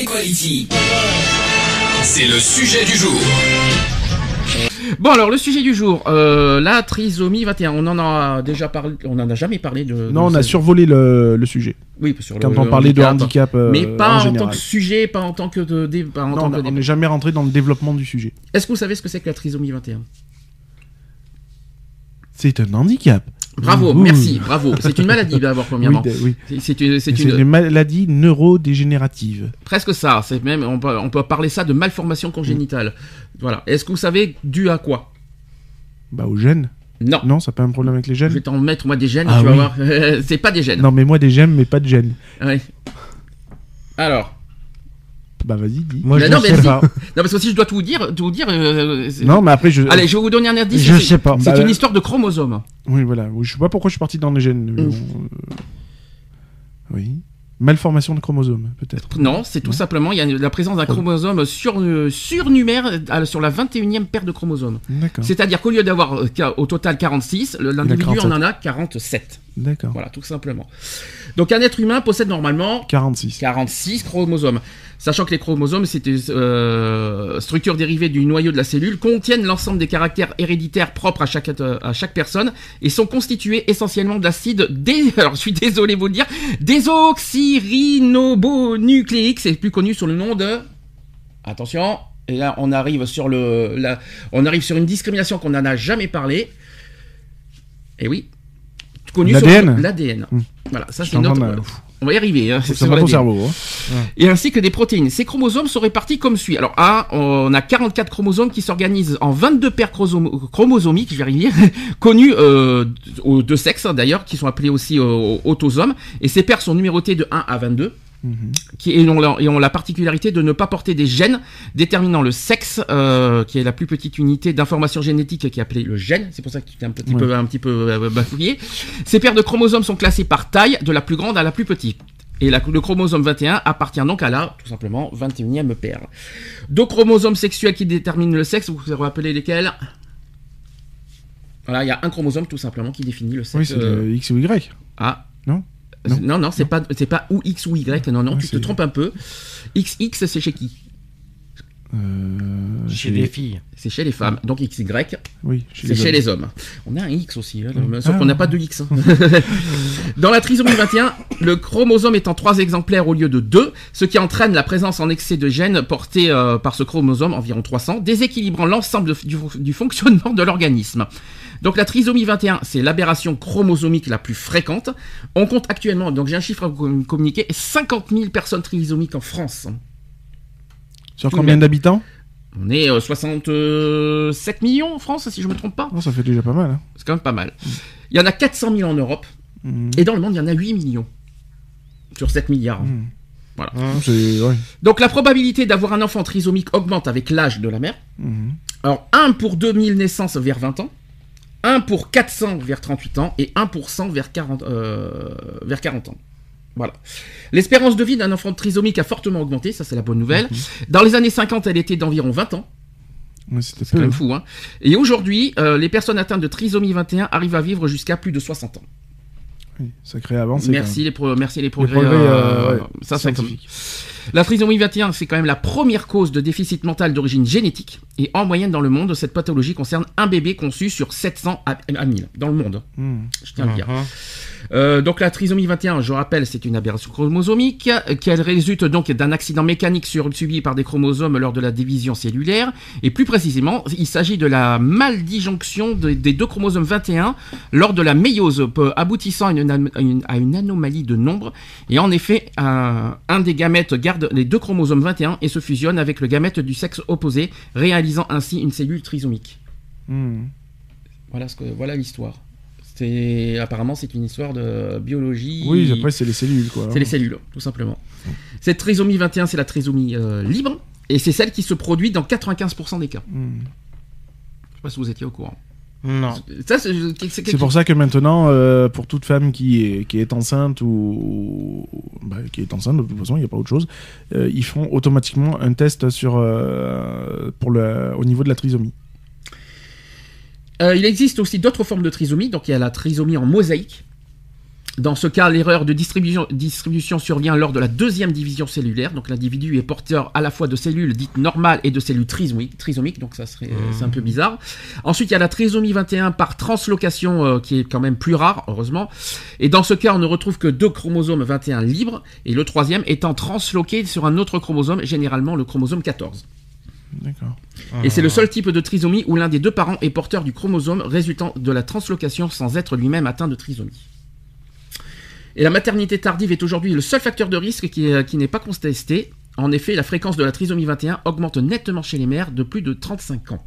Equality. C'est le sujet du jour. Bon alors le sujet du jour, euh, la trisomie 21, on en a déjà parlé, on en a jamais parlé de... Non, on a survolé le, le sujet. Oui, sur le- Quand on le parlait de handicap. euh, mais pas en, tant que sujet, pas en tant que... De, dé- pas en Non, tant on on n'est jamais rentré dans le développement du sujet. Est-ce que vous savez ce que c'est que la trisomie 21 C'est un handicap. Bravo, Ouh. merci, bravo. C'est une maladie d'abord premièrement. Oui. C'est- une, maladie neurodégénérative. presque ça. C'est même, on peut, on peut parler ça de malformation congénitale. Voilà. Est-ce que vous savez dû à quoi? Bah, aux gènes. Non. Non, ça n'a pas un problème avec les Je vais gènes t'en mettre moi des gènes, Ah tu vas voir. c'est pas des gènes. Non, mais moi des gènes, mais pas de gènes. Ouais. Alors. Bah, vas-y, dis. Moi, Mais je non, ne mais sais si- pas. Non, parce que si je dois tout vous dire, tout vous dire. euh, c'est- Non, mais après, je. Allez, je vais vous donner un indice. Je c'est- sais pas. C'est Bah, une histoire de chromosomes. Oui, voilà. Je sais pas pourquoi je suis parti dans les gènes. mais Mm. bon, euh, Oui. Malformation de chromosomes, peut-être. Non, c'est tout simplement, il y a la présence d'un chromosome sur, euh, surnuméraire euh, sur la 21e paire de chromosomes. D'accord. C'est-à-dire qu'au lieu d'avoir euh, qu'à- au total 46, le- l'individu 47. en en a 47. D'accord. Voilà, tout simplement. Donc un être humain possède normalement 46. 46 chromosomes. Sachant que les chromosomes, c'est une euh, structure dérivée du noyau de la cellule, contiennent l'ensemble des caractères héréditaires propres à chaque, à chaque personne et sont constitués essentiellement d'acides, dé... alors je suis désolé de vous le dire, désoxyrinobonucléiques, c'est plus connu sous le nom de... Attention, et là on arrive sur, le, la- on arrive sur une discrimination qu'on n'en a jamais parlé. Et oui. Connu sur L'ADN? Hmm. Voilà, ça c'est notre... On va y arriver. Hein, c'est sur l'ADN cerveau. hein. et ainsi que des protéines. Ces chromosomes sont répartis comme suit. Alors A, on a 44 chromosomes qui s'organisent en 22 paires chromosom- chromosomiques, je vais arriver, connues euh, aux deux sexes hein, d'ailleurs, qui sont appelés aussi euh, autosomes. Et ces paires sont numérotées de 1 à 22. Qui, et, ont la, et ont la particularité de ne pas porter des gènes déterminant le sexe, euh, qui est la plus petite unité d'information génétique qui est appelée le gène. C'est pour ça que tu t'es un petit Ouais. peu, un petit peu euh, bafouillé. Ces paires de chromosomes sont classées par taille, de la plus grande à la plus petite. Et la- le chromosome 21 appartient donc à la, tout simplement, 21e paire. Deux chromosomes sexuels qui déterminent le sexe, vous vous rappelez lesquels? Voilà, il y a un chromosome tout simplement qui définit le sexe. Oui, c'est euh, X ou Y. ah. Non? Non, non, c'est pas, c'est pas ou X ou Y. Non, non, Ouais, tu te trompes un peu. XX, c'est chez qui? Euh, Chez les filles. C'est chez les femmes. Donc XY, Oui, c'est chez les hommes. On a un X aussi, Mm. sauf Ah, qu'on n'a pas de X. hein. Dans la trisomie 21, le chromosome est en 3 exemplaires au lieu de 2, ce qui entraîne la présence en excès de gènes portés euh, par ce chromosome, environ 300, déséquilibrant l'ensemble du, du fonctionnement de l'organisme. Donc la trisomie 21, c'est l'aberration chromosomique la plus fréquente. On compte actuellement, donc j'ai un chiffre à vous communiquer, 50 000 personnes trisomiques en France. Sur combien d'habitants On est euh, 67 millions en France, si je me trompe pas. Non, ça fait déjà pas mal. hein. C'est quand même pas mal. Il y en a 400 000 en Europe. Mhm. Et dans le monde, il y en a 8 millions. Sur 7 milliards. Mhm. Voilà. C'est ouais. Donc la probabilité d'avoir un enfant trisomique augmente avec l'âge de la mère. Mhm. Alors 1 pour 2000 naissances vers 20 ans. 1 pour 400 vers 38 ans. Et 1 pour 100 vers 40, euh, vers 40 ans. Voilà. L'espérance de vie d'un enfant trisomique a fortement augmenté, ça c'est la bonne nouvelle. Dans les années 50, elle était d'environ 20 ans. Ouais, C'était C'est quand même fou, hein. Et aujourd'hui, euh, les personnes atteintes de trisomie 21 arrivent à vivre jusqu'à plus de 60 ans. Oui, Sacré avancée. Merci les, pro- merci les progrès. progrès, euh, euh, ouais, ça, c'est comme-. La trisomie 21, c'est quand même la première cause de déficit mental d'origine génétique. Et en moyenne dans le monde, cette pathologie concerne un bébé conçu sur 700 à, à 1000 dans le monde. Mhm. Je tiens à le dire. Mhm. Euh, donc la trisomie 21, je rappelle, c'est une aberration chromosomique euh, qui elle résulte donc d'un accident mécanique sur- subi par des chromosomes lors de la division cellulaire. Et plus précisément, il s'agit de la maldisjonction de- des deux chromosomes 21 lors de la méiose, peu- aboutissant à une, à une- à une anomalie de nombre. Et en effet, un, un des gamètes les deux chromosomes 21 et se fusionne avec le gamète du sexe opposé, réalisant ainsi une cellule trisomique. Mhm. Voilà ce que voilà l'histoire. C'est apparemment c'est une histoire de biologie. Oui, après, c'est les cellules, quoi. C'est les cellules, tout simplement. Cette trisomie 21, c'est la trisomie euh, libre, et c'est celle qui se produit dans 95% des cas. Hmm. Je sais pas si vous étiez au courant. Non. Ça, c'est c'est C'est quelque- pour ça que maintenant, euh, pour toute femme qui est, qui est enceinte ou bah, qui est enceinte, de toute façon, il n'y a pas autre chose, euh, ils font automatiquement un test sur, euh, pour le, au niveau de la trisomie. Euh, il existe aussi d'autres formes de trisomie, donc il y a la trisomie en mosaïque. Dans ce cas, l'erreur de distribution, distribution survient lors de la deuxième division cellulaire. Donc l'individu est porteur à la fois de cellules dites normales et de cellules trisomiques, trisomiques donc ça serait, c'est un peu bizarre. Ensuite, il y a la trisomie 21 par translocation, euh, qui est quand même plus rare, heureusement. Et dans ce cas, on ne retrouve que deux chromosomes 21 libres, et le troisième étant transloqué sur un autre chromosome, généralement le chromosome 14. D'accord. Et c'est le seul type de trisomie où l'un des deux parents est porteur du chromosome résultant de la translocation sans être lui-même atteint de trisomie. Et la maternité tardive est aujourd'hui le seul facteur de risque qui, qui n'est pas contesté. En effet, la fréquence de la trisomie 21 augmente nettement chez les mères de plus de 35 ans.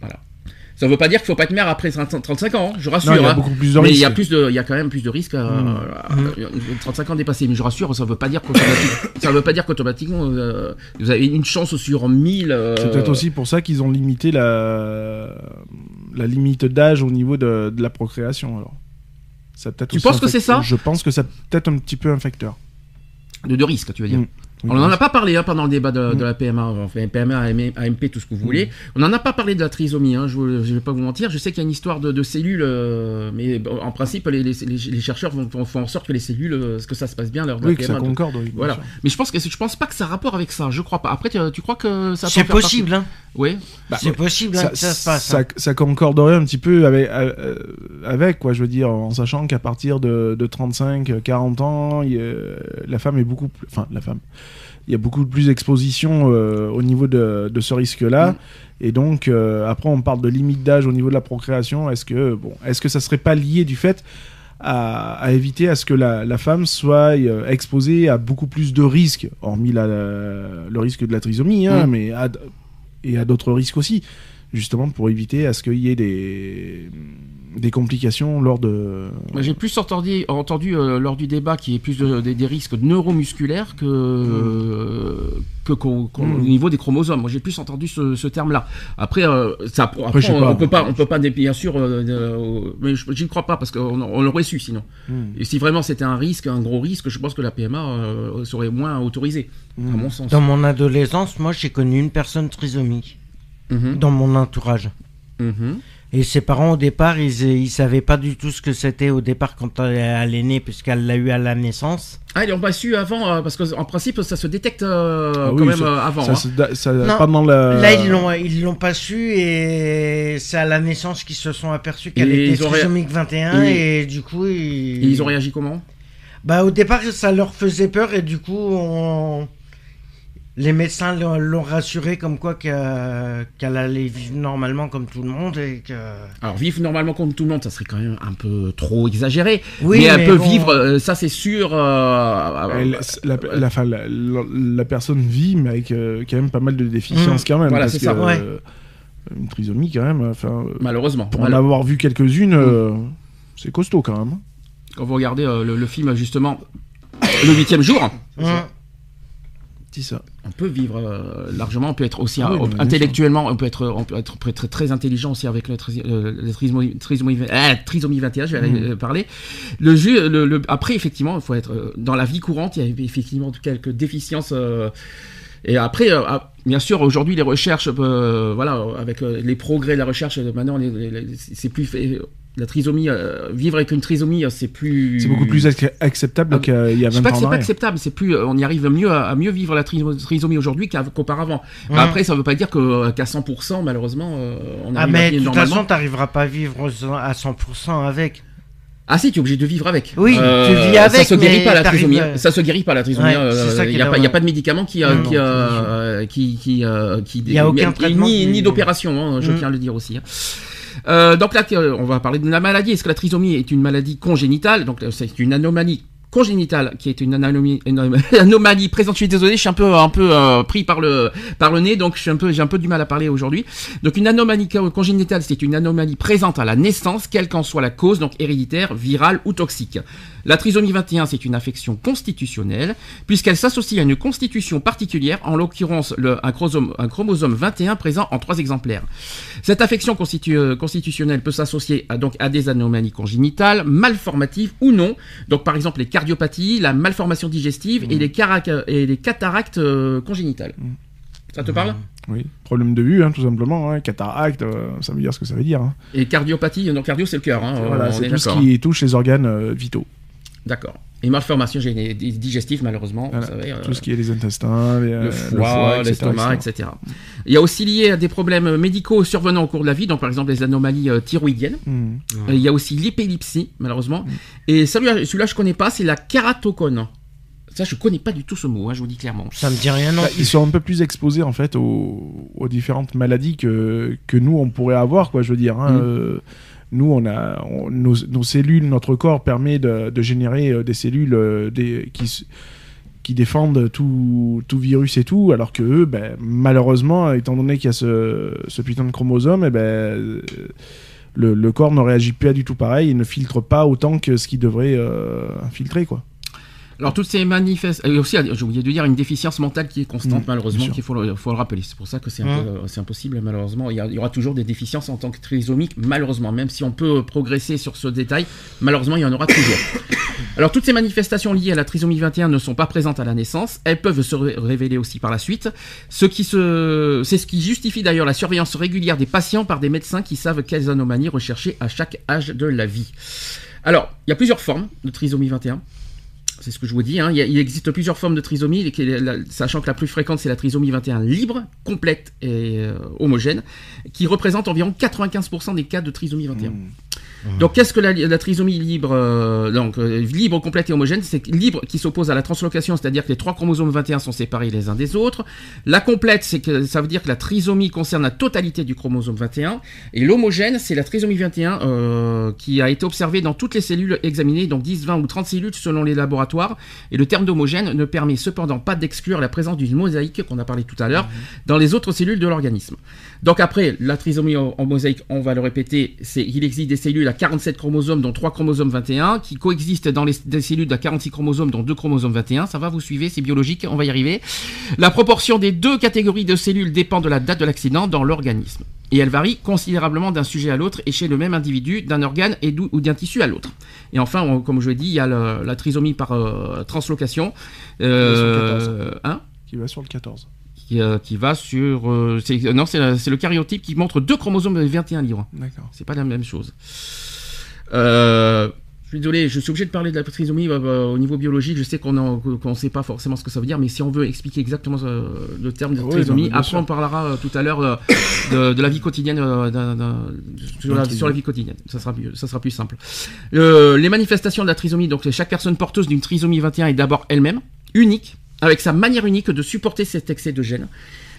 Voilà. Ça ne veut pas dire qu'il faut pas être mère après 30 35 ans, hein, je rassure. Non, il y a hein. beaucoup plus de Mais il y a plus de, il y a quand même plus de risques. euh, euh, 35 ans dépassés, mais je rassure, ça veut pas dire ça veut pas dire qu'automatiquement euh, vous avez une chance sur 1000. euh, C'est peut-être aussi pour ça qu'ils ont limité la, la limite d'âge au niveau de, de la procréation. Alors. Ça peut-être Tu penses que c'est ça Je pense que ça peut être un petit peu un facteur. de, de risque, tu veux dire. Mm. On n'en a pas parlé hein, pendant le débat de, de la PMA, enfin, PMA, AM, AMP, tout ce que vous voulez. On n'en a pas parlé de la trisomie, hein, je ne vais pas vous mentir. Je sais qu'il y a une histoire de, de cellules, euh, mais bon, en principe, les, les- les- les chercheurs vont, vont faire en sorte que les cellules, euh, que ça se passe bien la Oui, que ça PMA. concorde. oui, Voilà. sûr. Mais je pense que je pense pas que ça a rapport avec ça. Je crois pas. Après, tu, tu crois que ça C'est possible, hein. Oui. c'est possible hein, ça, que ça se passe. ça, hein. ça concorderait un petit peu avec, euh, avec, quoi, je veux dire, en sachant qu'à partir de, de 35, 40 ans, il la femme est beaucoup plus. Enfin, la femme. Il y a beaucoup plus d'exposition euh, au niveau de, de ce risque-là. Mm. Et donc, euh, après, on parle de limite d'âge au niveau de la procréation. Est-ce que, bon, est-ce que ça serait pas lié du fait à, à éviter à ce que la, la femme soit euh, exposée à beaucoup plus de risques, hormis la- la- le risque de la trisomie, hein, Mm. mais à, et à d'autres risques aussi, justement pour éviter à ce qu'il y ait des, des complications lors de... J'ai plus entendu, entendu euh, lors du débat qu'il y ait plus de- des, des risques neuromusculaires que, euh, que qu'au- qu'au Mm. niveau des chromosomes. Moi, j'ai plus entendu ce, ce terme-là. Après, euh, ça, après, on, pas. on peut pas, on peut pas, bien sûr, euh, euh, mais je- j'y crois pas parce qu'on on l'aurait su sinon. Mm. Et si vraiment c'était un risque, un gros risque, je pense que la PMA euh, serait moins autorisée, à mon sens. Dans mon adolescence, moi, j'ai connu une personne trisomique Mhm. dans mon entourage. Et ses parents, au départ, ils, ils savaient pas du tout ce que c'était au départ quand elle, elle est née, puisqu'elle l'a eu à la naissance. Ah, ils l'ont pas su avant, euh, parce qu'en principe, ça se détecte euh, Ah quand oui, même ça- euh, avant. Ça, hein. ça- Non. pas dans la... Là, ils l'ont, ils l'ont pas su et c'est à la naissance qu'ils se sont aperçus qu'elle Et était ont ré- trisomique 21 et- et, du coup, ils... Et ils ont réagi comment? Bah, au départ, ça leur faisait peur et du coup, on- les médecins l'ont rassuré comme quoi que- qu'elle allait vivre normalement comme tout le monde et que. Alors vivre normalement comme tout le monde, ça serait quand même un peu trop exagéré. Oui, mais elle mais peut bon. vivre, euh, ça c'est sûr. euh, Elle- la, la, enfin, la- la- la personne vit, mais avec euh, quand même pas mal de déficiences Mm. quand même. Voilà, c'est ça. Ouais. euh, une trisomie quand même, enfin, malheureusement. pour en avoir vu quelques-unes, euh, c'est costaud quand même. Quand vous regardez euh, le, le film justement, le huitième jour, Hum. Dis ça. On peut vivre euh, largement. On peut être aussi Ah oui, euh, intellectuellement, on peut être, on peut être très, intelligent aussi avec le, euh, le trisomie, trisomie, ah, trisomie 21. Je vais Mm. aller, parler. Le jeu, le, le- après effectivement, il faut être dans la vie courante. Il y a effectivement quelques déficiences. euh, et après, euh, ah, bien sûr, aujourd'hui, les recherches, voilà, avec les progrès de la recherche, maintenant, c'est plus fait- la trisomie, euh, vivre avec une trisomie, euh, c'est plus. C'est beaucoup plus ac- acceptable Ah, qu'il y a- il y a Je sais 20 pas ans. que c'est pas acceptable, c'est plus, euh, on y arrive mieux à, à mieux vivre la triso- trisomie aujourd'hui qu'auparavant. Mais Mhm. après, ça veut pas dire que, qu'à 100%, malheureusement, euh, on Ah, arrive à mais de vivre toute façon, t'arriveras pas à vivre à 100% avec. Ah si, tu es obligé de vivre avec. Oui, tu vis Ça avec, se guérit pas la trisomie. euh, Ça se guérit pas la trisomie. Ouais, euh, ça Il est y a pas, dommage. il y a pas de médicament qui, euh, Non, qui, non, euh, qui, qui, euh, qui, Il y a aucun ni- traitement ni, qui- ni d'opération. hein, je Mm. tiens à le dire aussi. hein. Euh, donc là, on va parler de la maladie. Est-ce que la trisomie est une maladie congénitale? Donc euh, c'est une anomalie congénitale, qui est une anomalie, anomalie présente. Je suis désolé, je suis un peu, un peu euh, pris par le, par le nez, donc je suis un peu, j'ai un peu du mal à parler aujourd'hui. Donc une anomalie co- congénitale, c'est une anomalie présente à la naissance, quelle qu'en soit la cause, donc héréditaire, virale ou toxique. La trisomie 21, c'est une affection constitutionnelle, puisqu'elle s'associe à une constitution particulière, en l'occurrence un, chromosome, un chromosome 21 présent en trois exemplaires. Cette affection constitu- euh, constitutionnelle peut s'associer à, donc, à des anomalies congénitales, malformatives ou non. Donc par exemple les cardiopathies, la malformation digestive et, les carac- et les cataractes euh, congénitales. Ça te parle? Oui, problème de vue, hein, tout simplement. Hein. Cataracte, euh, ça veut dire ce que ça veut dire. Hein. Et cardiopathie, non cardio c'est le cœur. Hein, voilà, c'est est tout ce qui touche les organes euh, vitaux. D'accord. Et malformation digestive malheureusement, Voilà, vous savez, euh, Tout ce qui est les intestins, les, euh, le foie, etc., l'estomac, etc. etc. Il y a aussi lié à des problèmes médicaux survenant au cours de la vie, donc par exemple les anomalies euh, thyroïdiennes. Hmm. Euh, Il y a aussi l'hypélepsie, malheureusement. Et celui-là, celui-là, je connais pas, c'est la kératocone. Ça, je connais pas du tout ce mot, hein, je vous dis clairement. Ça me dit rien non Bah, ils sont un peu plus exposés en fait aux, aux différentes maladies que, que nous on pourrait avoir quoi je veux dire hein. Mm. Euh, nous on a nos, cellules notre corps permet de, générer euh, des cellules euh, qui défendent tout, virus et tout alors que ben, malheureusement étant donné qu'il y a ce, ce putain de chromosome eh ben, le, le corps ne réagit pas du tout pareil et ne filtre pas autant que ce qu'il devrait euh, filtrer quoi Alors, toutes ces manifestations. Et aussi, j'ai oublié de dire, une déficience mentale qui est constante, Mm, malheureusement, qu'il faut le, faut le rappeler. C'est pour ça que c'est Mm. impossible, malheureusement. Il y, a- il y aura toujours des déficiences en tant que trisomique, malheureusement. Même si on peut progresser sur ce détail, malheureusement, il y en aura toujours. Alors, toutes ces manifestations liées à la trisomie 21 ne sont pas présentes à la naissance. Elles peuvent se ré- révéler aussi par la suite. Ce qui se, c'est ce qui justifie d'ailleurs la surveillance régulière des patients par des médecins qui savent quelles anomalies rechercher à chaque âge de la vie. Alors, il y a plusieurs formes de trisomie 21. C'est ce que je vous dis. hein. Il, y a- il existe plusieurs formes de trisomie, sachant que la plus fréquente, c'est la trisomie 21 libre, complète et euh, homogène, qui représente environ 95% des cas de trisomie 21. Donc, qu'est-ce que la, la trisomie libre, euh, donc euh, libre, complète et homogène? C'est libre qui s'oppose à la translocation, c'est-à-dire que les trois chromosomes 21 sont séparés les uns des autres. La complète, c'est que ça veut dire que la trisomie concerne la totalité du chromosome 21. Et l'homogène, c'est la trisomie 21 euh, qui a été observée dans toutes les cellules examinées, donc 10, 20 ou 30 cellules selon les laboratoires. Et le terme d'homogène ne permet cependant pas d'exclure la présence d'une mosaïque qu'on a parlé tout à l'heure dans les autres cellules de l'organisme. Donc après, la trisomie en, en mosaïque, on va le répéter, c'est il existe des cellules à 47 chromosomes, dont 3 chromosomes 21, qui coexistent dans les, des cellules à 46 chromosomes, dont 2 chromosomes 21. Ça va, vous suivez, c'est biologique, on va y arriver. La proportion des deux catégories de cellules dépend de la date de l'accident dans l'organisme. Et elle varie considérablement d'un sujet à l'autre et chez le même individu, d'un organe et ou d'un tissu à l'autre. Et enfin, on- comme je l'ai dit, il y a le- la trisomie par euh, translocation. Euh, hein? Qui va sur le 14 qui, euh, qui va sur. euh, c'est- non, c'est le karyotype qui montre deux chromosomes de 21 livres. d'accord C'est pas la même chose. Euh, je suis désolé, je suis obligé de parler de la trisomie euh, euh, au niveau biologique. Je sais qu'on ne sait pas forcément ce que ça veut dire, mais si on veut expliquer exactement euh, le terme de Oui, trisomie, non, après on parlera euh, tout à l'heure euh, de, de la vie quotidienne, euh, sur, la, sur la vie quotidienne. Ça sera, plus- ça sera plus simple. Euh, les manifestations de la trisomie, donc chaque personne porteuse d'une trisomie 21 est d'abord elle-même, unique, avec sa manière unique de supporter cet excès de gènes.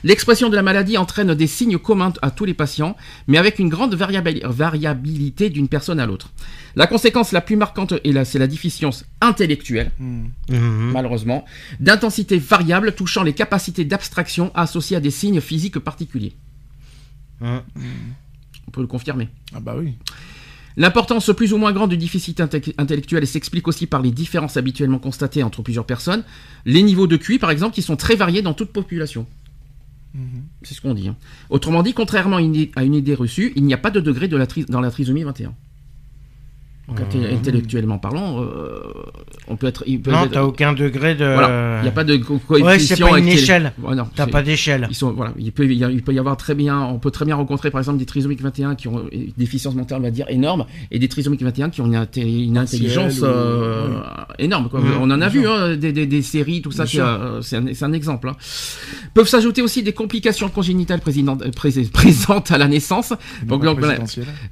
L'expression de la maladie entraîne des signes communs à tous les patients, mais avec une grande variabili- variabilité d'une personne à l'autre. La conséquence la plus marquante est la- c'est la déficience intellectuelle, Mhm. malheureusement, d'intensité variable touchant les capacités d'abstraction associées à des signes physiques particuliers. Mhm. On peut le confirmer. ah bah oui L'importance plus ou moins grande du déficit inte- intellectuel s'explique aussi par les différences habituellement constatées entre plusieurs personnes. Les niveaux de QI, par exemple, qui sont très variés dans toute population. C'est ce qu'on dit. hein. Autrement dit, contrairement à une, idée reçue, il n'y a pas de degré de la dans la trisomie 21. Donc, inté- intellectuellement parlant, euh, on peut être. il peut Non, être- t'as aucun degré de. Voilà, il n'y a pas de co- Ouais, coefficient. c'est pas une échelle. T'as pas d'échelle. ils sont, voilà, il peut, il y peut avoir très bien, on peut très bien rencontrer par exemple des trisomiques 21 qui ont une déficience mentale, on va dire, énorme, et des trisomiques 21 qui ont une, intelligence ou- euh, énorme. quoi. Mhm. on en a vu hein, des, des- des séries, tout ça, euh, c'est un, exemple. hein. Peuvent s'ajouter aussi des complications congénitales euh, pré- présentes à la naissance, donc,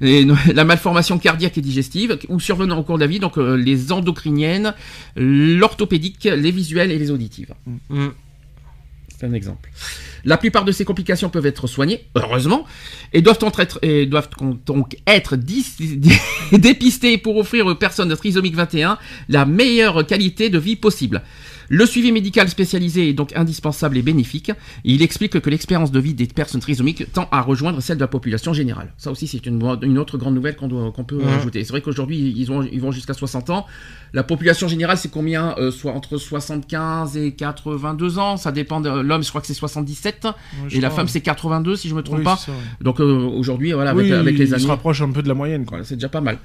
la malformation cardiaque et digestive, ou survenant au cours de la vie, donc euh, les endocriniennes, l'orthopédique, les visuelles et les auditives. Mhm. C'est un exemple. La plupart de ces complications peuvent être soignées, heureusement, et doivent donc être, et doivent donc être dépistées pour offrir aux personnes trisomiques 21 la meilleure qualité de vie possible. Le suivi médical spécialisé est donc indispensable et bénéfique. Il explique que l'expérience de vie des personnes trisomiques tend à rejoindre celle de la population générale. Ça aussi, c'est une, une autre grande nouvelle qu'on peut ajouter. C'est vrai qu'aujourd'hui, ils, ont- ils vont jusqu'à 60 ans. La population générale, c'est combien Euh, Soit entre 75 et 82 ans? Ça dépend de l'homme, je crois que c'est 77. Ouais, je et la crois. femme, c'est 82, si je me trompe Oui, pas. Donc euh, aujourd'hui, voilà, avec, Oui, avec les années. se rapproche un peu de la moyenne. Voilà, c'est déjà pas mal.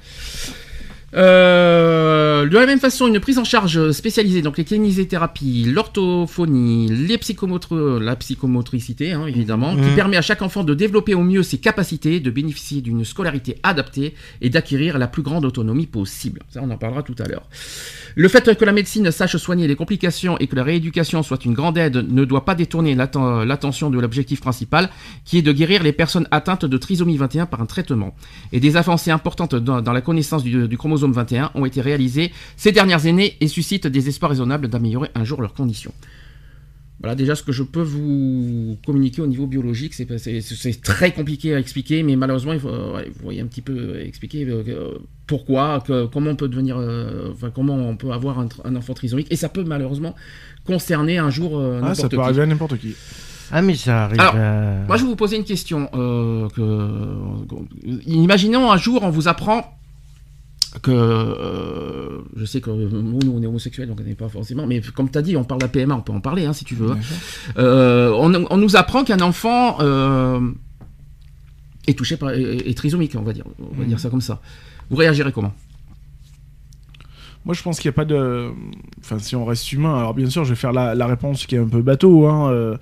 Euh, de la même façon, une prise en charge spécialisée, donc les kinésithérapies, l'orthophonie, les la psychomotricité, hein, évidemment, qui Mhm. permet à chaque enfant de développer au mieux ses capacités, de bénéficier d'une scolarité adaptée et d'acquérir la plus grande autonomie possible. Ça, on en parlera tout à l'heure. Le fait que la médecine sache soigner les complications et que la rééducation soit une grande aide ne doit pas détourner l'atten- l'attention de l'objectif principal, qui est de guérir les personnes atteintes de trisomie 21 par un traitement. Et des avancées importantes dans, dans la connaissance du, du chromosome 21 ont été réalisées ces dernières années et suscitent des espoirs raisonnables d'améliorer un jour leurs conditions. Voilà déjà ce que je peux vous communiquer au niveau biologique. C'est c'est- c'est très compliqué à expliquer, mais malheureusement, il faut, ouais, vous voyez un petit peu expliquer euh, euh, pourquoi, que- comment on peut devenir, euh, enfin comment on peut avoir un, enfant trisomique, et ça peut malheureusement concerner un jour euh, Ah, n'importe ça peut arriver à n'importe qui. Ah, mais ça arrive. Alors, euh, Moi, je vais vous poser une question. euh, que, imaginons un jour, on vous apprend que euh, je sais que nous, nous, on est homosexuels, donc on n'est pas forcément. Mais comme tu as dit, on parle de la PMA, on peut en parler hein, si tu veux. Euh, on, on nous apprend qu'un enfant euh, est touché par est, est trisomique, on va dire, on va dire ça comme ça. Vous réagirez comment? Moi, je pense qu'il n'y a pas de. Enfin, si on reste humain, alors bien sûr, je vais faire la, la réponse qui est un peu bateau. Hein. euh,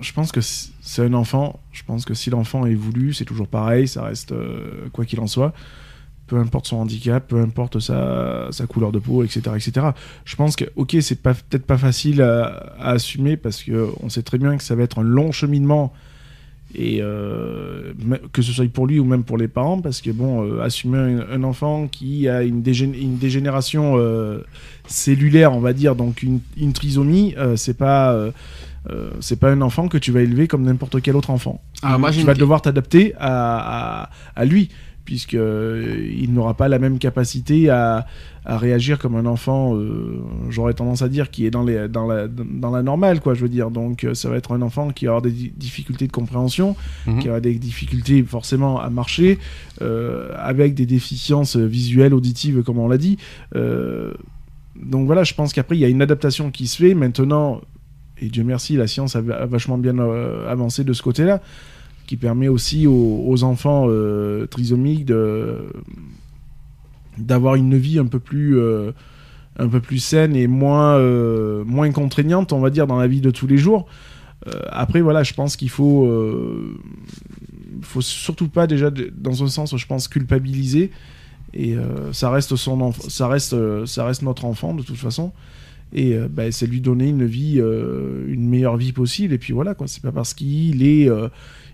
je pense que c'est un enfant. Je pense que si l'enfant est voulu, c'est toujours pareil. Ça reste euh, quoi qu'il en soit. Peu importe son handicap, peu importe sa, sa couleur de peau, etc., etc. Je pense que, ok, c'est pas peut-être pas facile à, à assumer parce que on sait très bien que ça va être un long cheminement et euh, que ce soit pour lui ou même pour les parents, parce que bon, euh, assumer un, un enfant qui a une, dégén- une dégénération euh, cellulaire, on va dire, donc une, une trisomie, c'est pas c'est pas un enfant que tu vas élever comme n'importe quel autre enfant. Ah, moi, tu vas devoir t'adapter à, à, à lui, puisque euh, il n'aura pas la même capacité à, à réagir comme un enfant. euh, J'aurais tendance à dire qui est dans, les, dans, la, dans la normale, quoi. Je veux dire, donc euh, ça va être un enfant qui aura des di- difficultés de compréhension, Mhm. qui aura des difficultés forcément à marcher, euh, avec des déficiences visuelles, auditives, comme on l'a dit. Euh, donc voilà, je pense qu'après il y a une adaptation qui se fait. Maintenant, et Dieu merci, la science a, vachement bien avancé de ce côté-là, qui permet aussi aux, enfants euh, trisomiques de d'avoir une vie un peu plus euh, un peu plus saine et moins euh, moins contraignante, on va dire, dans la vie de tous les jours. Après, voilà, je pense qu'il faut faut surtout pas déjà dans un sens, je pense culpabiliser. Et ça reste son ça reste ça reste notre enfant de toute façon. Et euh, bah, c'est lui donner une vie, euh, une meilleure vie possible. Et puis voilà quoi. C'est pas parce qu'il est euh,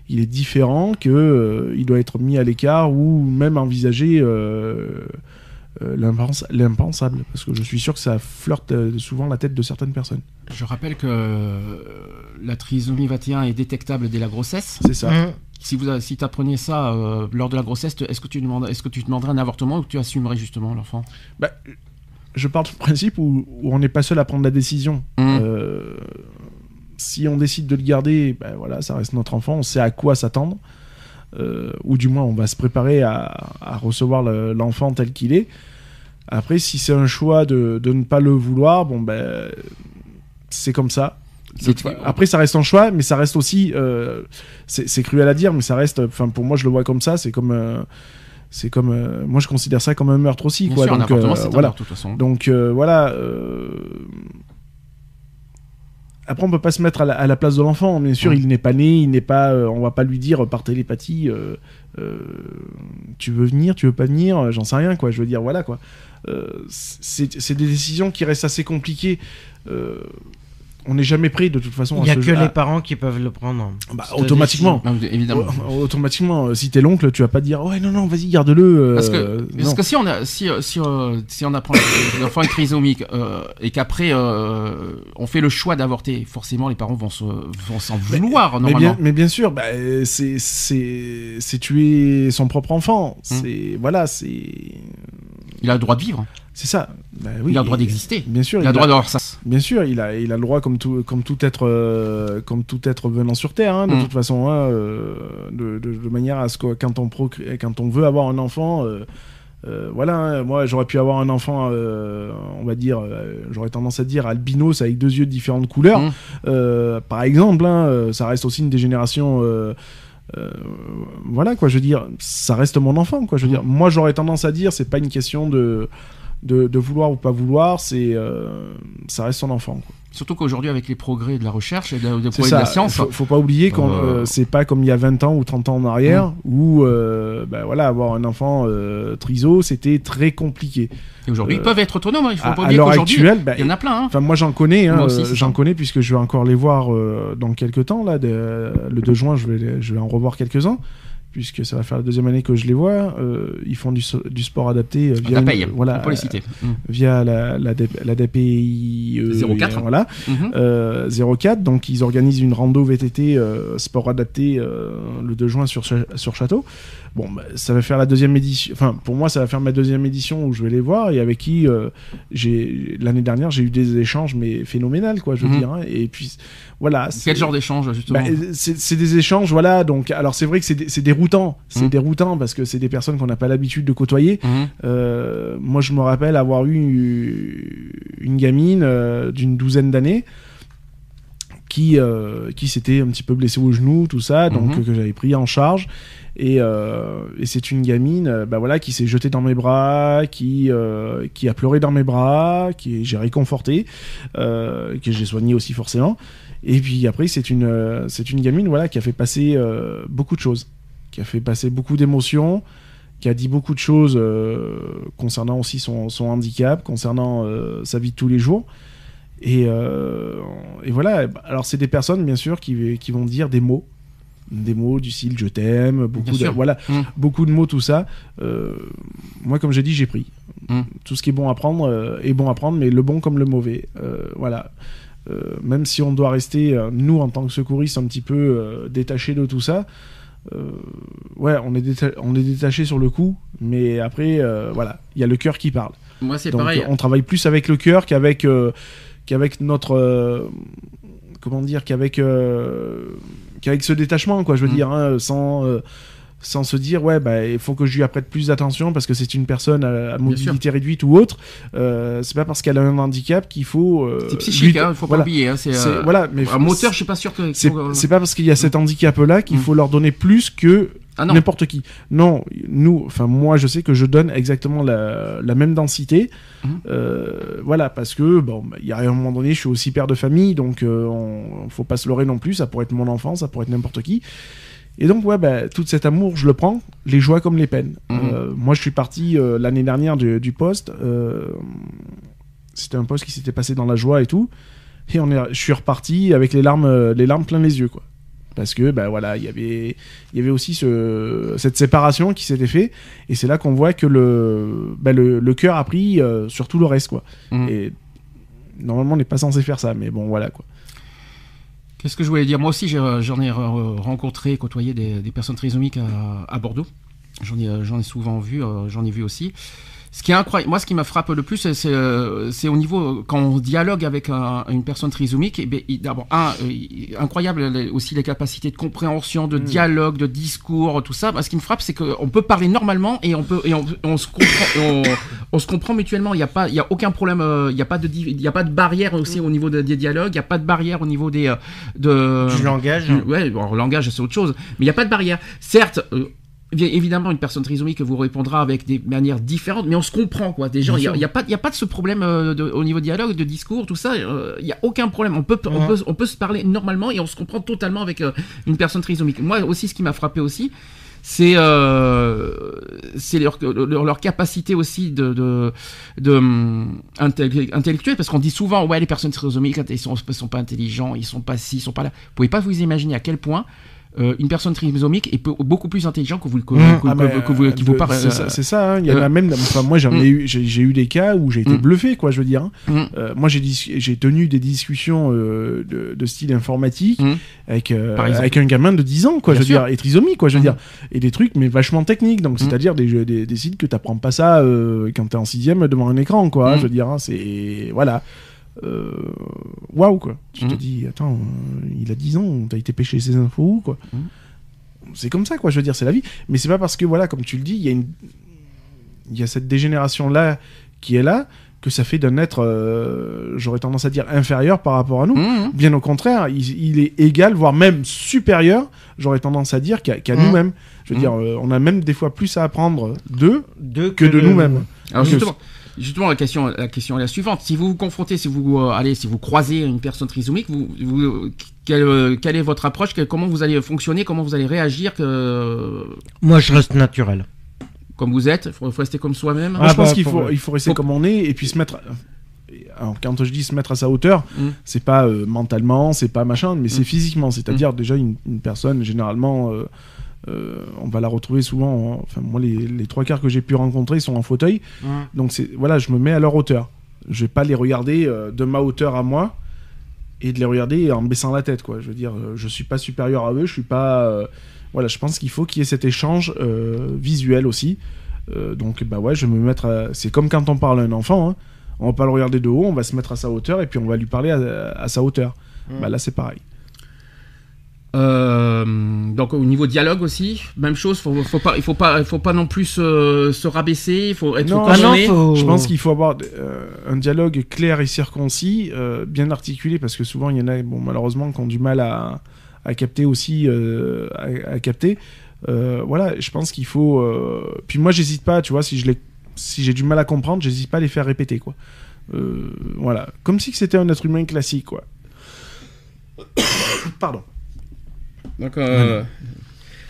il est différent que euh, il doit être mis à l'écart ou même envisager euh, euh, l'impens- l'impensable. Parce que je suis sûr que ça flirte souvent la tête de certaines personnes. Je rappelle que la trisomie 21 est détectable dès la grossesse. C'est ça. hum, Si vous si apprenez ça euh, lors de la grossesse, est-ce que tu demandes, est-ce que tu demanderais un avortement ou que tu assumerais justement l'enfant? Bah, je pars du principe où, où on n'est pas seul à prendre la décision. Mhm. Euh, si on décide de le garder, ben voilà, ça reste notre enfant, on sait à quoi s'attendre. Euh, ou du moins, on va se préparer à, à recevoir le- l'enfant tel qu'il est. Après, si c'est un choix de, de ne pas le vouloir, bon ben, c'est comme ça. Après, ça reste un choix, mais ça reste aussi. euh, c'est c'est cruel à dire, mais ça reste. Enfin, pour moi, je le vois comme ça. C'est comme. Euh, c'est comme. euh, moi, je considère ça comme un meurtre aussi, Bien quoi. sûr, Donc, euh, un voilà. meurtre, de toute façon. Donc euh, voilà. euh, Après, on peut pas se mettre à la, à la place de l'enfant. Bien sûr, il n'est pas né, il n'est pas. euh, on va pas lui dire par télépathie. euh, euh, tu veux venir, tu veux pas venir, euh, j'en sais rien, quoi. Je veux dire, voilà, quoi. Euh, c'est c'est des décisions qui restent assez compliquées. On n'est jamais prêt de toute façon. Il n'y a que les parents qui peuvent le prendre. Bah, automatiquement. Non, évidemment. Automatiquement, euh, si t'es l'oncle, tu vas pas dire ouais non non vas-y garde-le. euh, Parce que, parce que si on a, si, euh, si, euh, si on apprend l'enfant est trisomique euh, et qu'après euh, on fait le choix d'avorter, forcément les parents vont se, vont s'en vouloir mais normalement. bien, mais bien sûr, bah, c'est c'est c'est tuer son propre enfant. Hum. C'est voilà, c'est Il a le droit de vivre. c'est ça. Bah, oui, il a le droit d'exister. Bien sûr, Il a le droit d'avoir ça. Bien sûr, il a, il a le droit comme tout, comme tout être, euh, comme tout être venant sur terre, hein, de Mm. toute façon, hein, euh, de, de- de manière à ce que quand on procré- quand on veut avoir un enfant, euh, voilà, hein, moi j'aurais pu avoir un enfant, euh, on va dire, euh, j'aurais tendance à dire albinos avec deux yeux de différentes couleurs, Mm. Par exemple, hein, ça reste aussi une dégénération. Euh, voilà quoi, je veux dire, ça reste mon enfant quoi. Je veux dire, moi j'aurais tendance à dire, c'est pas une question de vouloir ou pas vouloir, c'est euh, ça reste son enfant. Surtout qu'aujourd'hui avec les progrès de la recherche et de, progrès la science, Faut, faut pas oublier qu'on Euh, euh, c'est pas comme il y a 20 ans ou 30 ans en arrière où euh, bah, voilà avoir un enfant euh, triso c'était très compliqué. et aujourd'hui ils peuvent être autonomes. hein. Il faut À, pas oublier qu'aujourd'hui bah, il y en a plein. hein. Moi j'en connais, hein, j'en connais puisque je vais encore les voir dans quelques temps là. de- le 2 juin, je vais, les- je vais en revoir quelques uns puisque ça va faire la deuxième année que je les vois. euh, ils font du, so- du sport adapté euh, via une- voilà, on peut les citer. Mm. via la, la, la DPI euh, 04. voilà, Mhm. euh, 04. Donc ils organisent une rando VTT euh, sport adapté euh, le 2 juin sur, sur Château. Bon, bah, ça va faire la deuxième édition. Enfin, pour moi, ça va faire ma deuxième édition où je vais les voir et avec qui euh, j'ai l'année dernière j'ai eu des échanges mais phénoménales quoi, je veux Mhm. dire. hein. Et puis voilà. Quel genre d'échange justement bah, c'est c'est des échanges, voilà. Donc, alors c'est vrai que c'est dé- c'est déroutant, c'est Mhm. déroutant parce que c'est des personnes qu'on n'a pas l'habitude de côtoyer. Mhm. Euh, moi, je me rappelle avoir eu une gamine euh, d'une douzaine d'années qui, euh, qui s'était un petit peu blessée au genou, tout ça, donc Mhm. que j'avais pris en charge. Et, euh, et c'est une gamine, euh, bah voilà, qui s'est jetée dans mes bras, qui euh, qui a pleuré dans mes bras, qui j'ai réconforté, que j'ai soigné aussi forcément. Et puis après, c'est une c'est une gamine, voilà, qui a fait passer beaucoup de choses, qui a fait passer beaucoup d'émotions, qui a dit beaucoup de choses concernant aussi son, son handicap, concernant sa vie de tous les jours. Et, euh, et voilà, alors c'est des personnes bien sûr qui, qui vont dire des mots, des mots du style je t'aime, beaucoup de, voilà, Mm. beaucoup de mots, tout ça. Euh, moi, comme j'ai dit, j'ai pris. Mm. Tout ce qui est bon à prendre euh, est bon à prendre, mais le bon comme le mauvais. Euh, voilà. Même si on doit rester, nous, en tant que secouristes, un petit peu détachés de tout ça, ouais, on est, déta- on est détaché sur le coup, mais après, voilà, il y a le cœur qui parle. Moi c'est pareil. on travaille plus avec le cœur qu'avec qu'avec notre euh, comment dire qu'avec euh, qu'avec ce détachement, quoi. Je veux Mm. dire, hein, sans euh, sans se dire ouais bah il faut que je lui apprête plus d'attention parce que c'est une personne à, à mobilité réduite ou autre euh, c'est pas parce qu'elle a un handicap qu'il faut euh, C'est psychique, hein, faut pas voilà. oublier. hein, c'est, euh, voilà mais un moteur, je suis pas sûr que. c'est pas parce qu'il y a cet handicap là qu'il Mm. faut leur donner plus que Ah n'importe qui. Non, nous, enfin moi, je sais que je donne exactement la, la même densité. Mhm. Euh, voilà, parce que bon, bah, il y a un moment donné, je suis aussi père de famille, donc euh, on, faut pas se leurrer non plus. Ça pourrait être mon enfant, ça pourrait être n'importe qui. Et donc ouais, bah, tout cet amour, je le prends, les joies comme les peines. Mhm. Euh, moi, je suis parti euh, l'année dernière du, du poste. C'était un poste qui s'était passé dans la joie et tout. Et on est, je suis reparti avec les larmes, les larmes plein les yeux, quoi parce que ben voilà il y avait il y avait aussi ce, cette séparation qui s'était fait et c'est là qu'on voit que le ben le, le cœur a pris euh, sur tout le reste quoi Mhm. et normalement on n'est pas censé faire ça mais bon voilà quoi Qu'est-ce que je voulais dire? Moi aussi, euh, j'en ai rencontré, côtoyé des, des personnes trisomiques à, à Bordeaux. J'en ai, euh, j'en ai souvent vu, j'en ai vu aussi. Ce qui est incroyable, moi, ce qui m'a frappé le plus, c'est, euh, au niveau quand on dialogue avec un- une personne trisomique. Et il- d'abord, un, euh, incroyable aussi les capacités de compréhension, de dialogue, de discours, tout ça. Ce qui me frappe, c'est qu'on peut parler normalement et on peut et on, on se comprend, on, on se comprend mutuellement. Il n'y a pas, il y a aucun problème. euh, Il n'y a pas de, il y a pas de barrière aussi au niveau de- des dialogues. Il n'y a pas de barrière au niveau des de Du langage. ouais, bon, langage c'est autre chose, mais il n'y a pas de barrière. Certes, bien évidemment, une personne trisomique vous répondra avec des manières différentes, mais on se comprend quoi. Des gens, il n'y a, pas, y a pas de ce problème euh, de- au niveau dialogue, de discours, tout ça. euh, Il n'y a aucun problème. On peut, on Ouais. peut, on peut se parler normalement et on se comprend totalement avec euh, une personne trisomique. Moi aussi, ce qui m'a frappé aussi. c'est euh, c'est leur, leur, leur capacité aussi de, de, de hum, intellec- intellectuelle, parce qu'on dit souvent, ouais, les personnes trisomiques, ils sont, sont pas intelligents, ils sont pas ci, ils sont pas là. Vous pouvez pas vous imaginer à quel point euh, une personne trisomique est beaucoup plus intelligente que vous, que, Mmh. que- Ah, que- vous, qui euh, vous parle. c'est ça, hein. il y en euh, a même. Enfin, moi, j'en ai mm. eu, j'ai eu des cas où j'ai été Mm. bluffé, quoi. Je veux dire. hein. Mm. Euh, moi, j'ai tenu des discussions euh, de, de style informatique avec euh, avec un gamin de 10 ans, quoi. Bien je veux sûr. dire, et trisomie, quoi. Je veux dire, et des trucs, mais vachement techniques. Donc, c'est-à-dire des, des, des sites que t'apprends pas ça euh, quand t'es en sixième devant un écran, quoi. Je veux dire, hein, c'est voilà. Euh, Waouh, quoi. Tu te Mm. dis, attends, euh, il a 10 ans, t'as été pêcher ses infos, quoi. Mm. C'est comme ça, quoi. Je veux dire, c'est la vie. Mais c'est pas parce que, voilà, comme tu le dis, il y a une il y a cette dégénération là qui est là que ça fait d'un être euh, j'aurais tendance à dire inférieur par rapport à nous Mmh. bien au contraire il, il est égal voire même supérieur j'aurais tendance à dire qu'à Mhm. nous-mêmes je veux Mhm. dire euh, on a même des fois plus à apprendre d'eux De que de nous-mêmes Alors justement, justement la question, la question est la suivante. Si vous vous confrontez, si vous euh, allez, si vous croisez une personne trisomique, vous, vous, quelle, quelle est votre approche? Quelle- Comment vous allez fonctionner? Comment vous allez réagir? Que, Moi, je reste naturel. comme vous êtes? Il faut, faut rester comme soi-même? Je pense bah, qu'il pour- faut, il faut rester faut- comme on est et puis se mettre. Alors, quand je dis se mettre à sa hauteur, Mm. c'est pas euh, mentalement, c'est pas machin, mais c'est Mm. physiquement. C'est-à-dire, déjà, une, une personne, généralement, euh, euh, on va la retrouver souvent. en- Enfin, moi, les, les trois quarts que j'ai pu rencontrer sont en fauteuil. Donc, c'est voilà, je me mets à leur hauteur. Je vais pas les regarder euh, de ma hauteur à moi et de les regarder en baissant la tête, quoi. Je veux dire, euh, je suis pas supérieur à eux, je suis pas. euh, voilà, je pense qu'il faut qu'il y ait cet échange visuel aussi. Donc, bah ouais, je vais me mettre. à- C'est comme quand on parle à un enfant. Hein. On va pas le regarder de haut, on va se mettre à sa hauteur et puis on va lui parler à, à sa hauteur. Bah là, c'est pareil. Euh, donc au niveau dialogue aussi, même chose. Faut, faut pas, il faut pas, il faut pas non plus se, se rabaisser. Il faut être Non, Ah non, faut... Je pense qu'il faut avoir euh, un dialogue clair et circoncis, euh, bien articulé, parce que souvent il y en a, bon, malheureusement, qui ont du mal à, à capter aussi, euh, à, à capter. Euh, voilà, je pense qu'il faut. euh, Puis moi, j'hésite pas, tu vois, si je l'ai, si j'ai du mal à comprendre, j'hésite pas à les faire répéter, quoi. Euh, voilà, comme si c'était un être humain classique, quoi. Pardon. Donc, euh,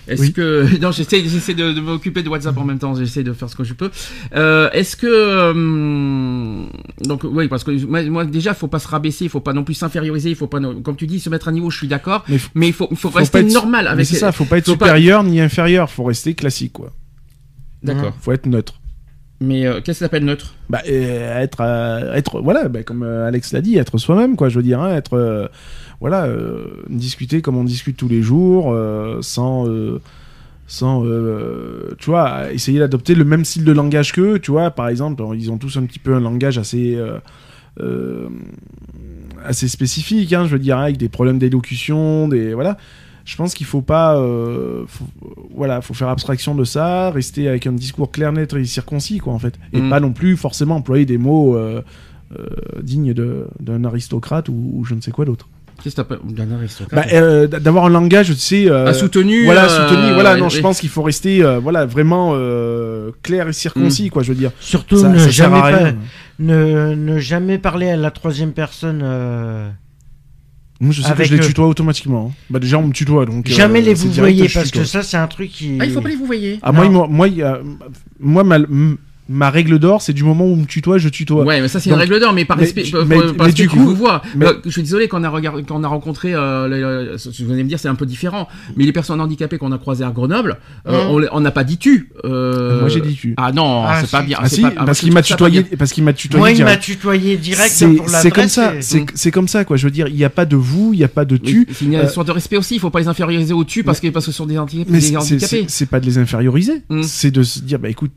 est-ce Oui. que non, j'essaie, j'essaie de, de m'occuper de WhatsApp en même temps. J'essaie de faire ce que je peux. Euh, est-ce que euh, donc oui, parce que moi, moi, déjà, faut pas se rabaisser, il faut pas non plus s'inférioriser, il faut pas, comme tu dis, se mettre à niveau. Je suis d'accord, Mais il faut, il faut, faut rester être- normal Mais avec. c'est ça, faut pas être faut pas- supérieur ni inférieur, faut rester classique, quoi. D'accord. Faut être neutre. Mais euh, qu'est-ce que ça s'appelle neutre? Bah, être, euh, être, voilà, bah, comme euh, Alex l'a dit, être soi-même, quoi. Je veux dire, hein, être, voilà, discuter comme on discute tous les jours, sans, sans, tu vois, essayer d'adopter le même style de langage qu'eux, tu vois. Par exemple, ils ont tous un petit peu un langage assez, assez spécifique, hein, je veux dire, hein, avec des problèmes d'élocution, des, voilà. Je pense qu'il faut pas, euh, faut- voilà, faut faire abstraction de ça, rester avec un discours clair, net et circoncis, quoi, en fait, et Mm. pas non plus forcément employer des mots euh, euh, dignes de- d'un aristocrate ou, ou je ne sais quoi d'autre. Qu'est-ce que t'appelles d'un aristocrate Bah, euh, d'avoir un langage, tu sais, euh, Ah, soutenu. voilà, euh, soutenu, voilà, non, oui. je pense qu'il faut rester, euh, voilà, vraiment euh, clair et circoncis, quoi, je veux dire. Surtout Ça- ne, ça sert jamais ne, ne jamais parler à la troisième personne. Moi, je sais Avec, que je les euh, tutoie automatiquement. hein. Bah, déjà, on me tutoie, donc. euh, jamais les vous voyez parce que ça c'est un truc qui. Ah, il faut pas les vous voyez. Ah, moi, Non. moi, il y a- moi, ma, ma règle d'or, c'est du moment où on me tutoie, je tutoie. Ouais, mais ça c'est une règle d'or, mais par respect, tu- par- mais- par mais respect du qu'il coup- vous voit. mais- Euh, je suis désolé qu'on a regardé, qu'on a rencontré, euh, euh, vous allez me dire c'est un peu différent, mais les personnes handicapées qu'on a croisées à Grenoble, euh, Hum. on les- on n'a pas dit tu. euh, Moi, j'ai dit tu. Ah non, Ah, c'est pas bien. Ah si, pas- ah, parce je qu'il m'a tutoyé, parce qu'il m'a tutoyé. Moi il m'a tutoyé direct C'est comme ça, c'est comme ça, quoi. Je veux dire, il n'y a pas de vous, il n'y a pas de tu. C'est une euh, sorte de respect aussi, il faut pas les inférioriser au tu parce que, parce que ce sont des, handicapés. c'est- pas de les inférioriser, Mm. c'est de se dire, bah écoute,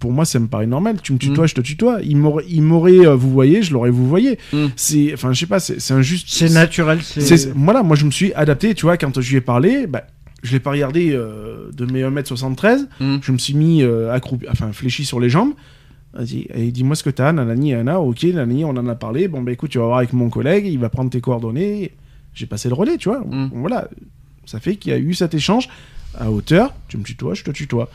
pour moi ça me paraît normal, tu me Mm. tutoies, je te tutoie. Il m'aurait, il m'aurait, euh, vous voyez, je l'aurais vous voyez. Mm. C'est, enfin, je sais pas, c'est c'est un juste. C'est naturel. c'est- Voilà, moi je me suis adapté, tu vois, quand je lui ai parlé, bah, je l'ai pas regardé euh, de mes 1m73, Mm. je me suis mis euh, accroupi, enfin fléchi sur les jambes. Vas-y, et dis-moi ce que t'as, nanani, nanana, ok, nanani, on en a parlé. Bon, bah écoute, tu vas voir avec mon collègue, il va prendre tes coordonnées. J'ai passé le relais, tu vois. Mm. Voilà, ça fait qu'il y a eu cet échange à hauteur. Tu me tutoies, je te tutoie.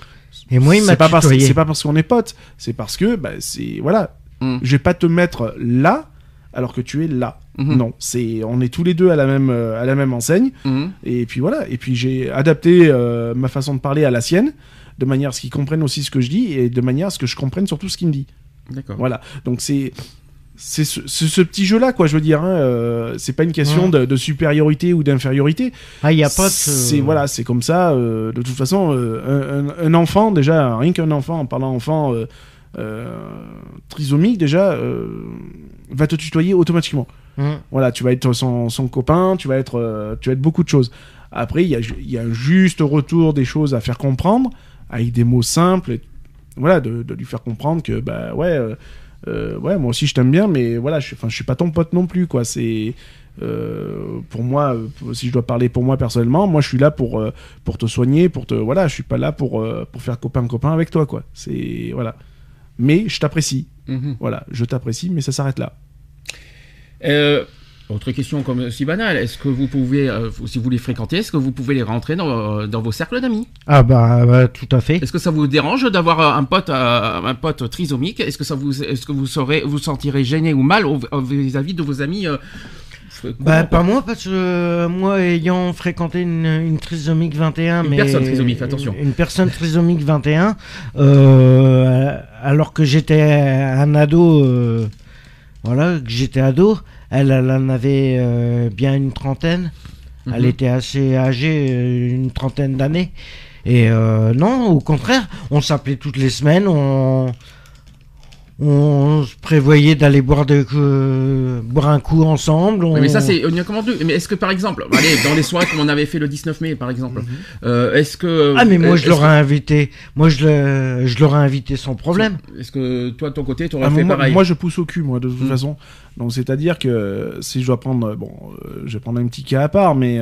Et moi il m'a c'est pas parce, c'est pas parce qu'on est potes, c'est parce que, bah, c'est voilà, Mm. je vais pas te mettre là alors que tu es là. Mhm. Non, c'est on est tous les deux à la même euh, à la même enseigne. Mhm. Et puis voilà. Et puis j'ai adapté euh, ma façon de parler à la sienne, de manière à ce qu'ils comprennent aussi ce que je dis et de manière à ce que je comprenne surtout ce qu'il me dit. D'accord. Voilà. Donc c'est c'est ce, petit jeu là quoi. Je veux dire. Hein, euh, c'est pas une question Ouais. de, de supériorité ou d'infériorité. Ah, il n'y a pas de. C'est voilà, c'est comme ça. euh, de toute façon, euh, un, enfant déjà, rien qu'un enfant, en parlant enfant euh, trisomique déjà, va te tutoyer automatiquement. Hum. Voilà, tu vas être son, son copain, tu vas être, tu vas être beaucoup de choses. Après, il y a, y a un juste retour des choses à faire comprendre avec des mots simples. et- voilà, de, de lui faire comprendre que bah ouais, euh, ouais, moi aussi je t'aime bien, mais voilà, je, je suis pas ton pote non plus quoi. C'est euh, pour moi, euh, si je dois parler pour moi personnellement, moi je suis là pour euh, pour te soigner, pour te voilà, je suis pas là pour pour faire copain copain avec toi quoi. C'est voilà. Mais je t'apprécie. Mhm. Voilà, je t'apprécie, mais ça s'arrête là. Euh, autre question comme si banale, est-ce que vous pouvez, euh, si vous les fréquentez, est-ce que vous pouvez les rentrer dans, euh, dans vos cercles d'amis? Ah, bah, bah, tout à fait. Est-ce que ça vous dérange d'avoir euh, un pote, euh, un pote trisomique? Est-ce que ça vous, est-ce que vous serez, vous sentirez gêné ou mal vis-à-vis de vos amis euh, Bah, pas moi, parce que moi, ayant fréquenté une, une trisomique 21, Une mais. personne trisomique, attention. Une, une personne trisomique 21, euh, alors que j'étais un ado, voilà, que j'étais ado, elle, elle en avait euh, bien une trentaine. Elle Mhm. était assez âgée, euh, une trentaine d'années. Et euh, non, au contraire, on s'appelait toutes les semaines, on, on se prévoyait d'aller boire, de, euh, boire un coup ensemble. Oui, mais ça on- c'est on y a commandé. Mais est-ce que par exemple, allez, dans les soirées comme on avait fait le 19 mai par exemple, euh, est-ce que Ah mais moi euh, je l'aurais invité, moi je le- je l'aurais invité sans problème. Est-ce que toi de ton côté tu aurais Ah, fait moi, pareil moi, je pousse au cul, moi, de toute Mm. façon. Donc, c'est-à-dire que si je dois prendre, bon, euh, je vais prendre un petit cas à part, mais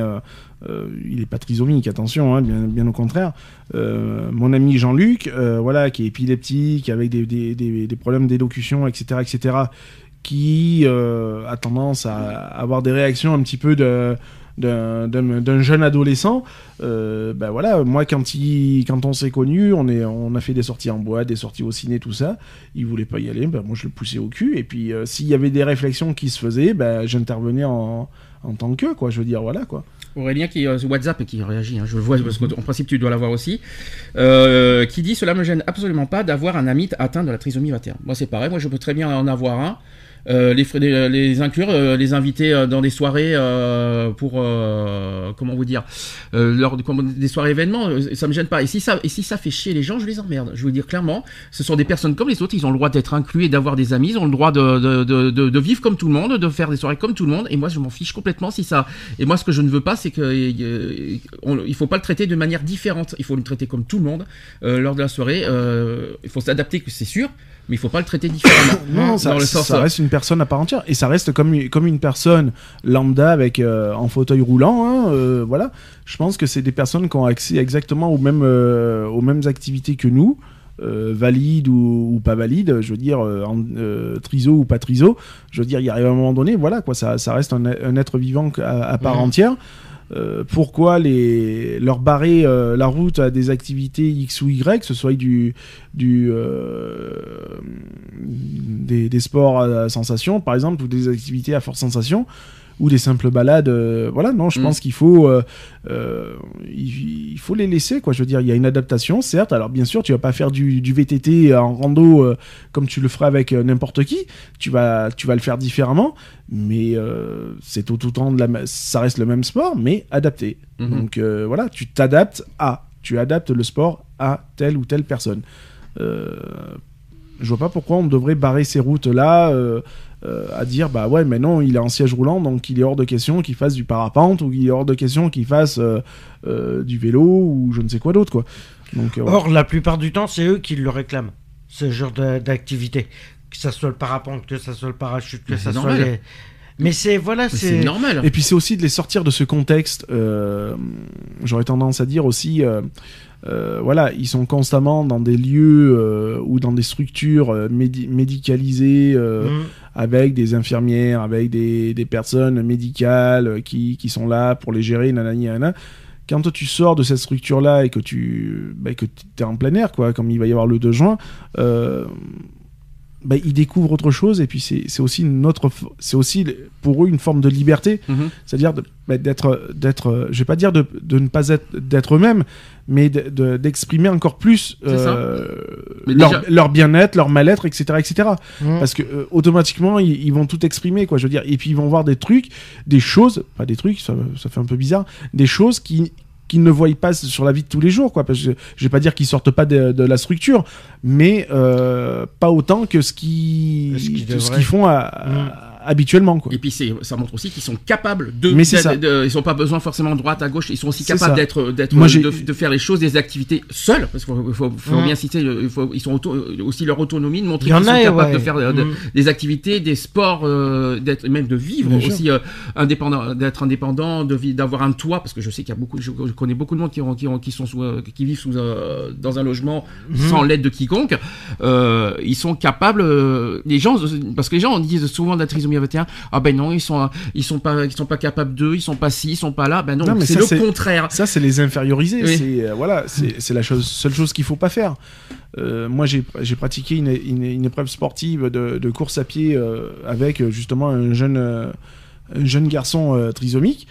euh, il est pas trisomique, attention, hein, bien, au contraire. Euh, mon ami Jean-Luc, euh, voilà, qui est épileptique, avec des, problèmes d'élocution, etc., etc., qui a tendance à avoir des réactions un petit peu de d'un jeune adolescent ben voilà moi quand on s'est connus on a fait des sorties en boîte des sorties au ciné tout ça il voulait pas y aller ben moi je le poussais au cul et puis s'il y avait des réflexions qui se faisaient ben j'intervenais en en tant que quoi je veux dire voilà quoi Aurélien qui euh, WhatsApp et qui réagit, hein, je le vois parce qu'en principe tu dois l'avoir aussi, euh, qui dit cela me gêne absolument pas d'avoir un ami atteint de la trisomie 21. Moi c'est pareil, moi je peux très bien en avoir un. Euh, les, les, inclure, euh, les inviter euh, dans des soirées pour comment vous dire, lors de, comment- des soirées événements, ça me gêne pas. Et si ça et si ça fait chier les gens, je les emmerde. Je veux dire clairement, ce sont des personnes comme les autres, ils ont le droit d'être inclus et d'avoir des amis, ils ont le droit de, vivre comme tout le monde, de faire des soirées comme tout le monde. Et moi je m'en fiche complètement si ça. Et moi ce que je ne veux pas, c'est on- il faut pas le traiter de manière différente. Il faut le traiter comme tout le monde lors de la soirée. Il faut s'adapter, c'est sûr, mais il faut pas le traiter différemment. non ça, dans le ça sens. reste une personne à part entière et ça reste comme une, comme une personne lambda avec euh, en fauteuil roulant hein, euh, voilà je pense que c'est des personnes qui ont accès exactement aux mêmes euh, aux mêmes activités que nous euh, valides ou, ou pas valides, je veux dire euh, euh, triso ou pas triso, je veux dire il arrive un moment donné, voilà quoi, ça, ça reste un, un être vivant à, à part Mhm. entière. Euh, pourquoi les, leur barrer euh, la route à des activités X ou Y, que ce soit du, du, euh, des, des sports à sensation, par exemple, ou des activités à forte sensation, ou des simples balades. euh, voilà, non, je Mm. pense qu'il faut, euh, euh, il, il faut les laisser, quoi. Je veux dire, il y a une adaptation, certes. Alors, bien sûr, tu vas pas faire du, du VTT en rando comme tu le ferais avec n'importe qui. Tu vas, tu vas le faire différemment, mais c'est tout autant de la, ça reste le même sport, mais adapté. Mhm. Donc voilà, tu t'adaptes à, tu adaptes le sport à telle ou telle personne. Je vois pas pourquoi on devrait barrer ces routes-là euh, euh, à dire bah ouais mais non il est en siège roulant donc il est hors de question qu'il fasse du parapente ou il est hors de question qu'il fasse euh, euh, du vélo ou je ne sais quoi d'autre quoi. Donc euh. Or, la plupart du temps, c'est eux qui le réclament, ce genre d'activité. Que ça soit le parapente, que ça soit le parachute, que Mais ça soit normal. les... Mais c'est, voilà, c'est... c'est normal. Et puis c'est aussi de les sortir de ce contexte. euh, J'aurais tendance à dire aussi, euh, euh, voilà, ils sont constamment dans des lieux euh, ou dans des structures euh, médi- médicalisées euh, Mm. avec des infirmières, avec des, des personnes médicales qui, qui sont là pour les gérer, nanani, nanana. Quand toi, tu sors de cette structure-là et que tu bah, que es en plein air, quoi, comme il va y avoir le 2 juin, bah, ils découvrent autre chose et puis c'est c'est aussi une autre f- c'est aussi pour eux une forme de liberté Mhm. c'est-à-dire bah, d'être d'être euh, je vais pas dire de, de ne pas être d'être eux-mêmes mais de- de- d'exprimer encore plus euh, leur, déjà- leur bien-être leur mal-être etc etc Mhm. parce que euh, automatiquement ils, ils vont tout exprimer quoi je veux dire et puis ils vont voir des trucs des choses pas des trucs ça, ça fait un peu bizarre des choses qui qu'ils ne voient pas sur la vie de tous les jours quoi parce que je vais pas dire qu'ils sortent pas de, de la structure mais euh, pas autant que ce qui Ce qu'ils font à- à- habituellement quoi Et puis ça montre aussi qu'ils sont capables de. Mais c'est ça. de- ils sont pas besoin forcément de droite à gauche. Ils sont aussi capables d'être, d'être, Moi, j'ai- de, de faire les choses, des activités seuls. Parce qu'il faut, faut, faut Mm. bien citer, faut, ils sont auto- aussi leur autonomie, de montrer qu'ils sont a, capables ouais. de faire euh, de- Mm. des activités, des sports, euh, d'être même de vivre Bien aussi euh, indépendant, d'être indépendant, de d'avoir un toit. Parce que je sais qu'il y a beaucoup, je, je connais beaucoup de monde qui, ont, qui, ont, qui sont sous, euh, qui vivent sous, euh, dans un logement Mhm. sans l'aide de quiconque. Euh, ils sont capables. euh, les gens, parce que les gens disent souvent de la trisomie 21. Ah ben non, ils sont, ils sont pas, ils sont pas capables d'eux, ils sont pas ci, ils sont pas là. Ben non, Non, c'est le contraire. ça c'est les inférioriser Oui. c'est euh, voilà c'est c'est la chose, seule chose qu'il faut pas faire Euh, moi j'ai pratiqué une, une, une épreuve sportive de, de course à pied euh, avec justement un jeune un jeune garçon trisomique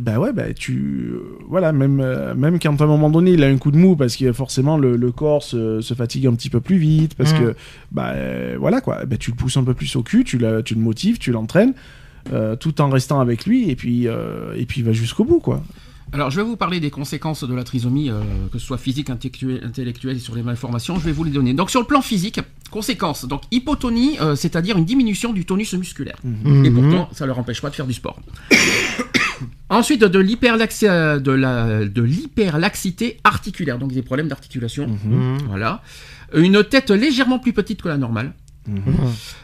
bah ouais bah tu euh, voilà même euh, même quand à un moment donné il a un coup de mou parce que forcément le, le corps se, se fatigue un petit peu plus vite parce Mm. que bah euh, voilà quoi bah, tu le pousses un peu plus au cul tu, la- tu le motives tu l'entraînes euh, tout en restant avec lui et puis euh, et puis il va jusqu'au bout quoi Alors, je vais vous parler des conséquences de la trisomie, euh, que ce soit physique, intellectuelle, et sur les malformations. Je vais vous les donner. Donc, sur le plan physique, conséquences. Donc, hypotonie, euh, c'est-à-dire une diminution du tonus musculaire. Et Mhm. pourtant, ça leur empêche pas de faire du sport. Ensuite, de euh, de la- de l'hyperlaxité articulaire, donc des problèmes d'articulation. Mhm. Voilà. Une tête légèrement plus petite que la normale. Mhm.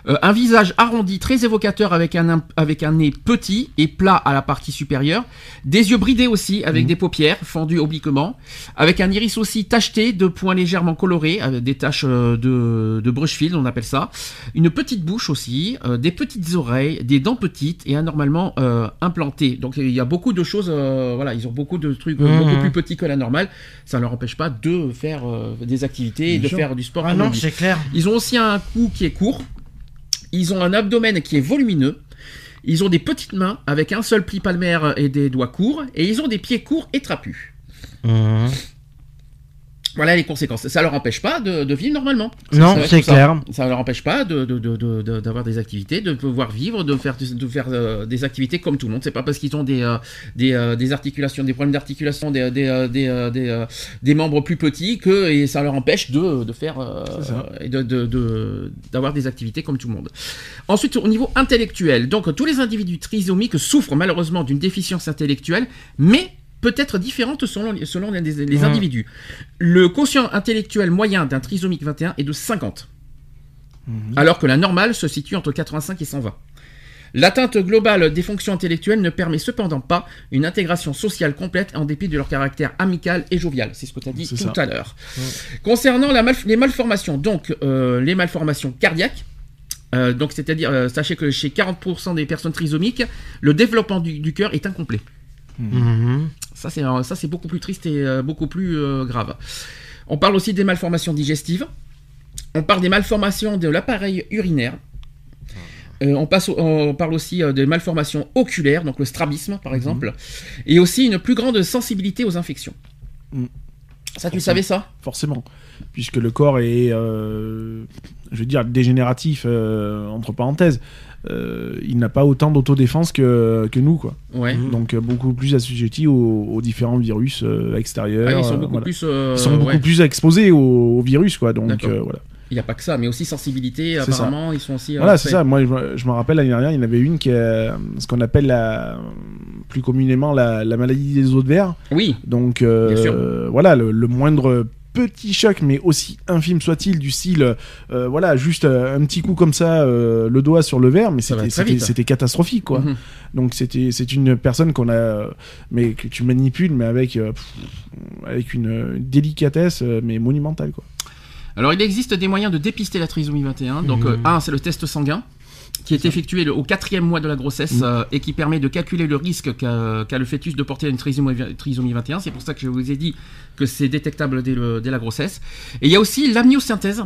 Euh, un visage arrondi très évocateur avec un, avec un nez petit et plat à la partie supérieure. Des yeux bridés aussi avec des paupières fendues obliquement. Avec un iris aussi tacheté de points légèrement colorés avec des taches euh, de, de brushfield on appelle ça. Une petite bouche aussi. euh, des petites oreilles, des dents petites et anormalement euh, implantées. Donc il y a beaucoup de choses. voilà, ils ont beaucoup de trucs Mhm. beaucoup plus petits que la normale. Ça ne leur empêche pas de faire des activités et de sûr. faire du sport. Ah non, c'est clair. Ils ont aussi un cou qui est court. Ils ont un abdomen qui est volumineux. Ils ont des petites mains avec un seul pli palmaire et des doigts courts. Et ils ont des pieds courts et trapus. Mhm. Voilà les conséquences. Ça leur empêche pas de, de vivre normalement. Ça, Non, c'est ça. clair. Ça leur empêche pas de, de- de- de- de- d'avoir des activités, de pouvoir vivre, de faire, de faire euh, des activités comme tout le monde. C'est pas parce qu'ils ont des, euh, des, euh, des articulations, des problèmes d'articulation, des, des, euh, des, euh, des, membres plus petits que et ça leur empêche de, de faire euh, et de, de- de- d'avoir des activités comme tout le monde. Ensuite, au niveau intellectuel, donc tous les individus trisomiques souffrent malheureusement d'une déficience intellectuelle, mais peut être différente selon, selon les, les Mhm. individus. Le quotient intellectuel moyen d'un trisomique 21 est de 50, alors que la normale se situe entre 85 et 120. L'atteinte globale des fonctions intellectuelles ne permet cependant pas une intégration sociale complète en dépit de leur caractère amical et jovial. C'est ce que tu as dit tout ça. à l'heure. Concernant la mal- les malformations, donc euh, les malformations cardiaques, euh, donc c'est-à-dire, euh, sachez que chez 40% des personnes trisomiques, le développement du, du cœur est incomplet. Mhm. Ça, c'est beaucoup plus triste et euh, beaucoup plus euh, grave. On parle aussi des malformations digestives. On parle des malformations de l'appareil urinaire. Euh, on, passe au- on parle aussi des malformations oculaires, donc le strabisme par exemple, et aussi une plus grande sensibilité aux infections. Mhm. Ça, tu savais ça? Forcément, puisque le corps est, euh, je veux dire, dégénératif, euh, entre parenthèses. Euh, il n'a pas autant d'autodéfense que, que nous, quoi. Ouais. Donc euh, beaucoup plus assujettis aux, aux différents virus euh, extérieurs. Ah, ils sont euh, beaucoup voilà. plus. euh, Ils sont beaucoup ouais. plus exposés aux, aux virus, quoi. Donc euh, voilà. Il n'y a pas que ça, mais aussi sensibilité. Ça. Apparemment, ils sont aussi. euh, Voilà, c'est ça. Moi, je, me- rappelle l'année dernière, il y en avait une qui est ce qu'on appelle la, plus communément la, la maladie des os de verre. Oui. Donc euh, Bien sûr. voilà, le, le moindre petit choc, mais aussi infime soit-il, du style, euh, voilà, juste euh, un petit coup comme ça, euh, le doigt sur le verre, mais c'était catastrophique, quoi. Mhm. Donc c'était c'est une personne qu'on a, mais que tu manipules, mais avec pff, avec une délicatesse, mais monumentale, quoi. Alors, il existe des moyens de dépister la trisomie 21. Donc, Mhm. un, c'est le test sanguin qui est effectué au quatrième mois de la grossesse Mhm. euh, et qui permet de calculer le risque qu'a le fœtus de porter une trisomie, trisomie 21. C'est pour ça que je vous ai dit que c'est détectable dès, le- dès la grossesse. Et il y a aussi l'amniosynthèse.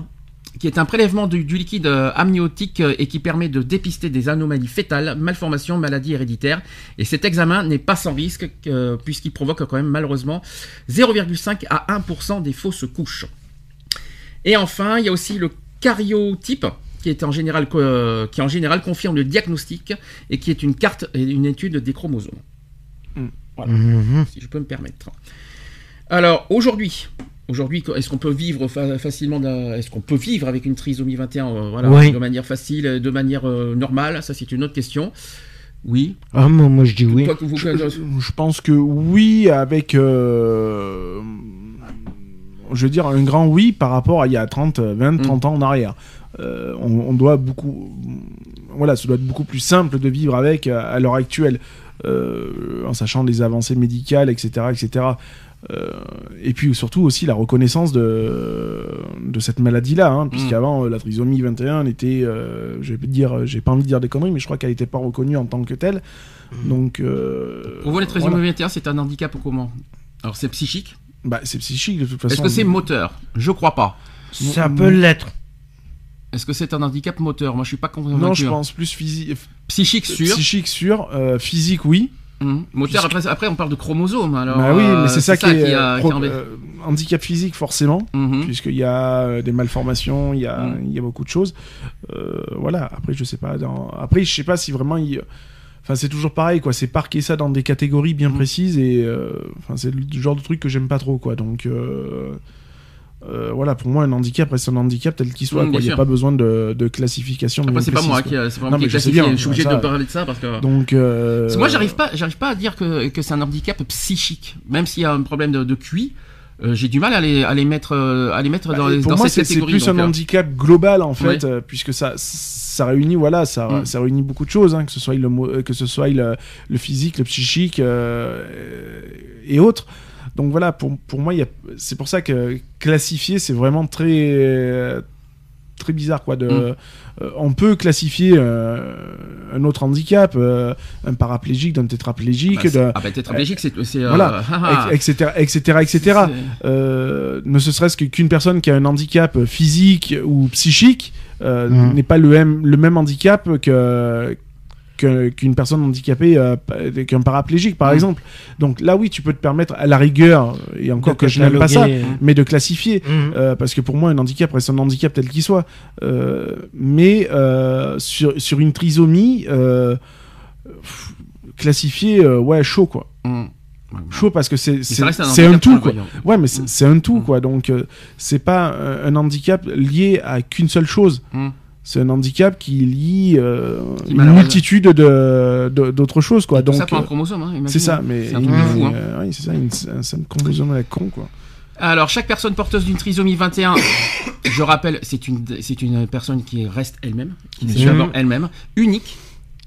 qui est un prélèvement du, du liquide euh, amniotique euh, et qui permet de dépister des anomalies fétales, malformations, maladies héréditaires. Et cet examen n'est pas sans risque euh, puisqu'il provoque quand même malheureusement 0,5 à 1% des fausses couches. Et enfin, il y a aussi le cariotype qui est en général euh, qui en général confirme le diagnostic et qui est une carte et une étude des chromosomes. Voilà, Mhm. si je peux me permettre. Alors aujourd'hui, aujourd'hui, est-ce qu'on peut vivre fa- facilement Est-ce qu'on peut vivre avec une trisomie 21 euh, voilà, Oui. de manière facile, de manière euh, normale? Ça, c'est une autre question. Oui. Ah, moi, moi, je dis oui. Toi, que vous- Je, je pense que oui, avec. euh, je veux dire, un grand oui par rapport à il y a 30, 20, Mm. 30 ans en arrière. Euh, on, on doit beaucoup. Voilà, ça doit être beaucoup plus simple de vivre avec à, à l'heure actuelle, euh, en sachant les avancées médicales, etc. etc. Euh, et puis surtout aussi la reconnaissance de, de cette maladie-là, hein, puisqu'avant euh, la trisomie 21 elle était, euh, je vais dire, j'ai pas envie de dire des conneries, mais je crois qu'elle n'était pas reconnue en tant que telle. Donc, euh, Pour vous, les trisomies voilà. 21, c'est un handicap ou comment? Alors, c'est psychique? Bah, c'est psychique de toute façon. Est-ce que c'est moteur? Je crois pas. Ça peut l'être. Est-ce que c'est un handicap moteur? Moi, je suis pas convaincu. Non, je pense plus physique. Psychique sûr. Psychique sûr, euh, physique oui. Mhm. Moteur. Après, après, on parle de chromosomes. Alors, bah oui, euh, mais c'est ça, qui est, a- euh, qui pro- euh, handicap physique forcément, Mhm. puisqu'il y a euh, des malformations, il y a, Mm. il y a beaucoup de choses. Euh, voilà. Après, je sais pas. Dans... Après, je sais pas si vraiment il. Enfin, c'est toujours pareil, quoi. C'est parquer ça dans des catégories bien Mm. précises et. euh, Enfin, c'est le genre de truc que j'aime pas trop, quoi. Donc. Euh, voilà, pour moi, un handicap reste un handicap tel qu'il soit. Mm, Il n'y a pas besoin de, de classification. Après, c'est pas moi qui, euh, c'est pas Non, moi qui sais classifié. bien, Je suis obligé ça- de parler de ça parce que. Donc. euh, Parce que moi, j'arrive pas, j'arrive pas à dire que, que c'est un handicap psychique, même s'il y a un problème de, de QI. euh, j'ai du mal à les, à les mettre, euh, à les mettre dans, Bah, pour dans moi, cette c'est plus donc, un handicap global en fait, Ouais. puisque ça, ça réunit voilà, ça, Mm. ça réunit beaucoup de choses, hein, que ce soit le, que ce soit le, le physique, le psychique euh, et autres. Donc voilà, pour, pour moi, il y a- c'est pour ça que classifier, c'est vraiment très très bizarre quoi. De, Mm. euh, on peut classifier euh, un autre handicap, euh, un paraplégique d'un tétraplégique, bah, ah bah, tétraplégique, c'est, euh, voilà, etc., etc., etc. Euh, ne ce serait-ce que- qu'une personne qui a un handicap physique ou psychique euh, Mhm. n'est pas le même, le même handicap que qu'une personne handicapée euh, qu'un paraplégique par Mhm. exemple donc là oui tu peux te permettre à la rigueur et encore De que je n'aime pas ça mais de classifier Mhm. euh, parce que pour moi, un handicap reste un handicap tel qu'il soit. Euh, mais euh, sur, sur une trisomie, euh, pff, classifier, euh, ouais, chaud quoi. Hum. Chaud parce que c'est un handicap tout pour quoi. Ouais, mais c'est un tout quoi. Donc euh, c'est pas un, handicap lié à qu'une seule chose. C'est un handicap qui lie euh, Qui, une multitude de de- d'autres choses quoi. Donc ça pour un euh, chromosome, hein, c'est ça, mais C'est un truc de fou, hein. euh, oui, c'est ça, une, un, chromosome à la con quoi. Alors, chaque personne porteuse d'une trisomie 21, je rappelle, c'est une, c'est une personne qui reste elle-même, qui est d'abord elle-même, unique,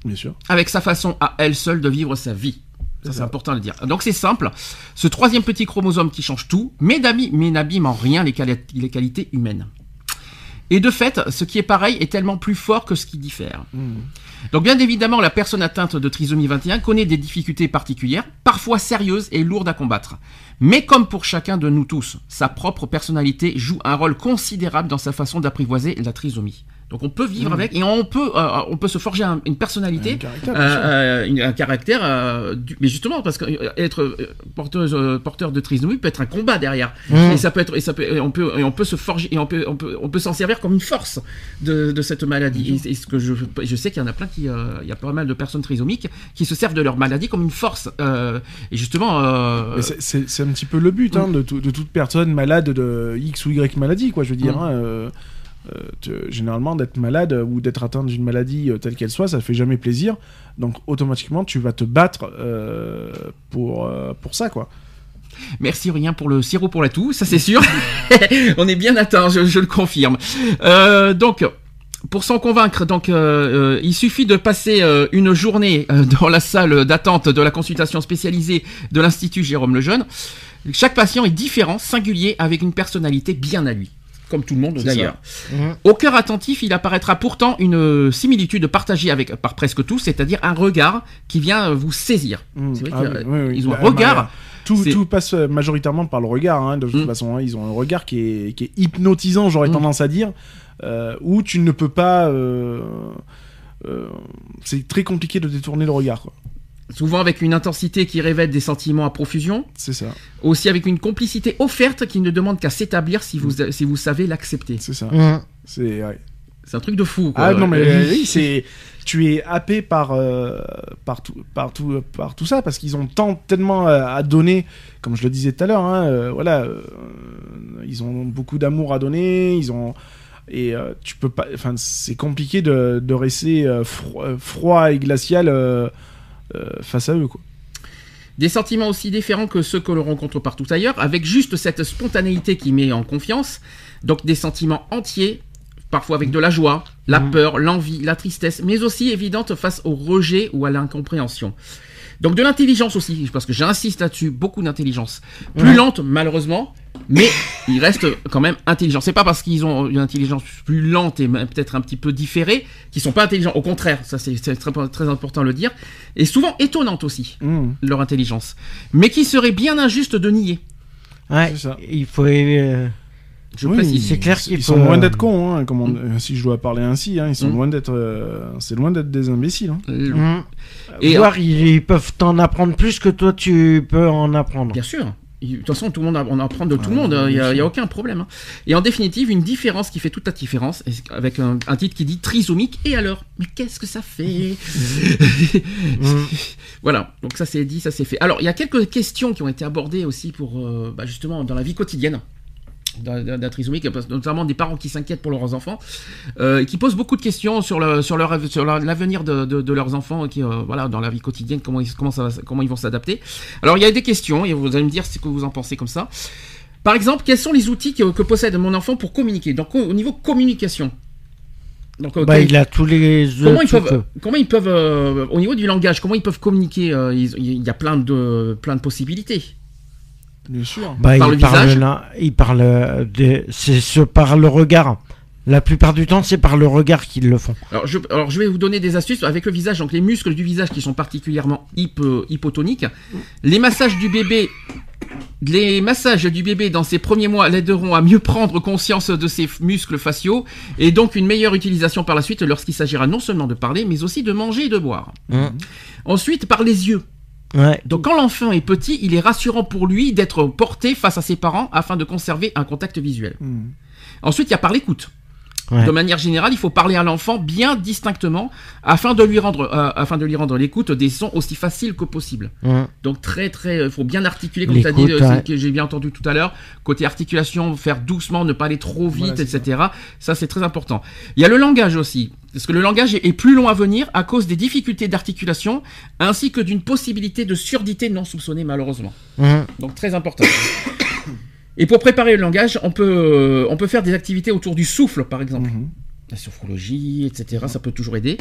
Bien sûr. avec sa façon à elle seule de vivre sa vie. Ça, C'est important de le dire. Donc, c'est simple. Ce troisième petit chromosome qui change tout, mais n'abîme mais n'abîme en rien les, quali- les qualités humaines. Et de fait, ce qui est pareil est tellement plus fort que ce qui diffère. Donc bien évidemment, la personne atteinte de trisomie 21 connaît des difficultés particulières, parfois sérieuses et lourdes à combattre. Mais comme pour chacun de nous tous, sa propre personnalité joue un rôle considérable dans sa façon d'apprivoiser la trisomie. Donc on peut vivre avec et on peut, euh, on peut se forger un- une personnalité Un caractère, euh, euh, une- un caractère, du- mais justement parce que être porteuse, porteur de trisomie peut être un combat derrière, Mmh. et ça peut être, et ça peut, et on peut, et on peut se forger, et on peut, on peut, on peut s'en servir comme une force de, de cette maladie. Et, et ce que je, je sais qu'il y en a plein qui, il y a pas mal de personnes trisomiques qui se servent de leur maladie comme une force. et justement, c'est- un petit peu le but hein, de, tout- de toute personne malade de X ou Y maladie, quoi. Je veux dire, Mm. hein, euh, euh, généralement d'être malade ou d'être atteint d'une maladie euh, telle qu'elle soit, ça fait jamais plaisir. Donc automatiquement, tu vas te battre euh, pour euh, pour ça, quoi. Merci Aurélien pour le sirop pour la toux, ça c'est sûr. On est bien atteint, je, je le confirme. Euh, donc, pour s'en convaincre, donc euh, euh, il suffit de passer euh, une journée euh, dans la salle d'attente de la consultation spécialisée de l'Institut Jérôme Lejeune. Chaque patient est différent, singulier, avec une personnalité bien à lui, comme tout le monde d'ailleurs. Mhm. Au cœur attentif, il apparaîtra pourtant une euh, similitude partagée avec par presque tous, c'est-à-dire un regard qui vient euh, vous saisir. Mm. C'est vrai Ah qu'ils oui, oui, oui. ils ont un regard. Tout, passe euh, majoritairement par le regard, hein, de toute Mm. façon. hein. Ils ont un regard qui est, qui est hypnotisant, j'aurais Mm. tendance à dire. euh, où tu ne peux pas. euh, euh, c'est très compliqué de détourner le regard. quoi. Souvent avec une intensité qui révèle des sentiments à profusion, C'est ça. aussi avec une complicité offerte qui ne demande qu'à s'établir si vous, si vous savez l'accepter. C'est ça. Hum. C'est ouais. C'est un truc de fou. Quoi. Ah non mais Euh, euh, oui, c'est tu es happé par euh, par tout par tout par tout ça parce qu'ils ont tant tellement euh, à donner comme je le disais tout à l'heure hein, euh, voilà euh, ils ont beaucoup d'amour à donner ils ont et euh, tu peux pas enfin c'est compliqué de, de rester fro- froid et glacial face à eux quoi. Des sentiments aussi différents que ceux que l'on rencontre partout ailleurs, avec juste cette spontanéité qui met en confiance. Donc des sentiments entiers, parfois avec de la joie, la Mhm. peur, l'envie, la tristesse, mais aussi évidente face au rejet ou à l'incompréhension. Donc de l'intelligence aussi, parce que j'insiste là-dessus, beaucoup d'intelligence. Plus Ouais. lente malheureusement, mais ils restent quand même intelligents. C'est pas parce qu'ils ont une intelligence plus lente et peut-être un petit peu différée qu'ils sont pas intelligents. Au contraire, ça c'est très, très important de le dire. Et souvent étonnante aussi Mmh, leur intelligence, mais qui serait bien injuste de nier. Ouais, ça. il faut. euh, Je Oui, précise. c'est clair ils- qu'il ils faut, sont loin euh, d'être cons hein, comme on- euh, si je dois parler ainsi hein, ils sont Mm. loin d'être euh, c'est loin d'être des imbéciles hein. Et Voir, ils, ils peuvent t'en apprendre plus que toi tu peux en apprendre. Bien sûr. De toute façon, tout le monde, a- on apprend de tout le Ouais, monde. Il n'y a, aucun problème. hein. Et en définitive, une différence qui fait toute la différence, avec un, un titre qui dit trisomique. Et alors? Mais qu'est-ce que ça fait? Voilà. Donc ça c'est dit, ça c'est fait. Alors il y a quelques questions qui ont été abordées aussi pour euh, bah, justement dans la vie quotidienne. D'un trisomique, notamment des parents qui s'inquiètent pour leurs enfants, euh, qui posent beaucoup de questions sur le sur leur sur l'avenir de, de, de leurs enfants, qui euh, voilà dans la vie quotidienne comment ils comment ça comment ils vont s'adapter. Alors il y a des questions et vous allez me dire ce que vous en pensez comme ça. Par exemple, quels sont les outils que, que possède mon enfant pour communiquer? Donc au, au niveau communication. Donc euh, Bah, il a tous les. Comment ils peuvent, comment ils peuvent euh, au niveau du langage, comment ils peuvent communiquer euh, ils- Il y a plein de, plein de possibilités. Bien sûr Bah, Par il le parle visage là, il parle euh, de, c'est ce par le regard. La plupart du temps, c'est par le regard qu'ils le font. Alors je, alors je vais vous donner des astuces avec le visage, donc les muscles du visage qui sont particulièrement hypo- hypotoniques. Les massages du bébé, les massages du bébé dans ses premiers mois l'aideront à mieux prendre conscience de ses muscles faciaux et donc une meilleure utilisation par la suite lorsqu'il s'agira non seulement de parler mais aussi de manger et de boire. Hein. Ensuite par les yeux. Ouais. Donc quand l'enfant est petit, il est rassurant pour lui d'être porté face à ses parents afin de conserver un contact visuel. Mm. Ensuite, il y a par l'écoute. Ouais. De manière générale, il faut parler à l'enfant bien distinctement afin de lui rendre, euh, afin de lui rendre l'écoute des sons aussi faciles que possible. Donc très très, il faut bien articuler comme tu as dit, euh, ouais. que j'ai bien entendu tout à l'heure. Côté articulation, faire doucement, ne pas aller trop vite, Voilà, etc. Ça, c'est très important. Il y a le langage aussi, parce que le langage est plus long à venir à cause des difficultés d'articulation ainsi que d'une possibilité de surdité non soupçonnée malheureusement. Hein. Donc très important. Et pour préparer le langage, on peut, euh, on peut faire des activités autour du souffle, par exemple. Mhm. La sophrologie, etc. Ça peut toujours aider.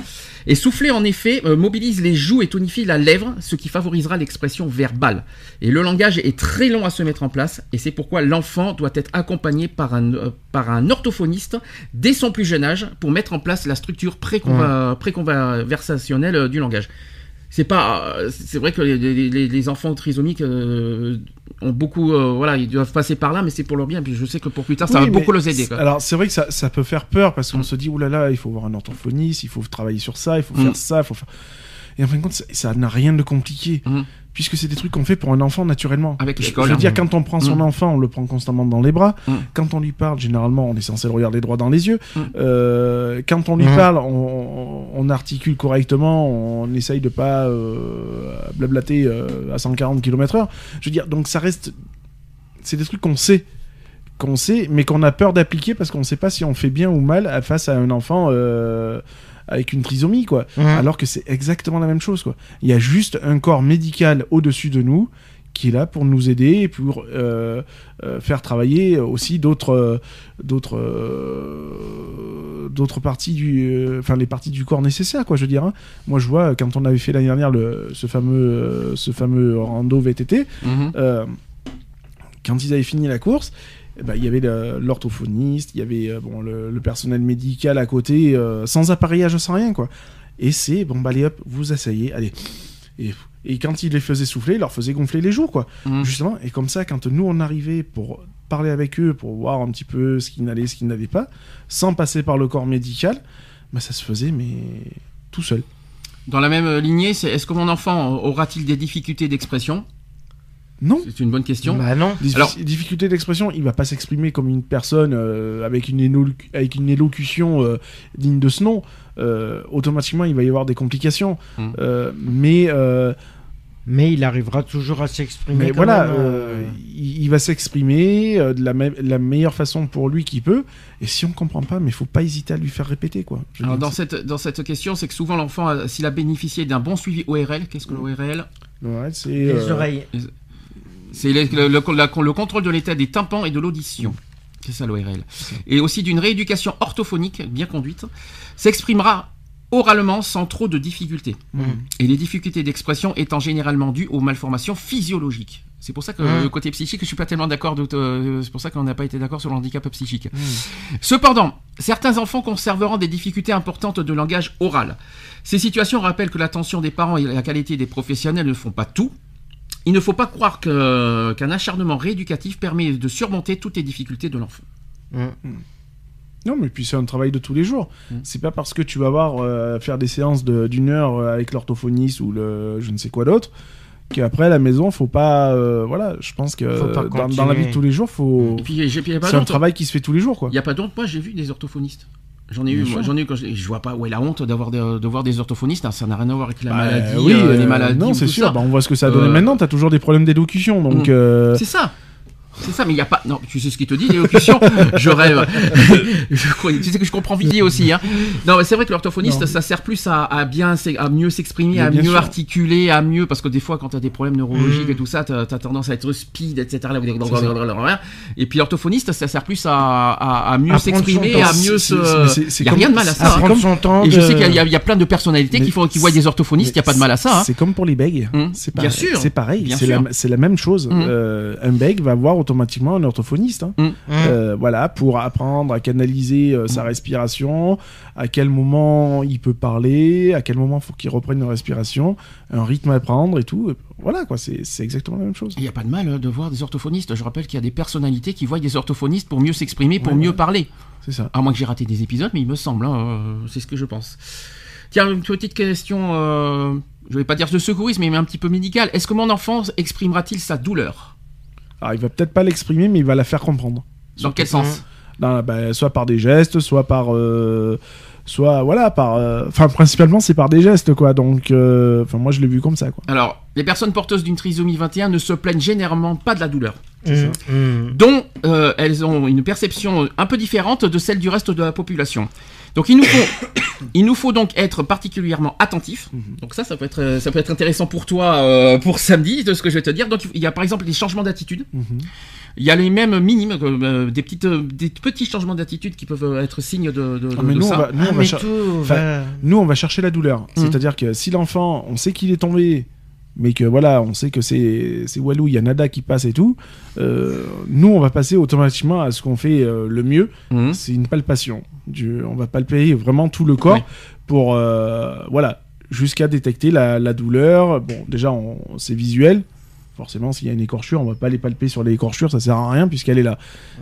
Et souffler, en effet, euh, mobilise les joues et tonifie la lèvre, ce qui favorisera l'expression verbale. Et le langage est très long à se mettre en place, et c'est pourquoi l'enfant doit être accompagné par un, euh, par un orthophoniste dès son plus jeune âge pour mettre en place la structure préconversationnelle euh, du langage. C'est pas, c'est vrai que les, les- les- les enfants trisomiques euh, ont beaucoup, euh, voilà, ils doivent passer par là, mais c'est pour leur bien. Puis je sais que pour plus tard, ça Oui, va beaucoup les aider. quoi. Alors c'est vrai que ça, ça peut faire peur parce qu'on Mm. se dit oulala, il faut voir un orthophoniste, il faut travailler sur ça, il faut Mm. faire ça, il faut faire. Et en fin de compte, ça- ça n'a rien de compliqué. Mm. Puisque c'est des trucs qu'on fait pour un enfant naturellement. Avec Je- l'école, Je veux dire, quand on prend son Mm. enfant, on le prend constamment dans les bras. Mm. Quand on lui parle, généralement, on est censé le regarder droit dans les yeux. Mm. Euh, quand on lui parle, on, on articule correctement, on essaye de pas euh, blablater euh, à 140 km/h. Je veux dire, donc ça reste. C'est des trucs qu'on sait qu'on sait, mais qu'on a peur d'appliquer parce qu'on ne sait pas si on fait bien ou mal face à un enfant euh, avec une trisomie, quoi. Hein. Alors que c'est exactement la même chose, quoi. Il y a juste un corps médical au-dessus de nous qui est là pour nous aider et pour euh, euh, faire travailler aussi d'autres euh, d'autres euh, d'autres parties du euh, enfin les parties du corps nécessaires quoi je veux dire hein. moi je vois quand on avait fait l'année dernière le, ce fameux euh, ce fameux rando VTT Mhm. euh, quand ils avaient fini la course, eh ben, il y avait l'orthophoniste, il y avait euh, bon, le, le personnel médical à côté, euh, sans appareillage, sans rien, quoi. Et c'est, bon, bah, allez hop, vous asseyez, allez. Et, et quand ils les faisaient souffler, ils leur faisaient gonfler les joues, quoi. Mhm. Justement, et comme ça, quand nous, on arrivait pour parler avec eux pour voir un petit peu ce qui n'allait, ce qui n'allait pas, sans passer par le corps médical, bah, ça se faisait, mais tout seul. Dans la même lignée, c'est est-ce que mon enfant aura-t-il des difficultés d'expression? Non. C'est une bonne question. Bah non. Alors- difficulté d'expression, il va pas s'exprimer comme une personne euh, avec, une élo- avec une élocution euh, digne de ce nom. Euh, automatiquement, il va y avoir des complications. Mm. Euh, mais euh, Mais il arrivera toujours à s'exprimer. mais voilà, même, euh, il, il va s'exprimer euh, de la, me- la meilleure façon pour lui qu'il peut. Et si on comprend pas, mais il faut pas hésiter à lui faire répéter quoi. Je Alors, dans cette, dans cette question, c'est que souvent l'enfant, s'il a bénéficié d'un bon suivi ORL, qu'est-ce que l'ORL c'est- ouais, c'est Les euh, oreilles. C'est le, le- le- la- le contrôle de l'état des tympans et de l'audition. C'est ça l'ORL. Et aussi d'une rééducation orthophonique bien conduite, s'exprimera oralement sans trop de difficultés. Mm. Et les difficultés d'expression étant généralement dues aux malformations physiologiques. C'est pour ça que le côté psychique, je suis pas tellement d'accord. euh, C'est pour ça qu'on n'a pas été d'accord sur le handicap psychique. Mm. Cependant, certains enfants conserveront des difficultés importantes de langage oral. Ces situations rappellent que l'attention des parents et la qualité des professionnels ne font pas tout. Il ne faut pas croire qu'un acharnement rééducatif permet de surmonter toutes les difficultés de l'enfant. Non, mais puis c'est un travail de tous les jours. Mm. C'est pas parce que tu vas voir euh, faire des séances de- d'une heure euh, avec l'orthophoniste ou le je ne sais quoi d'autre qu'après à la maison, faut pas. euh, voilà, je pense que dans, dans la vie de tous les jours, faut. Et puis, j'ai- puis il y a pas C'est un longtemps- travail qui se fait tous les jours, quoi. Il y a pas longtemps, moi j'ai vu des orthophonistes. J'en ai eu, j'en ai eu quand je, je vois pas où est la honte d'avoir de voir des orthophonistes. hein, ça n'a rien à voir avec la Bah, maladie, oui, euh, les euh, maladies. Non, c'est sûr. Bah, on voit ce que ça a donné Euh, maintenant. T'as toujours des problèmes d'élocution, donc. Mm. C'est ça. C'est ça, mais il n'y a pas. Non, tu sais ce qu'il te dit, l'élocution? Je rêve. je, crois- tu sais que je comprends vite aussi. Hein. Non, mais c'est vrai que l'orthophoniste, ça sert plus à, à bien, à mieux s'exprimer, à mieux sûr. articuler, à mieux. Parce que des fois, quand tu as des problèmes neurologiques Mm. et tout ça, tu as, tendance à être speed, etc. Et puis l'orthophoniste, ça sert plus à, à, à mieux s'exprimer, à mieux se. Il n'y a comme- rien de mal à ça. À hein. son temps. Et je sais qu'il y, a- y plein de personnalités Mais qui, font, qui voient des orthophonistes, il n'y a pas de mal à ça. hein. C'est comme pour les bègues. Hum, C'est bien pareil. sûr. C'est la, même chose. Hum. Euh, un bègue va voir automatiquement un orthophoniste. hein. Hum. Euh, voilà, pour apprendre à canaliser euh, sa respiration, à quel moment il peut parler, à quel moment il faut qu'il reprenne une respiration, un rythme à prendre et tout. Voilà, quoi, c'est exactement la même chose. Il n'y a pas de mal euh, de voir des orthophonistes. Je rappelle qu'il y a des personnalités qui voient des orthophonistes pour mieux s'exprimer, pour Ouais, mieux ouais. parler. C'est ça. À moins que j'ai raté des épisodes, mais il me semble, hein, euh, c'est ce que je pense. Tiens, une petite question, euh, je vais pas dire de secourisme, mais un petit peu médicale. Est-ce que mon enfant exprimera-t-il sa douleur? Alors, il va peut-être pas l'exprimer, mais il va la faire comprendre. Dans quel sens Non, bah, soit par des gestes, soit par. euh, soit, voilà, par. euh, Enfin, principalement, c'est par des gestes, quoi. Donc, euh, enfin, moi, je l'ai vu comme ça, quoi. Alors, les personnes porteuses d'une trisomie 21 ne se plaignent généralement pas de la douleur, Hum, hum. dont euh, elles ont une perception un peu différente de celle du reste de la population. Donc, il nous faut, il nous faut donc être particulièrement attentifs. Donc ça, ça peut être, ça peut être intéressant pour toi euh, pour samedi, de ce que je vais te dire. Donc, il y a par exemple les changements d'attitude. Il y a les mêmes minimes, euh, des, petites, euh, des petits changements d'attitude qui peuvent être signes de, de, Ah, mais de nous, on va, nous, Ah, on va mais cher- tout enfin, va- nous, on va chercher la douleur. Mhm. C'est-à-dire que si l'enfant, on sait qu'il est tombé, mais que voilà, on sait que c'est c'est Walou, il y a nada qui passe et tout, euh, nous, on va passer automatiquement à ce qu'on fait euh, le mieux, Mhm. c'est une palpation. Du, on va palper vraiment tout le corps Ouais. pour, euh, voilà, jusqu'à détecter la, la douleur. Bon, déjà, c'est visuel. Forcément, s'il y a une écorchure, on va pas les palper sur les écorchures, ça sert à rien puisqu'elle est là.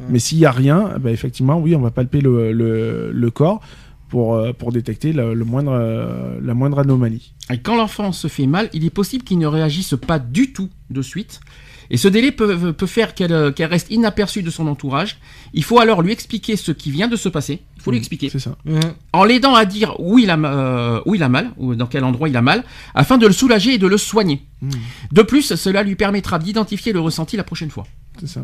Mais s'il y a rien, bah, effectivement, oui, on va palper le, le, le corps pour, euh, pour détecter le, le moindre, euh, la moindre anomalie. Et quand l'enfant se fait mal, il est possible qu'il ne réagisse pas du tout de suite. Et ce délai peut, peut faire qu'elle euh, qu'elle reste inaperçue de son entourage. Il faut alors lui expliquer ce qui vient de se passer. Il faut lui expliquer. C'est ça. Hum. En l'aidant à dire où il, a, euh, où il a mal, ou dans quel endroit il a mal, afin de le soulager et de le soigner. Mm. De plus, cela lui permettra d'identifier le ressenti la prochaine fois. C'est ça.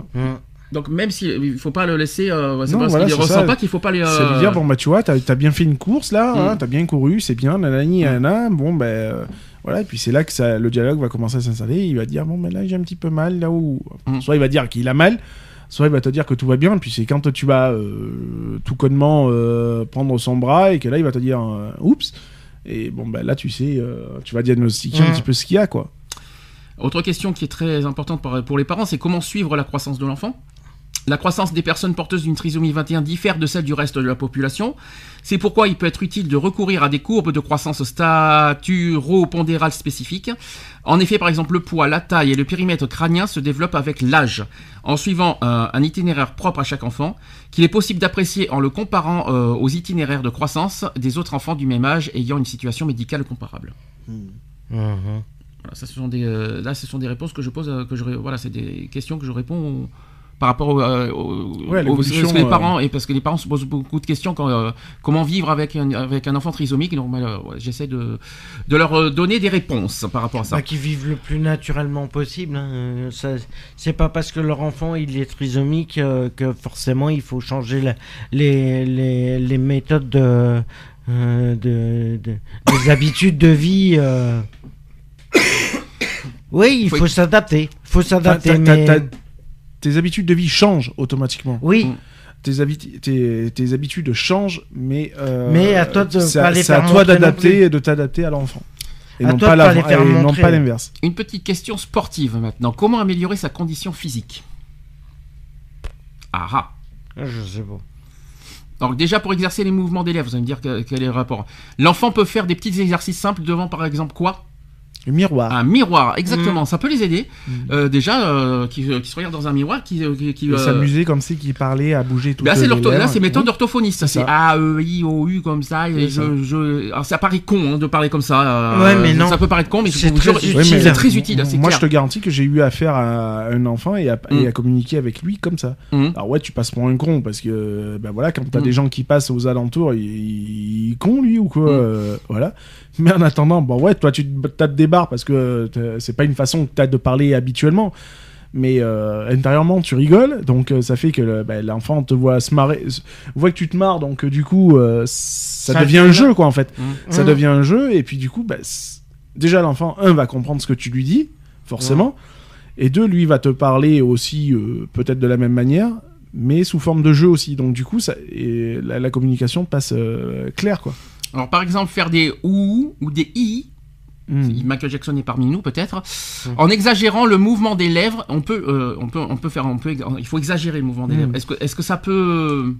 Donc même s'il ne faut pas le laisser, euh, c'est Non, parce voilà, qu'il ne c'est ressent ça. pas qu'il faut pas les... C'est lui dire, bon, bah, tu vois, t'as as bien fait une course là, hein, Mm. t'as bien couru, c'est bien, nanani, nanana, bon, ben, euh, voilà, et puis c'est là que ça, le dialogue va commencer à s'installer, il va dire, bon, ben là, j'ai un petit peu mal, là où. Mm. Soit il va dire qu'il a mal, soit il va te dire que tout va bien, puis c'est quand tu vas euh, tout connement euh, prendre son bras et que là, il va te dire, euh, oups, et bon, ben là, tu sais, tu vas diagnostiquer un Mm. petit peu ce qu'il y a, quoi. Autre question qui est très importante pour les parents, c'est comment suivre la croissance de l'enfant? La croissance des personnes porteuses d'une trisomie 21 diffère de celle du reste de la population. C'est pourquoi il peut être utile de recourir à des courbes de croissance staturo-pondérale spécifiques. En effet, par exemple, le poids, la taille et le périmètre crânien se développent avec l'âge, en suivant euh, un itinéraire propre à chaque enfant, qu'il est possible d'apprécier en le comparant euh, aux itinéraires de croissance des autres enfants du même âge ayant une situation médicale comparable. Mhm. Voilà, ça, ce sont des, euh, là, ce sont des réponses que je pose, euh, que je, voilà, c'est des questions que je réponds par rapport euh, au- Ouais, au- l'évolution, parce que les euh, parents et parce que les parents se posent beaucoup de questions quand, euh, comment vivre avec un, avec un enfant trisomique. Donc, ouais, j'essaie de, de leur donner des réponses par rapport à ça. Bah, qui vivent le plus naturellement possible. hein. Ça- C'est pas parce que leur enfant il est trisomique euh, que forcément il faut changer la- les, les, les méthodes de, euh, de, de- des habitudes de vie. euh. Oui, il Faut- faut s'adapter. Il faut s'adapter. mais... tes habitudes de vie changent automatiquement. Oui. Tes, habi- tes, tes habitudes changent, mais euh, Mais à toi de c'est pas à- les c'est à faire toi montrer non d'adapter et de t'adapter à l'enfant. Et À non toi pas, de pas l'avant- les faire et non montrer. pas l'inverse. Une petite question sportive maintenant. Comment améliorer sa condition physique? Ah ah. je sais pas. Alors déjà pour exercer les mouvements des lèvres, vous allez me dire que- quel est le rapport? L'enfant peut faire des petits exercices simples devant par exemple quoi? Le miroir. Un miroir, exactement. Mm. Ça peut les aider. Mm. Euh, déjà, euh, qui, euh, qui se regardent dans un miroir, qui, euh, qui, qui, euh, s'amuser comme si qu'il parlait à bouger tout Là, c'est l'ortho- là, c'est méthode Oui. orthophoniste. C'est. A, E, I, O, U, comme ça. Et C'est je, je... Alors, ça paraît con hein, de parler comme ça. euh, Ouais, mais non. Ça peut paraître con, mais C'est très utile. Mais- très utile. Moi, clair. je te garantis que j'ai eu affaire à un enfant et à, Mm. et à communiquer avec lui comme ça. Alors ouais, tu passes pour un con parce que ben voilà, quand t'as des gens qui passent aux alentours, il, il est con lui ou quoi, voilà. Mais en attendant, bon ouais, toi tu te tapes des barres parce que t'as- c'est pas une façon que t'as de parler habituellement. Mais euh, intérieurement, tu rigoles, donc euh, ça fait que ben, l'enfant te voit se marrer, voit que tu te marres, donc euh, du coup, euh, ça, Ça devient un jeu quoi en fait. Mm. Ça Mm. devient un jeu et puis du coup, c- déjà l'enfant un va comprendre ce que tu lui dis, forcément, et deux lui va te parler aussi euh, peut-être de la même manière, mais sous forme de jeu aussi. Donc du coup, ça, et la, la communication passe euh, claire quoi. Alors, par exemple, faire des OU ou des I. Mm. Michael Jackson est parmi nous, peut-être. En exagérant le mouvement des lèvres, on peut, euh, on peut, on peut faire, on peut, il faut exagérer le mouvement des Mm. lèvres. Est-ce que, est-ce que ça peut,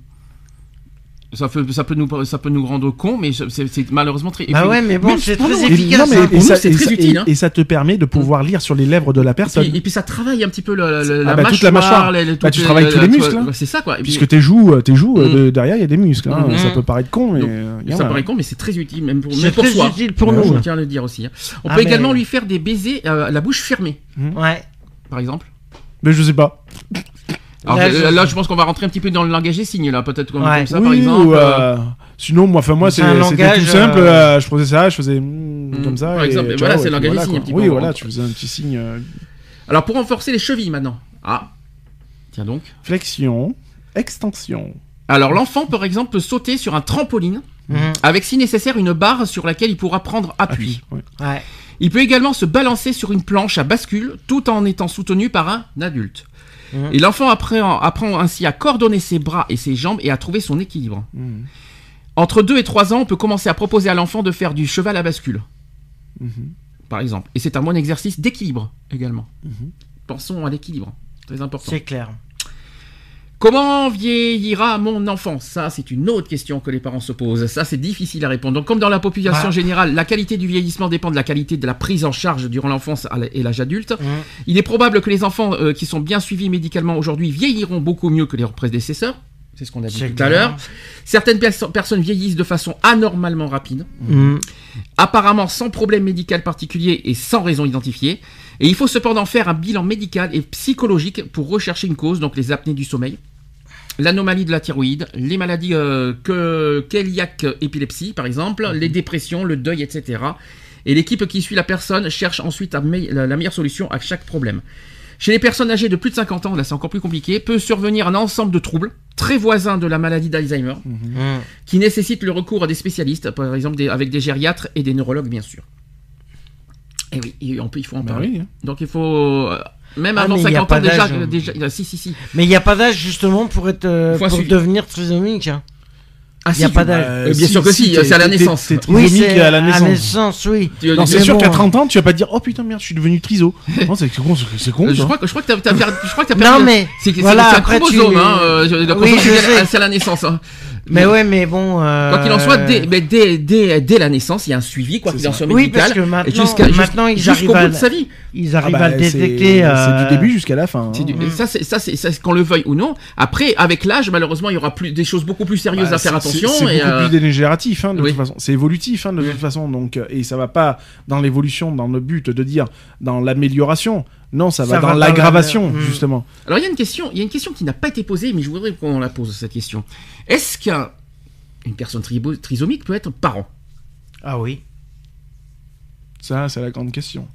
ça peut, ça peut nous, ça peut nous rendre cons, mais c'est c'est malheureusement très. Bah ouais, mais bon, c'est très efficace. non, mais- hein. et Pour nous, ça- c'est et très utile, et- hein. et ça te permet de pouvoir lire sur les lèvres de la Et personne. puis, et puis ça travaille un petit peu le- le- la, Ah bah, mâchoire, toute la mâchoire. les- les- Bah, tu les- travailles tous les muscles, hein. C'est ça quoi. Puisque tes joues, euh, tes joues euh, Mm. de- derrière, il y a des muscles. hein. Mm. Ça peut paraître con, mais Donc, euh, il y en ça a. paraît con, mais c'est très utile, même pour, C'est soi. utile pour nous. Je tiens à le dire aussi. On Ah, peut également lui faire des baisers à la bouche fermée, Ouais. par exemple. Mais je sais pas. Alors, Là, je- là, je pense qu'on va rentrer un petit peu dans le langage des signes, là, peut-être comme, Ouais. comme ça, oui, par exemple. ou, euh, euh, sinon, moi, enfin, moi, C'est c'était langage, tout simple. euh, euh, je faisais ça, je faisais mm, Mm, comme ça. par et exemple, et ciao, voilà, c'est le langage des signes, quoi. un petit Oui, peu, voilà, tu faisais un petit signe. euh, Alors, pour renforcer les chevilles maintenant. Ah, tiens donc. flexion, extension. Alors, l'enfant, par exemple, peut sauter sur un trampoline Mhm. avec, si nécessaire, une barre sur laquelle il pourra prendre appui. Ouais. Ouais. Il peut également se balancer sur une planche à bascule tout en étant soutenu par un adulte. Et l'enfant apprend, apprend ainsi à coordonner ses bras et ses jambes et à trouver son équilibre. Mm. Entre 2 et 3 ans, on peut commencer à proposer à l'enfant de faire du cheval à bascule, Mhm. par exemple. Et c'est un bon exercice d'équilibre également. Mhm. Pensons à l'équilibre, très important. C'est clair. Comment vieillira mon enfant Ça, c'est une autre question que les parents se posent. Ça, c'est difficile à répondre. Donc, comme dans la population générale, la qualité du vieillissement dépend de la qualité de la prise en charge durant l'enfance et l'âge adulte. Mhm. Il est probable que les enfants euh, qui sont bien suivis médicalement aujourd'hui vieilliront beaucoup mieux que leurs prédécesseurs. C'est ce qu'on a dit tout à l'heure. Certaines perso- personnes vieillissent de façon anormalement rapide, Mhm. apparemment sans problème médical particulier et sans raison identifiée. Et il faut cependant faire un bilan médical et psychologique pour rechercher une cause, donc les apnées du sommeil, l'anomalie de la thyroïde, les maladies euh, que cœliaque épilepsie par exemple, les dépressions, le deuil, etc. Et l'équipe qui suit la personne cherche ensuite me- la, meilleure solution à chaque problème. Chez les personnes âgées de plus de 50 ans, là c'est encore plus compliqué, peut survenir un ensemble de troubles très voisins de la maladie d'Alzheimer Mhm. qui nécessitent le recours à des spécialistes, par exemple des- avec des gériatres et des neurologues bien sûr. Et oui, et on peut, il faut en Bah parler. oui, hein. Donc il faut euh, même Ah, avant mais il y a 50 pas ans déjà, hein. euh, si si si. Mais il n'y a pas d'âge justement pour être euh, pour suivi. devenir trisomique. hein. Ah, Il y a si, pas tu- d'âge. Euh, bien sûr que si, c'est à la naissance. t'es Oui, trisomique c'est à la naissance. oui. Tu- Non, tu- c'est sûr bon, qu'à 30 ans, tu vas pas te dire, oh putain, merde, je suis devenu triso. non, c'est con, c'est con. Je crois que je crois que t'as perdu. Je crois que t'as Non, mais c'est c'est- voilà, c'est un tu- chromosome. Hein, Oui, c'est à- c'est à la naissance. Mais ouais, mais bon. euh, Quoi qu'il en soit, dès, mais dès, dès, dès la naissance, il y a un suivi, quoi qu'il en soit Oui, médical. parce que et maintenant, jusqu'à- jus- maintenant ils arrivent bout à, de sa vie. ils Ah arrivent bah, à le détecter. C'est euh, du début jusqu'à la fin. C'est hein. du- Ça, c'est ça, c'est ça, c'est qu'on le veuille ou non. Après, avec l'âge, malheureusement, il y aura plus des choses beaucoup plus sérieuses Bah, à faire attention. C'est et, beaucoup euh, plus dégénératif, hein, de oui. toute façon. C'est évolutif, hein, de Oui. toute façon. Donc, euh, et ça va pas dans l'évolution, dans le but de dire dans l'amélioration. Non, ça, Ça va va dans l'aggravation, la- justement. Alors, il y a une question, il y a une question qui n'a pas été posée, mais je voudrais qu'on la pose cette question. Est-ce qu'une personne trisomique peut être parent? Ah oui. Ça, c'est la grande question.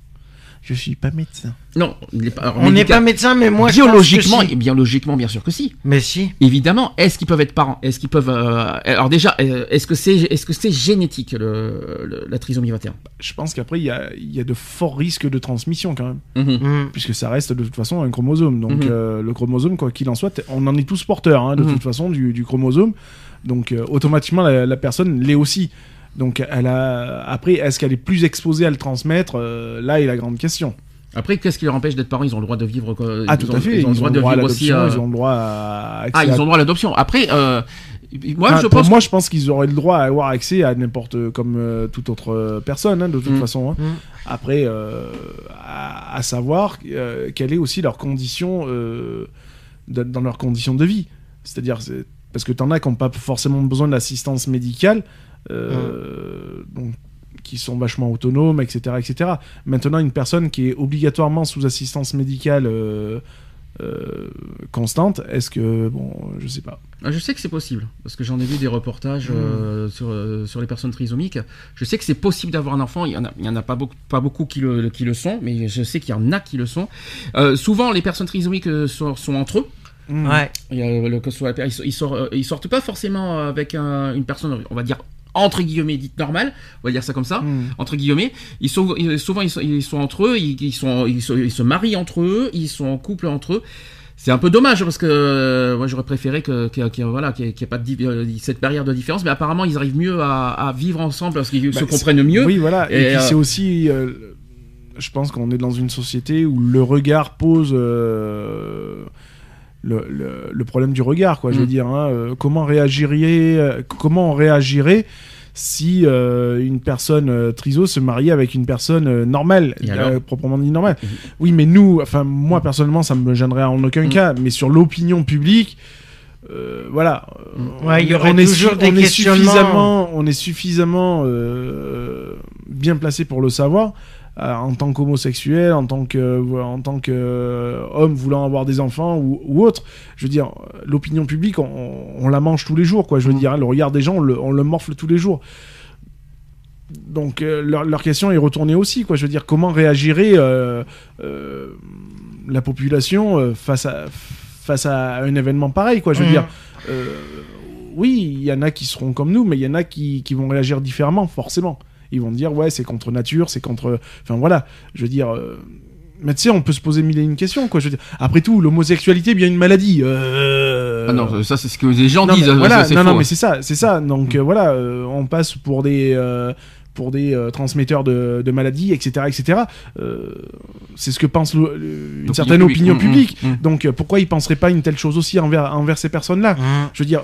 Je suis pas médecin. Non, alors, On n'est pas médecin, mais moi je pense que biologiquement, si. biologiquement, bien sûr que si. Mais si. Évidemment, est-ce qu'ils peuvent être parents? Est-ce qu'ils peuvent euh, Alors déjà, euh, est-ce que c'est est-ce que c'est génétique le, le- la trisomie 21 Je pense qu'après, il y a, il y a de forts risques de transmission quand même. Mhm. Mm. Puisque ça reste de toute façon un chromosome. Donc, Mhm. euh, le chromosome, quoi qu'il en soit, on en est tous porteurs, hein, de Mhm. toute façon, du, du chromosome. Donc, euh, automatiquement, la, la personne l'est aussi. Donc, elle a... après, est-ce qu'elle est plus exposée à le transmettre Euh, Là est la grande question. Après, qu'est-ce qui leur empêche d'être parents? Ils ont le droit de vivre. quoi, Ah, ils tout ont, à fait. Ils ont le droit de vivre aussi. euh, ils ont le droit à accès Ah, ils ont le droit à l'adoption. Après, euh, moi, je pour pense. moi, je pense qu'ils auraient le droit à avoir accès à n'importe comme euh, toute autre personne, hein, de toute Mm. façon. hein. Mm. Après, à, à savoir quelle est aussi leur condition dans leurs conditions de vie. C'est-à-dire, c'est- parce que t'en as qui n'ont pas forcément besoin d'assistance médicale, euh, donc qui sont vachement autonomes, etc., etc. Maintenant, une personne qui est obligatoirement sous assistance médicale euh, euh, constante, est-ce que bon, je sais pas. Ah, Je sais que c'est possible, parce que j'en ai vu des reportages Mm. euh, sur, euh, sur les personnes trisomiques. Je sais que c'est possible d'avoir un enfant, il y en a, il y en a pas, beaucoup, pas beaucoup qui le, qui le sont, mais je sais qu'il y en a qui le sont. Euh, souvent, les personnes trisomiques sont, sont entre eux. Mm. Ouais. Il y a le- que ce soit ils, so- ils sortent, ils sortent pas forcément avec un- une personne, on va dire, entre guillemets, dite normale, on va dire ça comme ça. Mm. entre guillemets, ils sont souvent ils sont, ils sont entre eux, ils, ils sont, ils, sont- ils se marient entre eux, ils sont en couple entre eux. C'est un peu dommage parce que euh, moi j'aurais préféré que, que, que- voilà qu'il n'y ait, pas de, euh, cette barrière de différence, mais apparemment ils arrivent mieux à, à vivre ensemble parce qu'ils se Bah, comprennent mieux. Oui, voilà. Et, Et, euh, c'est aussi, euh, je pense qu'on est dans une société où le regard pose le, le- le problème du regard, quoi. Je veux Mm. dire, hein, euh, comment réagirait, euh, comment on réagirait si euh, une personne euh, triso se mariait avec une personne normale, proprement dit normale? Mhm. Oui, mais nous, enfin moi personnellement, ça me gênerait en aucun Mm. cas. Mais sur l'opinion publique. voilà, Mm. Ouais, il y On- est toujours des suffisamment, on est suffisamment bien placé pour le savoir en tant qu'homosexuel, en tant que, en tant que euh, homme voulant avoir des enfants ou, ou autre. Je veux dire, l'opinion publique, on, on la mange tous les jours, quoi. Je veux Mm. dire, hein, le regard des gens, on le, on le morfle tous les jours. Donc euh, leur, leur question est retournée aussi, quoi. Je veux dire, comment réagirait euh, euh, la population euh, face à face à un événement pareil, quoi. Je veux Mhm. dire, euh, oui, il y en a qui seront comme nous, mais il y en a qui, qui vont réagir différemment, forcément. Ils vont dire, ouais, c'est contre nature, c'est contre. Enfin voilà, je veux dire. euh, Mais tu sais, on peut se poser mille et une questions, quoi. Je veux dire, après tout, l'homosexualité bien une maladie. Euh... Ah non, ça c'est ce que les gens Non, disent. mais voilà, c'est non, faux, non, mais c'est ça, c'est ça. Donc euh, voilà, euh, on passe pour des pour des euh, transmetteurs de, de maladies, etc., etc. Euh, c'est ce que pense le- le- une certaine opinion publique. Donc euh, pourquoi ils penseraient pas une telle chose aussi envers envers ces personnes-là? Mm. Je veux dire,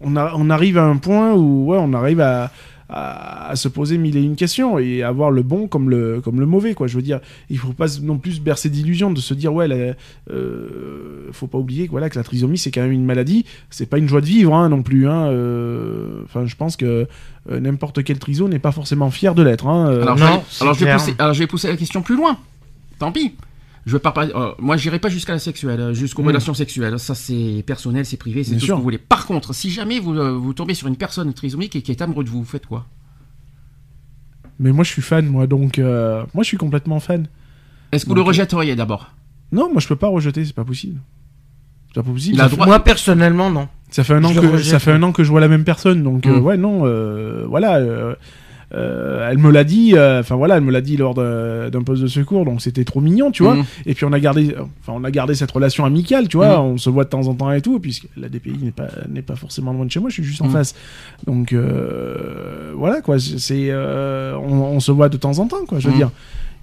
on, a- on arrive à un point où ouais, on arrive à, à, à se poser mille et une questions et à voir le bon comme le, comme le mauvais. Quoi. Je veux dire, il faut pas non plus se bercer d'illusions de se dire, ouais, la- euh, faut pas oublier que, voilà, que la trisomie, c'est quand même une maladie. C'est pas une joie de vivre hein, non plus. hein, euh, Enfin, je pense que euh, n'importe quel triso n'est pas forcément fier de l'être. hein, euh. Alors, Non, je alors, vais pousser, alors je vais pousser la question plus loin. Tant pis. Je veux pas parler. euh, moi, j'irai pas jusqu'à la sexuelle, euh, jusqu'aux Mm. relations sexuelles. Ça, c'est personnel, c'est privé, c'est tout ce que vous voulez. Par contre, si jamais vous, euh, vous tombez sur une personne trisomique et qui est amoureux de vous, vous faites quoi? Mais moi, je suis fan, moi, donc euh, moi, je suis complètement fan. Est-ce que vous le rejetteriez d'abord? Non, moi, je peux pas rejeter, c'est pas possible. C'est pas possible. Moi personnellement non. Ça fait un an que rejette, ça fait un an que je vois la même personne, donc euh, Mm. ouais non, euh, voilà. Euh, elle me l'a dit, euh, enfin voilà, elle me l'a dit lors d'un poste de secours, donc c'était trop mignon, tu vois. Mhm. Et puis on a gardé, enfin on a gardé cette relation amicale, tu vois. Mhm. On se voit de temps en temps et tout, puisque la DPI n'est pas n'est pas forcément loin de chez moi, je suis juste en Mhm. face. Donc euh, voilà quoi, c'est on, on se voit de temps en temps, quoi. Je veux dire.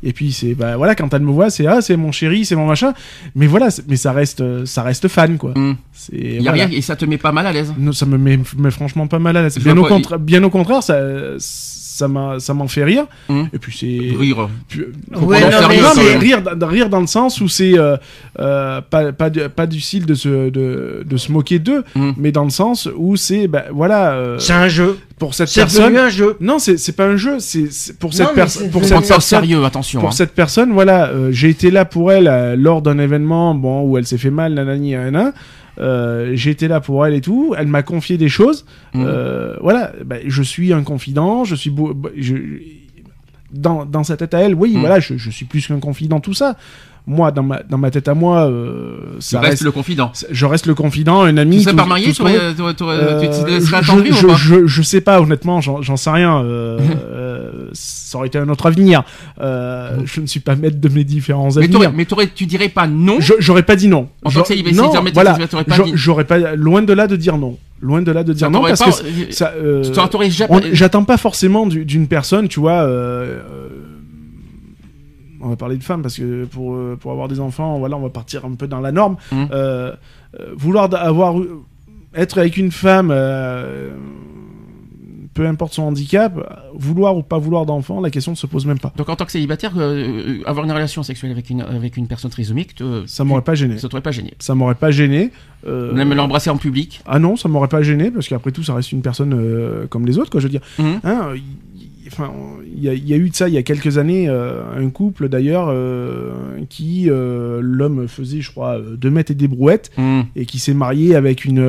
Et puis c'est bah voilà quand elle me voit c'est ah c'est mon chéri c'est mon machin mais voilà mais ça reste ça reste fan quoi c'est Y a voilà. rien, et ça te met pas mal à l'aise? Non, ça me met, met franchement pas mal à l'aise bien, au bien au contraire ça ça m'a ça m'en fait rire Hum. et puis c'est Rire. puis- Ouais, non, mais quand mais rire, dans- rire dans le sens où c'est euh, euh, pas, pas, du, pas du style de se, de, de se moquer d'eux, Mm. mais dans le sens où c'est, bah, voilà, euh, C'est un jeu. pour cette C'est personne. un jeu. Non, c'est c'est pas un jeu, c'est pour Non, cette personne. Pour cette Prendre ça au personne. sérieux, attention. Pour hein. cette personne, voilà, euh, j'ai été là pour elle euh, lors d'un événement, bon, où elle s'est fait mal, nanani, nanana. Euh, été là pour elle et tout. Elle m'a confié des choses. Mhm. Euh, voilà, bah, je suis un confident. Je suis beau, bah, je- dans, dans sa tête à elle, oui, Mhm. voilà, je, je suis plus qu'un confident, tout ça. Moi, dans ma, dans ma tête à moi, euh, ça reste, le confident. je reste le confident, un ami. Tu serais pas marié, tu Euh, tu je, laisserais je- ou pas je- je sais pas, honnêtement, j'en sais rien. euh, euh, ça aurait été un autre avenir. Euh, je ne suis pas maître de mes différents Mais avenirs. mais tu dirais pas non J'aurais pas dit non. En tant que J'aurais- célibataire, non, voilà. t'aurais pas J'aurais pas, loin de là de dire non. Loin de là de dire Ça non parce pas- que ça, J'attends pas forcément du- d'une personne, tu vois. On va parler de femmes parce que pour, euh, pour avoir des enfants, voilà, on va partir un peu dans la norme. Mhm. Euh, euh, vouloir avoir être avec une femme, euh, peu importe son handicap, vouloir ou pas vouloir d'enfant, la question ne se pose même pas. Donc en tant que célibataire, euh, avoir une relation sexuelle avec une, avec une personne trisomique, te- Ça m'aurait pas gêné. ça t'aurait pas gêné. Ça m'aurait pas gêné. Euh, Même l'embrasser en public. Ah non, ça m'aurait pas gêné parce qu'après tout, ça reste une personne euh, comme les autres, quoi. Je veux dire, Mhm. Hein, enfin, il y, a- il y a eu de ça il y a quelques années, euh, un couple d'ailleurs euh, qui euh, l'homme faisait, je crois, 2 mètres et des brouettes Hum. et qui s'est marié avec une,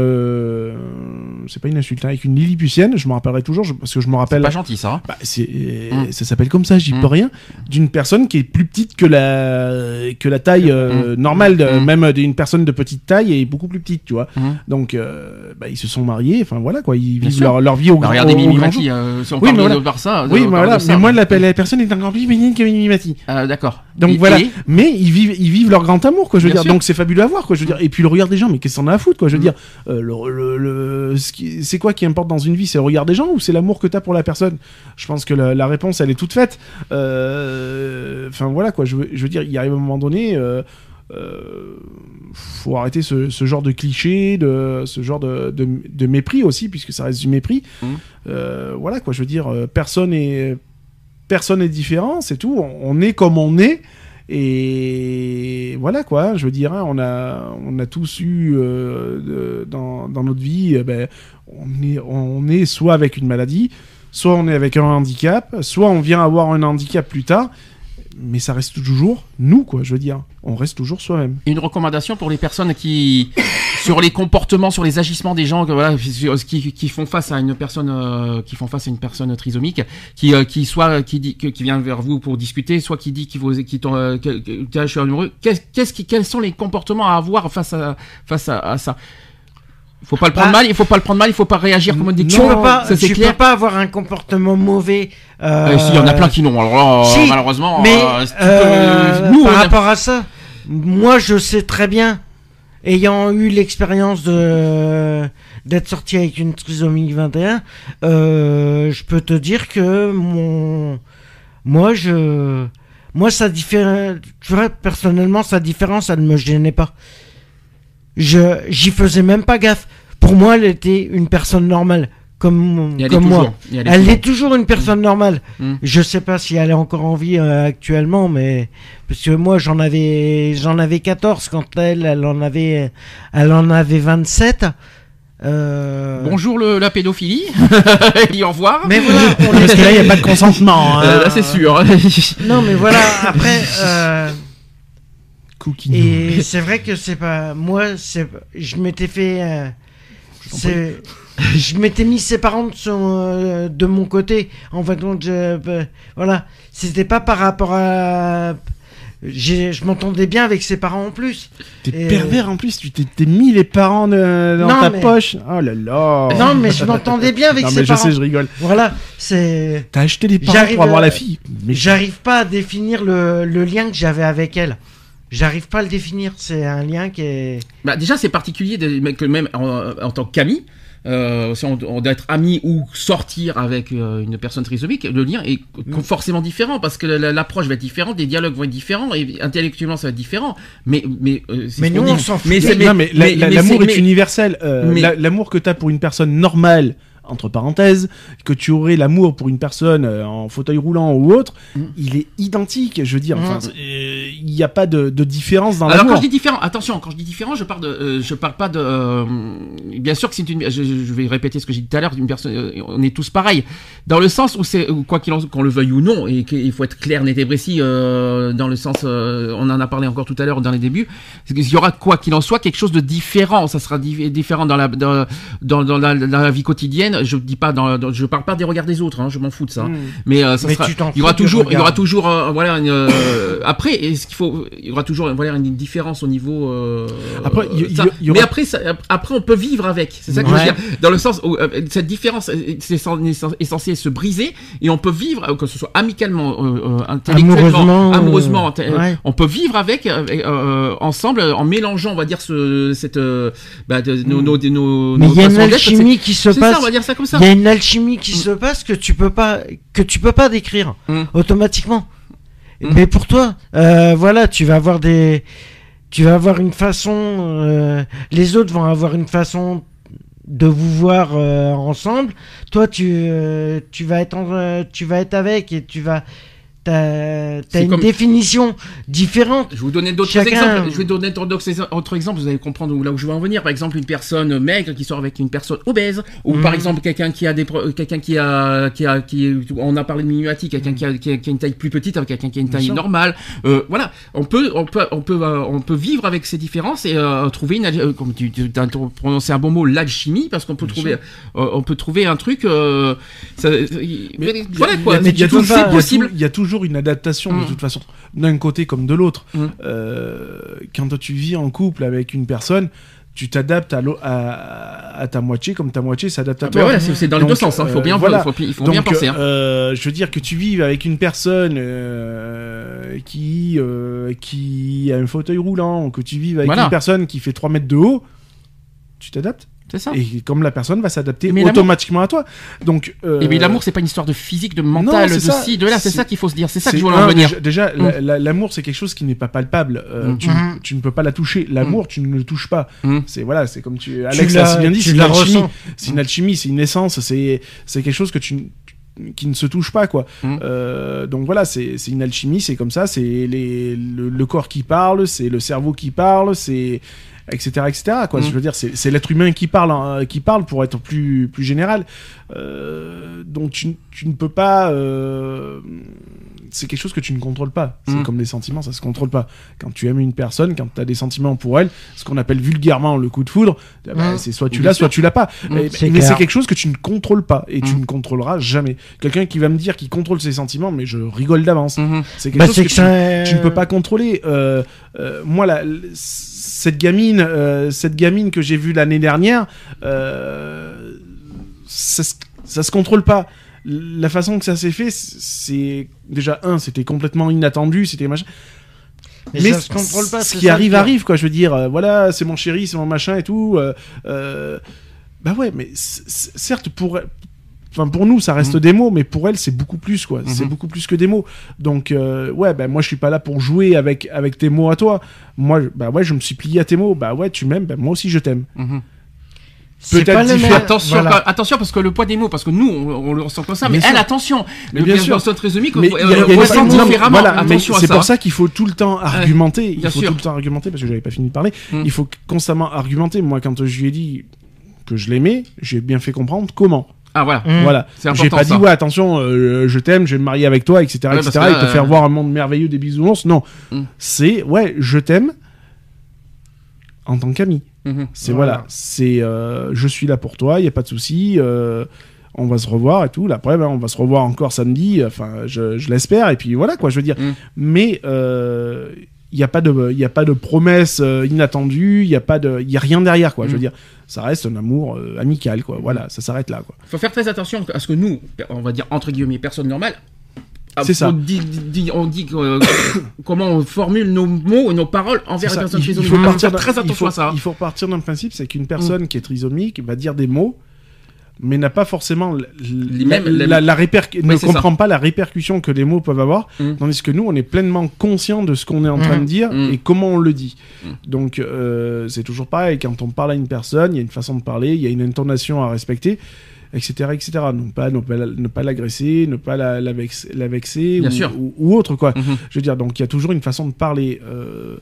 c'est pas une insulte, hein, avec une Lilliputienne. Je me rappellerai toujours je- parce que je me C'est rappelle. pas gentil ça. hein. Bah, c'est, Mm. ça s'appelle comme ça, j'y Mm. peux rien. D'une personne qui est plus petite que la que la taille normale, de- même d'une personne de petite taille est beaucoup plus petite, tu vois. Donc, bah, ils se sont mariés. Enfin voilà quoi, ils Bien vivent leur, leur vie au Bah, grand regardez au- au Mimi Mati, euh, si on Oui, parle voilà. de Barça. Oui, mais voilà. Mais moi, la, la personne est encore plus mignonne que Mimi Mati. Ah, D'accord. Donc Et- voilà. et- Mais ils vivent, ils vivent leur grand amour, quoi. Je veux Bien dire. sûr. Donc c'est fabuleux à voir, quoi. Je veux dire. Et puis le regard des gens, mais qu'est-ce qu'on a à foutre, quoi. Je veux Mm. dire. Euh, le, le- le- c'est quoi qui importe dans une vie? C'est le regard des gens ou c'est l'amour que t'as pour la personne? Je pense que la, la réponse, elle est toute faite. Euh, Enfin voilà, quoi. Je veux, je veux dire, il arrive un moment donné. Euh, faut arrêter ce, ce genre de cliché, de ce genre de, de, de mépris aussi, puisque ça reste du mépris. Mhm. Euh, voilà quoi, je veux dire, euh, personne est personne est différent, c'est tout. On, on est comme on est. Et voilà quoi, je veux dire, hein, on, a, on a tous eu euh, de- dans, dans notre vie, euh, ben, on, est, on est soit avec une maladie, soit on est avec un handicap, soit on vient avoir un handicap plus tard, mais ça reste toujours nous quoi, je veux dire, on reste toujours soi-même. Une recommandation pour les personnes qui, sur les comportements, sur les agissements des gens, qui, font face à une personne, euh, qui font face à une personne trisomique, qui, euh, qui soit, qui dit, qui vient vers vous pour discuter, soit qui dit qu'il vous, qui euh, que, que- je suis amoureux. Qu'est-ce, qui, quels sont les comportements à avoir face à, face à ça? Il faut pas le prendre Bah, mal, il faut pas le prendre mal, il faut pas réagir comme des Tu cons, peux pas, ça tu clair. peux pas avoir un comportement mauvais. euh, Euh, si, il y en a plein qui n'ont. Alors là, si, malheureusement, Mais euh, euh, nous, on par a- rapport à ça, moi je sais très bien, ayant eu l'expérience de d'être sorti avec une trisomie 21, euh, je peux te dire que mon moi je moi ça diffère tu vois personnellement sa différence elle ne me gênait pas. Je j'y faisais même pas gaffe. Pour moi, elle était une personne normale comme elle comme moi. elle est Elle toujours. est toujours une personne normale. Mm. Je sais pas si elle est encore en vie euh, actuellement, mais parce que moi j'en avais j'en avais 14 quand elle elle en avait elle en avait 27. Euh, Bonjour le, la pédophilie. Et au revoir. Mais voilà, on Parce que là, il n'y a pas de consentement. hein. Euh, là, c'est sûr. non mais voilà après euh, et c'est vrai que c'est pas moi c'est je m'étais fait euh, c'est je m'étais mis ses parents de, son, euh, de mon côté en fin de compte je- euh, voilà c'était pas par rapport à j'ai- je m'entendais bien avec ses parents en plus. T'es Et- pervers en plus, tu t'es t'es mis les parents de- dans Non, ta mais- poche. Oh là là. Non, mais je m'entendais bien avec Non, ses mais je parents. sais, je rigole. Voilà, c'est. T'as acheté des parents J'arrive pour avoir la fille. Mais J'arrive pas à définir le, le lien que j'avais avec elle. J'arrive pas à le définir. C'est un lien qui est. Bah, déjà, c'est particulier que même en, en tant qu'ami, euh, si on, on doit être ami ou sortir avec euh, une personne trisomique, le lien est Mm. forcément différent parce que la- l'approche va être différente, les dialogues vont être différents et intellectuellement ça va être différent. Mais mais euh, Mais nous, on s'en fout. Mais mais la- mais- la- mais l'amour est mais- universel. Euh, mais- la- L'amour que t'as pour une personne normale, entre parenthèses, que tu aurais l'amour pour une personne euh, en fauteuil roulant ou autre, Mm. il est identique. Je veux dire, enfin, Mm. euh, il n'y a pas de, de différence dans Alors quand l'amour. je dis différent, attention, quand je dis différent, je parle de, euh, je parle pas de, euh, bien sûr que c'est une, je, je vais répéter ce que j'ai dit tout à l'heure, une personne, euh, on est tous pareils, dans le sens où c'est, quoi qu'il en, qu'on le veuille ou non, et qu'il faut être clair, net et précis, euh, dans le sens, euh, on en a parlé encore tout à l'heure dans les débuts, c'est qu'il y aura quoi qu'il en soit quelque chose de différent, ça sera di- différent dans la, dans, dans, dans la, dans la vie quotidienne. Je dis pas dans, dans- je parle pas des regards des autres, hein, je m'en fous de ça. Mm. Mais euh, ça Mais sera, tu t'en il y aura toujours, il y aura toujours, euh, voilà, une, euh, après, est-ce qu'il faut, il y aura toujours, voilà, une différence au niveau. euh, Après, y- y- ça. il y aura- Mais après, ça- après, on peut vivre avec. C'est ça que je Ouais. veux dire. Dans le sens où euh, cette différence c'est cen- est censée se briser et on peut vivre, que ce soit amicalement, intellectuellement, Amoureusement, amoureusement, ouais. on peut vivre avec, ensemble, en mélangeant, on va dire, ce, cette, euh, bah, de- nos, nos, nos, Mais nos il y a une alchimie qui se C'est ça, passe. on va dire ça comme ça. Il y a une alchimie qui se passe que tu peux pas que tu peux pas décrire Mm. automatiquement. Mm. Mais pour toi, euh, voilà, tu vas avoir des, tu vas avoir une façon, euh, les autres vont avoir une façon de vous voir euh, ensemble. Toi, tu, tu vas être, en- tu vas être avec et tu vas, t'as, une comme- définition différente. Je vais vous donner d'autres Chacun- exemples. Je vais donner d'autres autres exemples. Vous allez comprendre là où je veux en venir. Par exemple, une personne maigre qui sort avec une personne obèse, ou Mhm. par exemple quelqu'un qui a des, quelqu'un qui a, qui a, qui, on a parlé de minimatique, quelqu'un qui, a, qui, a, qui a une taille plus petite avec quelqu'un qui a une taille normale. Euh, voilà, on peut, on peut, on peut, euh, on peut vivre avec ces différences et euh, trouver une, euh, comme tu, tu as prononcé un bon mot, l'alchimie, parce qu'on peut trouver, euh, on peut trouver un truc. Euh, ça- mais, voilà quoi. c'est possible. Il y a toujours une adaptation de Mm. toute façon, d'un côté comme de l'autre. Mm. Euh, quand tu vis en couple avec une personne, tu t'adaptes à, à, à ta moitié comme ta moitié s'adapte à Ah, toi. ben voilà, c'est dans les Donc, deux sens. hein. Il faut euh, bien, voilà. il faut, il faut Donc, bien penser. hein. euh, je veux dire que tu vives avec une personne euh, qui, euh, qui a un fauteuil roulant, ou que tu vives avec Voilà. une personne qui fait 3 mètres de haut, tu t'adaptes. C'est ça. Et comme la personne va s'adapter automatiquement à toi. Donc, euh, Et mais l'amour, c'est pas une histoire de physique, de mental, de ça. ci, de là. C'est ça qu'il faut se dire. C'est ça que je voulais en venir. Déjà, Mm. la- la- l'amour, c'est quelque chose qui n'est pas palpable. Euh, Mm. tu, Mhm. tu ne peux pas la toucher. L'amour, tu ne le touches pas. Mm. C'est voilà, c'est comme tu. Alex l'a si bien dit, c'est une alchimie. C'est une alchimie, c'est une essence. C'est c'est quelque chose que tu qui ne se touche pas quoi. Mm. Euh, donc voilà, c'est c'est une alchimie, c'est comme ça. C'est les le, le corps qui parle, c'est le cerveau qui parle, c'est etc etc quoi. Mm. Je veux dire, c'est c'est l'être humain qui parle hein, qui parle pour être plus plus général. Euh, donc tu, tu ne peux pas. euh, c'est quelque chose que tu ne contrôles pas. C'est Mm. comme les sentiments, ça se contrôle pas. Quand tu aimes une personne, quand tu as des sentiments pour elle, ce qu'on appelle vulgairement le coup de foudre, eh ben, Mm. c'est soit tu l'as, soit tu l'as pas. Mm. Et- C'est mais c'est quelque chose que tu ne contrôles pas et tu ne contrôleras jamais. Quelqu'un qui va me dire qu'il contrôle ses sentiments, mais je rigole d'avance. Mhm. C'est quelque Bah, chose c'est que, que tu, ça. tu ne peux pas contrôler. Euh, euh, moi, la, cette gamine, euh, cette gamine que j'ai vue l'année dernière, euh, ça, ça se contrôle pas. La façon que ça s'est fait, c'est déjà un, c'était complètement inattendu, c'était machin. Mais, Mais ça se contrôle pas. ce qui ça arrive arrive quoi. Je veux dire, euh, voilà, c'est mon chéri, c'est mon machin et tout. euh, euh, bah ouais, mais certes pour Enfin, pour nous, ça reste Mhm. des mots, mais pour elle, c'est beaucoup plus, quoi. C'est Mhm. beaucoup plus que des mots. Donc, ouais, bah, moi, je suis pas là pour jouer avec, avec tes mots à toi. Moi, bah ouais, je me suis plié à tes mots. Bah ouais, tu m'aimes, bah, moi aussi, je t'aime. Mhm. Peut-être différent. même. Attention, Voilà. quand- attention parce que le poids des mots, parce que nous on, on le ressent comme ça, mais Bien elle sûr. attention, Mais le bien bien sûr. trisomique, Mais il y a- il y a des ressent différemment. voilà, attention c'est pour ça qu'il faut tout le temps argumenter. il bien faut sûr. tout le temps argumenter parce que j'avais pas fini de parler. Mm. Il faut constamment argumenter. Moi, quand je lui ai dit que je l'aimais, j'ai bien fait comprendre comment. Ah voilà. Mm. Voilà. J'ai pas dit ça. ouais attention, euh, je t'aime, je vais me marier avec toi, etc., Ouais, etc. là, et te faire euh, voir un monde merveilleux des bisounours. Non, Mm. c'est ouais, je t'aime en tant qu'ami. Mhm. C'est Voilà. voilà, c'est euh, je suis là pour toi, il y a pas de souci. euh, on va se revoir et tout. Après, ben, on va se revoir encore samedi. Enfin, je, je l'espère. Et puis voilà, quoi, je veux dire. Mm. Mais euh, il n'y a pas de, il y a pas de promesse euh, inattendue. Il y a pas de, il y a rien derrière, quoi. Je veux Mm. dire, ça reste un amour euh, amical, quoi. Voilà, ça s'arrête là, quoi. faut faire très attention à ce que nous, on va dire entre guillemets, personnes normales, C'est ça. On dit, dit- on dit que, euh, comment on formule nos mots et nos paroles envers les personnes Il, il trisomiques. faut partir très attention faut- à ça. Il faut partir d'un principe, c'est qu'une personne qui est trisomique va dire des mots, mais n'a pas forcément mêmes- la, les- la- la répercu- Oui, ne comprend pas la répercussion que les mots peuvent avoir, Mm. tandis que nous, on est pleinement conscient de ce qu'on est en train de dire Mm. et comment on le dit. Mm. Donc, euh, c'est toujours pareil. Quand on parle à une personne, il y a une façon de parler, il y a une intonation à respecter. Etc, etc. Ne pas, ne pas, ne pas l'agresser, ne pas la, la, vex- la vexer ou, sûr. ou- ou autre quoi. Mhm. Je veux dire, donc il y a toujours une façon de parler. euh,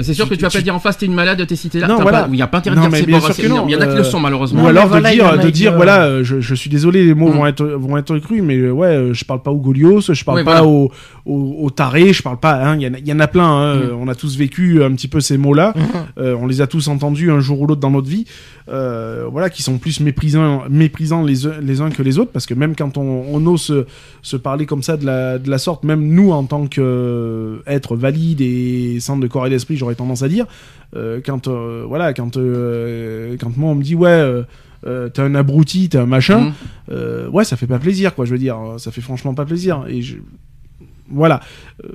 C'est sûr que tu vas pas dire en face t'es une malade, t'es cité là. Non, voilà. pas- Il n'y a pas intérêt Non, de dire mais c'est bien bon, sûr c'est- que non, Il y en a qui le euh, sont malheureusement. Ou alors de dire, de dire euh, voilà, euh, je, je suis désolé, les mots Mm. vont, être, vont être crus, mais euh, ouais, euh, je parle pas aux Golios, je parle pas voilà. aux, aux, aux tarés, je parle pas. hein, Il y, en a- il y en a plein, hein, Mm. euh, on a tous vécu un petit peu ces mots-là, euh, on les a tous entendus un jour ou l'autre dans notre vie, euh, voilà, qui sont plus méprisants, méprisants les, uns- les uns que les autres, parce que même quand on, on ose se, se parler comme ça de la, de la sorte, même nous en tant qu'être valide et sans de corps et d'esprit, j'aurais tendance à dire, euh, quand euh, voilà, quand euh, quand moi on me dit ouais. euh, euh, t'es un abruti, t'es un machin, Mhm. euh, ouais, ça fait pas plaisir, quoi. Je veux dire, ça fait franchement pas plaisir. Et je... voilà, Euh,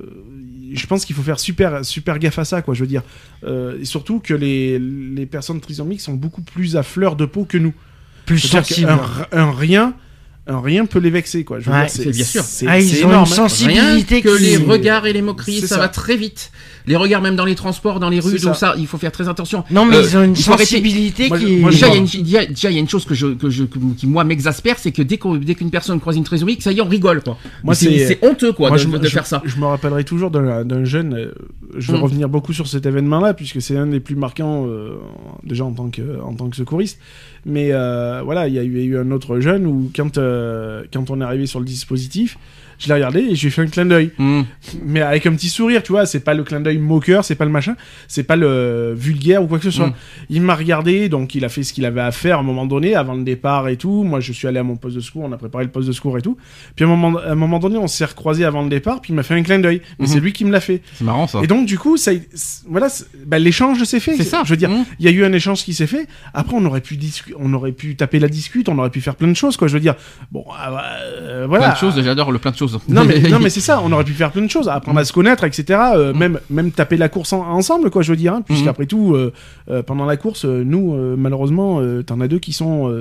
je pense qu'il faut faire super, super gaffe à ça, quoi. Je veux dire, Euh, et surtout que les, les personnes trisomiques sont beaucoup plus à fleur de peau que nous. Plus C'est-à-dire sensible. qu'un un rien, un rien peut les vexer, quoi. Je veux Ouais, dire, c'est bien sûr. C'est Ah, ils c'est ont énorme, une hein. sensibilité Rien que qui- les regards et les moqueries, ça. va très vite. Les regards même dans les transports, dans les rues, tout ça. ça, il faut faire très attention. Non, mais Euh, ils ont une arrêter- sensibilité qui. moi, Déjà, il y, a une- y y a chose que je, que je, que- qui moi m'exaspère, c'est que dès qu'on- dès qu'une personne croise une trisomique, ça y est, on rigole quoi. Moi, c'est honteux quoi Moi, de, je, me- de je- faire ça. Je me rappellerai toujours d'un d'un jeune. euh, je vais Mm. revenir beaucoup sur cet événement-là, puisque c'est un des plus marquants, euh, déjà en tant que, en tant que secouriste. Mais euh, voilà, il y, a eu- il y a eu un autre jeune où, quand, euh, quand on est arrivé sur le dispositif, je l'ai regardé et je lui ai fait un clin d'œil. Mm. Mais avec un petit sourire, tu vois, c'est pas le clin d'œil moqueur, c'est pas le machin, c'est pas le vulgaire ou quoi que ce soit. Mm. Il m'a regardé, donc il a fait ce qu'il avait à faire à un moment donné, avant le départ et tout. Moi, je suis allé à mon poste de secours, on a préparé le poste de secours et tout. Puis à un moment, à un moment donné, on s'est recroisé avant le départ, puis il m'a fait un clin d'œil. Mais Mhm. c'est lui qui me l'a fait. C'est marrant ça. Et donc, du coup, ça, voilà, bah, l'échange s'est fait. C'est ça. Je veux dire, il y a eu un échange qui s'est fait. Après, on aurait pu on aurait pu taper la discute, on aurait pu faire plein de choses, quoi. Je veux dire, bon, euh, voilà. Plein de choses, j'adore le plein de choses. Non mais, non mais c'est ça, on aurait pu faire plein de choses, apprendre à se connaître, etc. euh, même, même taper la course en- ensemble, quoi, je veux dire. Hein, Puisqu'après tout, euh, euh, pendant la course, nous, malheureusement, t'en as deux qui sont,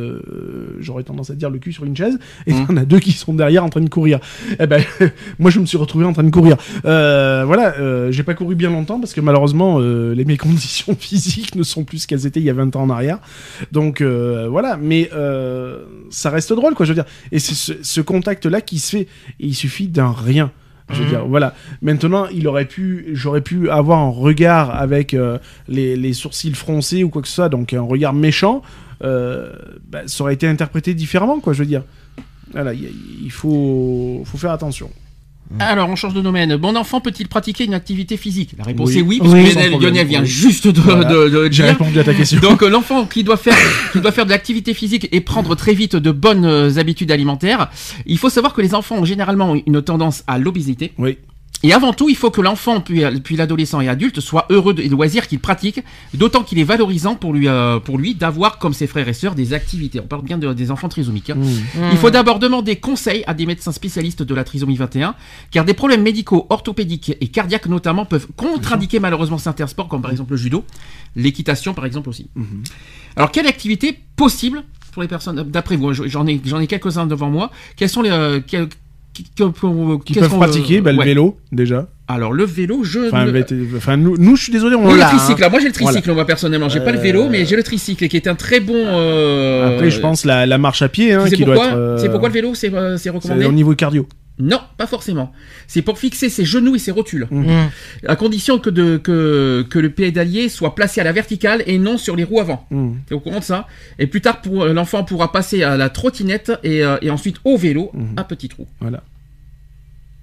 j'aurais tendance à dire le cul sur une chaise, et Mhm. t'en as deux qui sont derrière en train de courir. Eh ben, moi, je me suis retrouvé en train de courir. Voilà, j'ai pas couru bien longtemps parce que malheureusement, les mes conditions physiques ne sont plus ce qu'elles étaient il y a 20 ans en arrière. Donc voilà, mais ça reste drôle, quoi, je veux dire. Et c'est ce, ce contact-là qui se fait, et il suffit d'un rien. Je veux Mhm. dire, voilà. Maintenant, il aurait pu, j'aurais pu avoir un regard avec euh, les, les sourcils froncés ou quoi que ce soit, donc un regard méchant. euh, bah, ça aurait été interprété différemment, quoi. Je veux dire. Voilà, il faut, faut faire attention. Alors, on change de domaine. Bon enfant peut-il pratiquer une activité physique? La réponse Oui. est oui, parce Oui, que Lionel, vient juste de, Voilà. de, de J'ai répondu à ta question. Donc euh, l'enfant qui doit faire qui doit faire de l'activité physique et prendre très vite de bonnes euh, habitudes alimentaires, il faut savoir que les enfants ont généralement une tendance à l'obésité. Oui. Et avant tout, il faut que l'enfant, puis, puis l'adolescent et adulte, soit heureux des loisirs qu'il pratique, d'autant qu'il est valorisant pour lui, euh, pour lui d'avoir, comme ses frères et sœurs, des activités. On parle bien de- des enfants trisomiques. hein. Mmh. Il faut d'abord demander conseil à des médecins spécialistes de la trisomie 21, car des problèmes médicaux, orthopédiques et cardiaques notamment peuvent contre-indiquer malheureusement certains sports, comme par exemple le judo, l'équitation par exemple aussi. Mhm. Alors, quelle activité possible pour les personnes, d'après vous, j'en ai, j'en ai quelques-uns devant moi, quels sont les... euh, qui, que- que- Qui peuvent qu'on- pratiquer bah, le ouais. vélo, déjà. Alors, le vélo, je... Enfin, ne- VT enfin, nous, nous, je suis désolé, on Oui, le hein. tricycle, moi j'ai le tricycle moi personnellement, j'ai pas le vélo Euh, mais j'ai le tricycle qui est un très bon... euh, Après, je pense la, la marche à pied, hein, c'est qui doit pourquoi, être. euh, c'est pourquoi le vélo c'est euh, c'est c'est recommandé? au niveau cardio. Non, pas forcément. C'est pour fixer ses genoux et ses rotules. Mmh. À condition que, de, que, que le pédalier soit placé à la verticale et non sur les roues avant. Mmh. T'es au courant de ça? Et plus tard, pour, l'enfant pourra passer à la trottinette et, euh, et ensuite au vélo, Mhm. un petit trou. Voilà.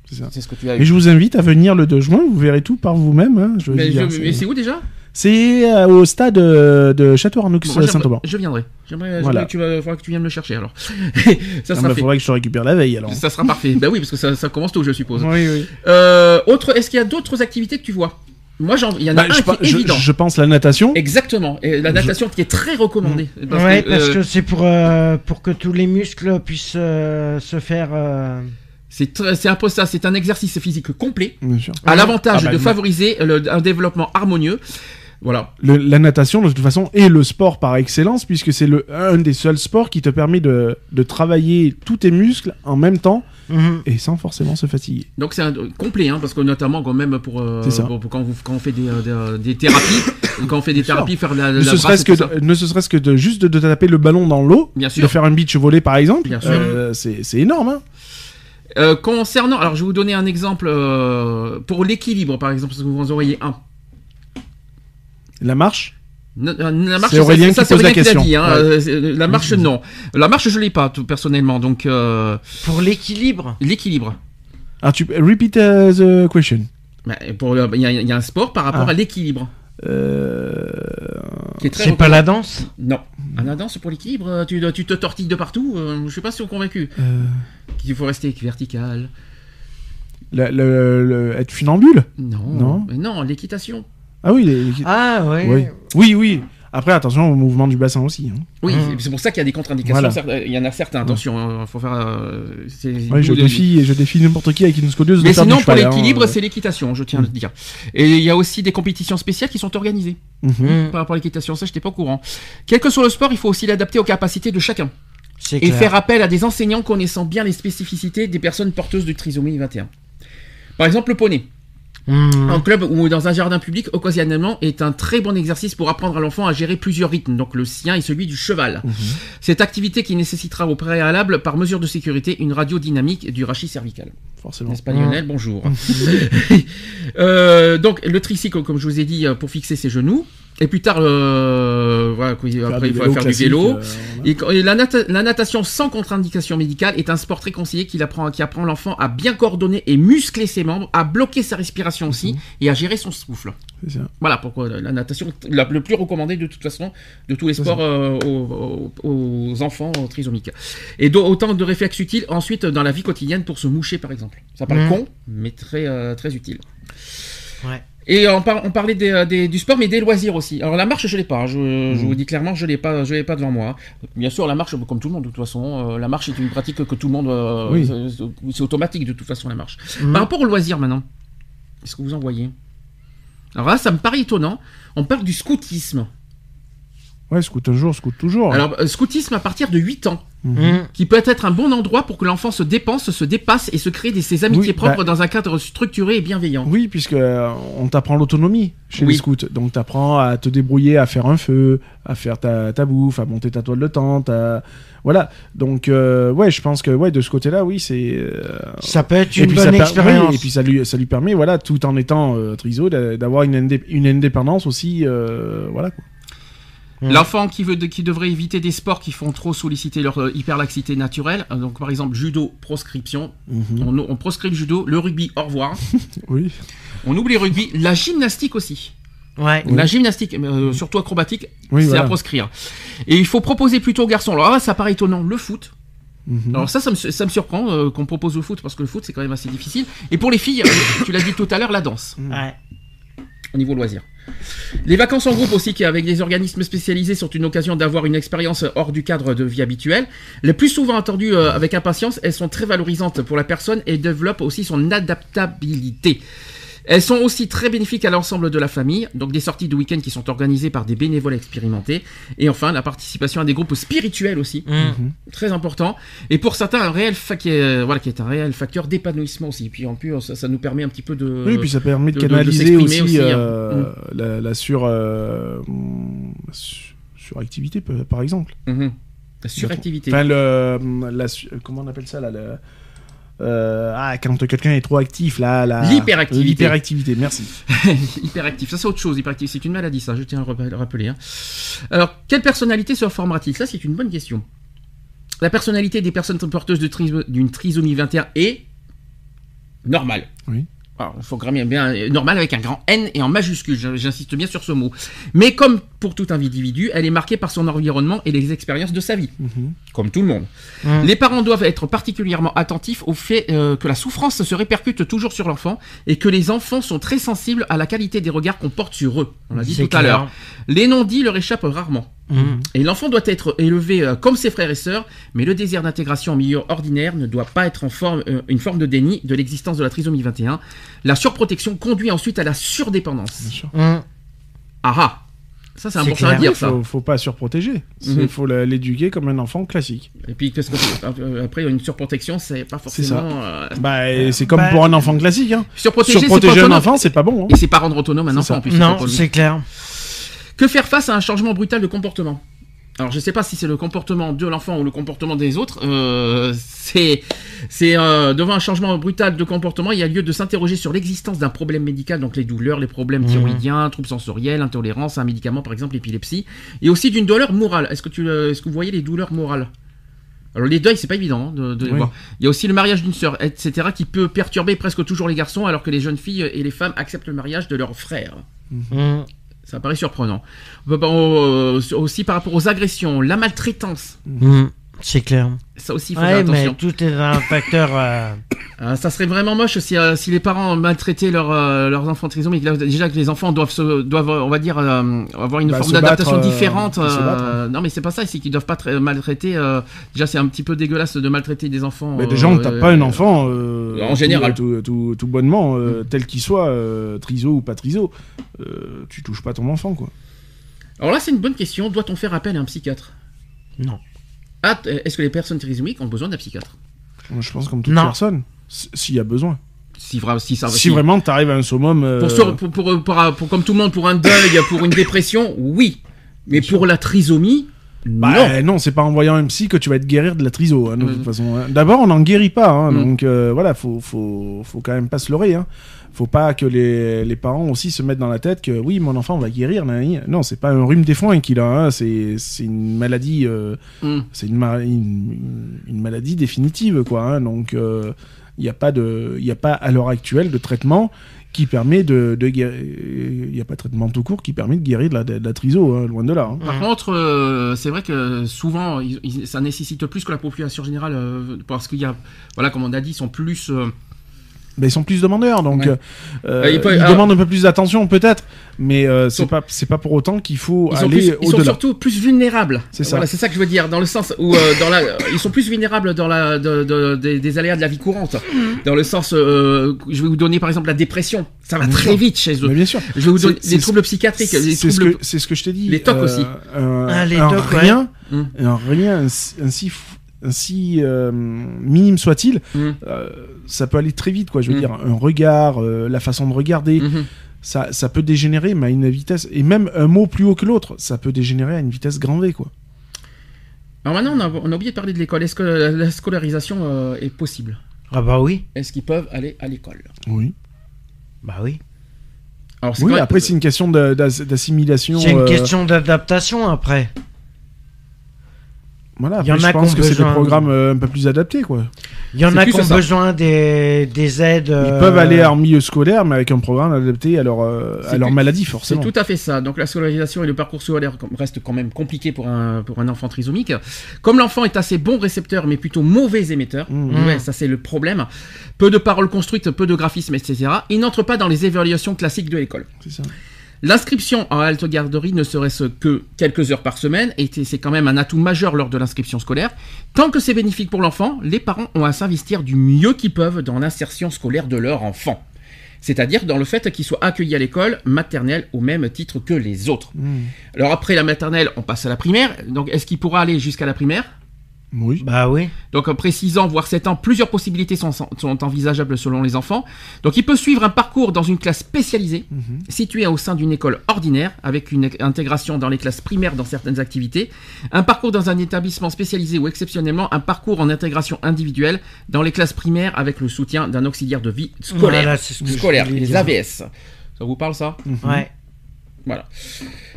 C'est ça. C'est ce que tu as Et je vous invite à venir le 2 juin, vous verrez tout par vous-même. hein, je veux Mais, dire, je- c'est- mais c'est où déjà? C'est euh, au stade euh, de Château Arnoux Bon, j'aimerais- Saint-Auban. je viendrai. J'aimerais, Voilà. que tu vas, faudra que tu viennes me le chercher alors. ça Il sera fait. faudrait que je te récupère la veille alors. Ça sera parfait. bah oui, parce que ça, ça commence tôt, je suppose. Oui, oui. Euh, autre, est-ce qu'il y a d'autres activités que tu vois? Moi, j'en, il y en a Bah, un je, qui est je- évident. je pense la natation. Exactement. Et la natation qui est très recommandée. Parce ouais, que, parce euh, que c'est pour, euh, pour que tous les muscles puissent euh, se faire. euh, c'est, très- c'est un peu ça. C'est un exercice physique complet. Bien sûr. À l'avantage Ah bah, de favoriser le- un développement harmonieux. Voilà. Le- la natation, de toute façon, est le sport par excellence, puisque c'est le un des seuls sports qui te permet de, de travailler tous tes muscles en même temps mhm. et sans forcément se fatiguer. Donc c'est un complet, hein, parce que notamment quand même pour, euh, pour- pour quand, vous- quand on fait des, euh, des, des thérapies, quand on fait des thérapies, faire la, Ne ce que, de, ne ce serait-ce que de juste de, de taper le ballon dans l'eau, de sûr. faire un beach volley par exemple, euh, c'est c'est énorme. Hein Euh, concernant, alors je vais vous donner un exemple euh, pour l'équilibre par exemple, parce que vous en auriez un. La marche, euh, La marche, C'est Aurélien ça, qui pose la Aurélien l'a question. dit, hein, Ouais. euh, La marche, non. La marche, je l'ai pas, tout personnellement. Donc, euh, Pour l'équilibre. l'équilibre. ah, tu repeat uh, the question. Bah, Il y, a- il y a un sport par rapport Ah. à l'équilibre. Euh, C'est pas la danse Non. Ah, la danse pour l'équilibre, tu, tu te tortilles de partout. euh, je suis pas sûr convaincu. euh, Qu'il faut rester vertical. la- le- le- être funambule Non. Non. Mais non, l'équitation. Ah oui, les- Ah ouais. oui. oui, oui. Après, attention au mouvement du bassin aussi. hein. Oui, Mmh. c'est pour ça qu'il y a des contre-indications. Voilà. Il y en a certains, attention, il faut faire. euh, Ouais, je de- défie, je défie n'importe qui avec une scodieuse Mais sinon, pour l'équilibre, hein. c'est l'équitation, je tiens à le dire. Et il y a aussi des compétitions spéciales qui sont organisées. Mhm. par rapport à l'équitation. Ça, je n'étais pas au courant. Quel que soit le sport, il faut aussi l'adapter aux capacités de chacun. C'est Et clair. faire appel à des enseignants connaissant bien les spécificités des personnes porteuses de trisomie 21. Par exemple, le poney. Mhm. En club ou dans un jardin public, occasionnellement, est un très bon exercice pour apprendre à l'enfant à gérer plusieurs rythmes, donc le sien et celui du cheval. Mhm. Cette activité qui nécessitera au préalable, par mesure de sécurité, une radio dynamique du rachis cervical. Forcément. N'est-ce pas Lionel? Bonjour. Euh, donc le tricycle, comme je vous ai dit, euh, pour fixer ses genoux. Et plus tard, euh, voilà, quoi, Faire après il faut faire du vélo. euh, voilà. Et, quand- et la, nata- la natation sans contre-indication médicale est un sport très conseillé qui apprend, qui apprend l'enfant à bien coordonner et muscler ses membres, à bloquer sa respiration aussi et à gérer son souffle. Ça. Voilà pourquoi la, la natation est la- le plus recommandé de toute façon de tous les sports euh, aux, enfants trisomiques. Et do- autant de réflexes utiles ensuite dans la vie quotidienne pour se moucher par exemple. Ça paraît Mhm. con, mais très, euh, très utile. Ouais. Et on, par- on parlait des, euh, des- du sport, mais des loisirs aussi. Alors la marche, je l'ai pas. hein. Je, je Mhm. vous dis clairement, je l'ai pas, je l'ai pas devant moi. Bien sûr, la marche, comme tout le monde, de toute façon, euh, la marche est une pratique que tout le monde. euh, Oui. c'est- automatique de toute façon la marche. Mhm. Par rapport aux loisirs maintenant, qu'est-ce que vous en voyez? Alors là, ça me paraît étonnant. On parle du scoutisme. Ouais, scout un jour, scout toujours. Alors, euh, scoutisme à partir de 8 ans, Mhm. Mhm. qui peut être un bon endroit pour que l'enfant se dépense, se dépasse et se crée des, ses amitiés Oui, propres bah- dans un cadre structuré et bienveillant. Oui, puisque euh, on t'apprend l'autonomie chez Oui. les scouts. Donc t'apprends à te débrouiller, à faire un feu, à faire ta, ta bouffe, à monter ta toile de tente. à- Voilà. Donc euh, ouais, je pense que ouais, de ce côté-là, oui, c'est. euh, Ça peut être une puis bonne expérience. oui, et puis ça lui, ça lui permet, voilà, tout en étant euh, triso, d'a- d'avoir une, une indépendance aussi, euh, voilà. Quoi. Mhm. L'enfant qui, veut, qui devrait éviter des sports qui font trop solliciter leur euh, hyperlaxité naturelle, euh, donc par exemple judo, proscription, Mhm. on, on proscrit le judo, le rugby, au revoir. Oui. On oublie le rugby, la gymnastique aussi. Ouais. La gymnastique, euh, surtout acrobatique, Oui, c'est voilà. à proscrire. Et il faut proposer plutôt aux garçons. Alors là, ça paraît étonnant, le foot. Mhm. Alors ça, ça me, ça me surprend euh, qu'on propose le foot parce que le foot c'est quand même assez difficile. Et pour les filles, tu l'as dit tout à l'heure, la danse Ouais. Au niveau loisir. Les vacances en groupe aussi, qui avec des organismes spécialisés, sont une occasion d'avoir une expérience hors du cadre de vie habituelle. Les plus souvent attendues euh, avec impatience, elles sont très valorisantes pour la personne et développent aussi son adaptabilité. Elles sont aussi très bénéfiques à l'ensemble de la famille, donc des sorties de week-end qui sont organisées par des bénévoles expérimentés. Et enfin, la participation à des groupes spirituels aussi, Mhm. très important. Et pour certains, un réel fa- qui est, voilà, qui est un réel facteur d'épanouissement aussi. Puis en plus, ça, ça nous permet un petit peu de... Oui, puis ça permet de, de- de- de canaliser aussi, hein. euh, la, la sur, euh, mm, su- suractivité, par exemple. Mhm. La suractivité. Enfin, le, la, comment on appelle ça là le, euh, ah, quand quelqu'un est trop actif, là, la L'hyperactivité. L'hyperactivité, merci. Hyperactif, ça c'est autre chose. Hyperactif, c'est une maladie, ça, je tiens à le rappeler. hein. Alors, quelle personnalité se formera-t-il Ça, c'est une bonne question. La personnalité des personnes porteuses d'une trisomie 21 est normale. Oui. Alors, il faut même bien euh, normal avec un grand N et en majuscule, j'insiste bien sur ce mot. Mais comme pour tout individu, elle est marquée par son environnement et les expériences de sa vie, comme tout le monde. Mhm. Les parents doivent être particulièrement attentifs au fait euh, que la souffrance se répercute toujours sur l'enfant et que les enfants sont très sensibles à la qualité des regards qu'on porte sur eux. On l'a dit tout à l'heure. Les non-dits leur échappent rarement. Mhm. Et l'enfant doit être élevé euh, comme ses frères et sœurs, mais le désir d'intégration en milieu ordinaire ne doit pas être en forme, euh, une forme de déni de l'existence de la trisomie 21. La surprotection conduit ensuite à la surdépendance. Bien sûr. Ah ah Ça, c'est important à dire, ça. Faut, faut pas surprotéger. Il Mhm. faut l'éduquer comme un enfant classique. Et puis, qu'est-ce que euh, après, une surprotection, c'est pas C'est ça. forcément. euh, Bah, et c'est comme Bah, pour un enfant classique. Hein. Surprotéger, c'est pas Surprotéger un enfant, c'est pas bon. hein. Et c'est pas rendre autonome un enfant en plus. Non, c'est clair. Que faire face à un changement brutal de comportement? Alors je sais pas si c'est le comportement de l'enfant ou le comportement des autres. euh, c'est c'est euh, devant un changement brutal de comportement, il y a lieu de s'interroger sur l'existence d'un problème médical, donc les douleurs, les problèmes Mhm. thyroïdiens, troubles sensoriels, intolérance à un médicament par exemple l'épilepsie, et aussi d'une douleur morale. Est-ce que tu euh, que vous voyez les douleurs morales? Alors les deuils, c'est pas évident hein, de, de les voir. Il y a aussi le mariage d'une sœur, etc., qui peut perturber presque toujours les garçons, alors que les jeunes filles et les femmes acceptent le mariage de leurs frères. Mhm. Ça paraît surprenant. Euh, aussi par rapport aux agressions, la maltraitance. Mhm. C'est clair. Ça aussi, il faut faire Ouais, mais attention. tout est un facteur. euh, Euh, ça serait vraiment moche si, euh, si les parents maltraitaient leur, euh, leurs enfants trisomiques. Déjà que les enfants doivent, se, doivent on va dire, euh, avoir une Bah, forme d'adaptation euh, différente. battre, euh, Non, mais c'est pas ça. C'est qu'ils doivent pas tra- maltraiter. euh, déjà, c'est un petit peu dégueulasse de maltraiter des enfants. Mais euh, déjà, on tape pas un enfant. euh, en général. Tout, tout- tout bonnement, euh, tel qu'il soit, euh, triso ou pas triso. euh, tu touches pas ton enfant, quoi. Alors là, c'est une bonne question. Doit-on faire appel à un psychiatre? Non. Ah, t- Est-ce que les personnes trisomiques ont besoin d'un psychiatre Je pense comme toute Non. personne. S'il y a besoin. si, vra- si, ça, si vraiment t'arrives à un summum. euh, Pour, sur- pour, pour, pour- pour- comme tout le monde, pour un deuil, pour une dépression, oui. Mais pour la trisomie, non. Bah, non, c'est pas en voyant un psy que tu vas te guérir de la triso, hein, de Mhm. façon. hein. D'abord, on n'en guérit pas, hein, Mhm. donc euh, voilà, faut, faut, faut quand même pas se leurrer. Hein. Faut pas que les, les parents aussi se mettent dans la tête que oui, mon enfant va guérir. Non, c'est pas un rhume des foins qu'il a, hein, c'est une maladie, euh, Mm. c'est une, ma- une, une maladie définitive, quoi. hein. donc, il n'y a pas de, il a pas à l'heure actuelle de traitement qui permet de, de guérir. Il n'y a pas de traitement tout court qui permet de guérir de la, de la triso, hein, loin de là. hein. Par contre, euh, c'est vrai que souvent, il- il- ça nécessite plus que la population générale, euh, parce qu'il y a, voilà, comme on a dit, ils sont plus. euh, Ils sont plus demandeurs, donc Ouais. euh, il peut- ils alors- demandent un peu plus d'attention peut-être, mais euh, c'est Sont- pas c'est pas pour autant qu'il faut ils sont, aller plus, ils sont surtout plus vulnérables. C'est ça. Voilà, c'est ça que je veux dire, dans le sens où euh, dans la, ils sont plus vulnérables dans la, de- de- des, des aléas de la vie courante. Dans le sens, euh, je vais vous donner par exemple la dépression. Ça va Bien très sûr. vite chez eux. Mais bien sûr. Je vais vous donner des troubles psychiatriques, C'est ce troubles. que c'est ce que je t'ai dit. Les tocs euh, aussi. Un, Ah, les un tocs, ouais. rien, Mm. un rien ainsi ainsi, ainsi, euh, minime soit-il, Mm. euh, ça peut aller très vite quoi. Je veux Mm. dire un regard, euh, la façon de regarder, Mhm. ça ça peut dégénérer mais à une vitesse et même un mot plus haut que l'autre, ça peut dégénérer à une vitesse grand V quoi. Alors maintenant, on a, on a oublié de parler de l'école. Est-ce que la, la scolarisation euh, est possible? Ah bah oui. Est-ce qu'ils peuvent aller à l'école? Oui. Bah oui. Alors, Oui, après c'est une question d'assimilation. C'est une euh, question d'adaptation après. Voilà, Il y en a je pense qui ont que c'est des programmes euh, un peu plus adaptés, quoi. Il y en C'est a qui ont besoin des, des aides. Ils euh, peuvent aller en milieu scolaire, mais avec un programme adapté à leur, euh, C'est à leur maladie, C'est forcément. tout à fait ça. Donc la scolarisation et le parcours scolaire restent quand même compliqués pour un, pour un enfant trisomique. Comme l'enfant est assez bon récepteur, mais plutôt mauvais émetteur, Mmh. ouais, ça c'est le problème. Peu de paroles construites, peu de graphismes, etc. Il n'entre pas dans les évaluations classiques de l'école. C'est ça. L'inscription en halte garderie ne serait-ce que quelques heures par semaine, et c'est quand même un atout majeur lors de l'inscription scolaire. Tant que c'est bénéfique pour l'enfant, les parents ont à s'investir du mieux qu'ils peuvent dans l'insertion scolaire de leur enfant. C'est-à-dire dans le fait qu'il soit accueilli à l'école maternelle au même titre que les autres. Mmh. Alors après la maternelle, on passe à la primaire. Donc est-ce qu'il pourra aller jusqu'à la primaire? Oui. Bah oui. donc après 6 ans, voire 7 ans, plusieurs possibilités sont, sont envisageables selon les enfants. Donc il peut suivre un parcours dans une classe spécialisée, Mhm. située au sein d'une école ordinaire, avec une intégration dans les classes primaires dans certaines activités. Un parcours dans un établissement spécialisé ou exceptionnellement un parcours en intégration individuelle dans les classes primaires avec le soutien d'un auxiliaire de vie scolaire. Voilà, c'est ce que je scolaire, voulais les dire. AVS. Ça vous parle ça? Mhm. Ouais. Voilà.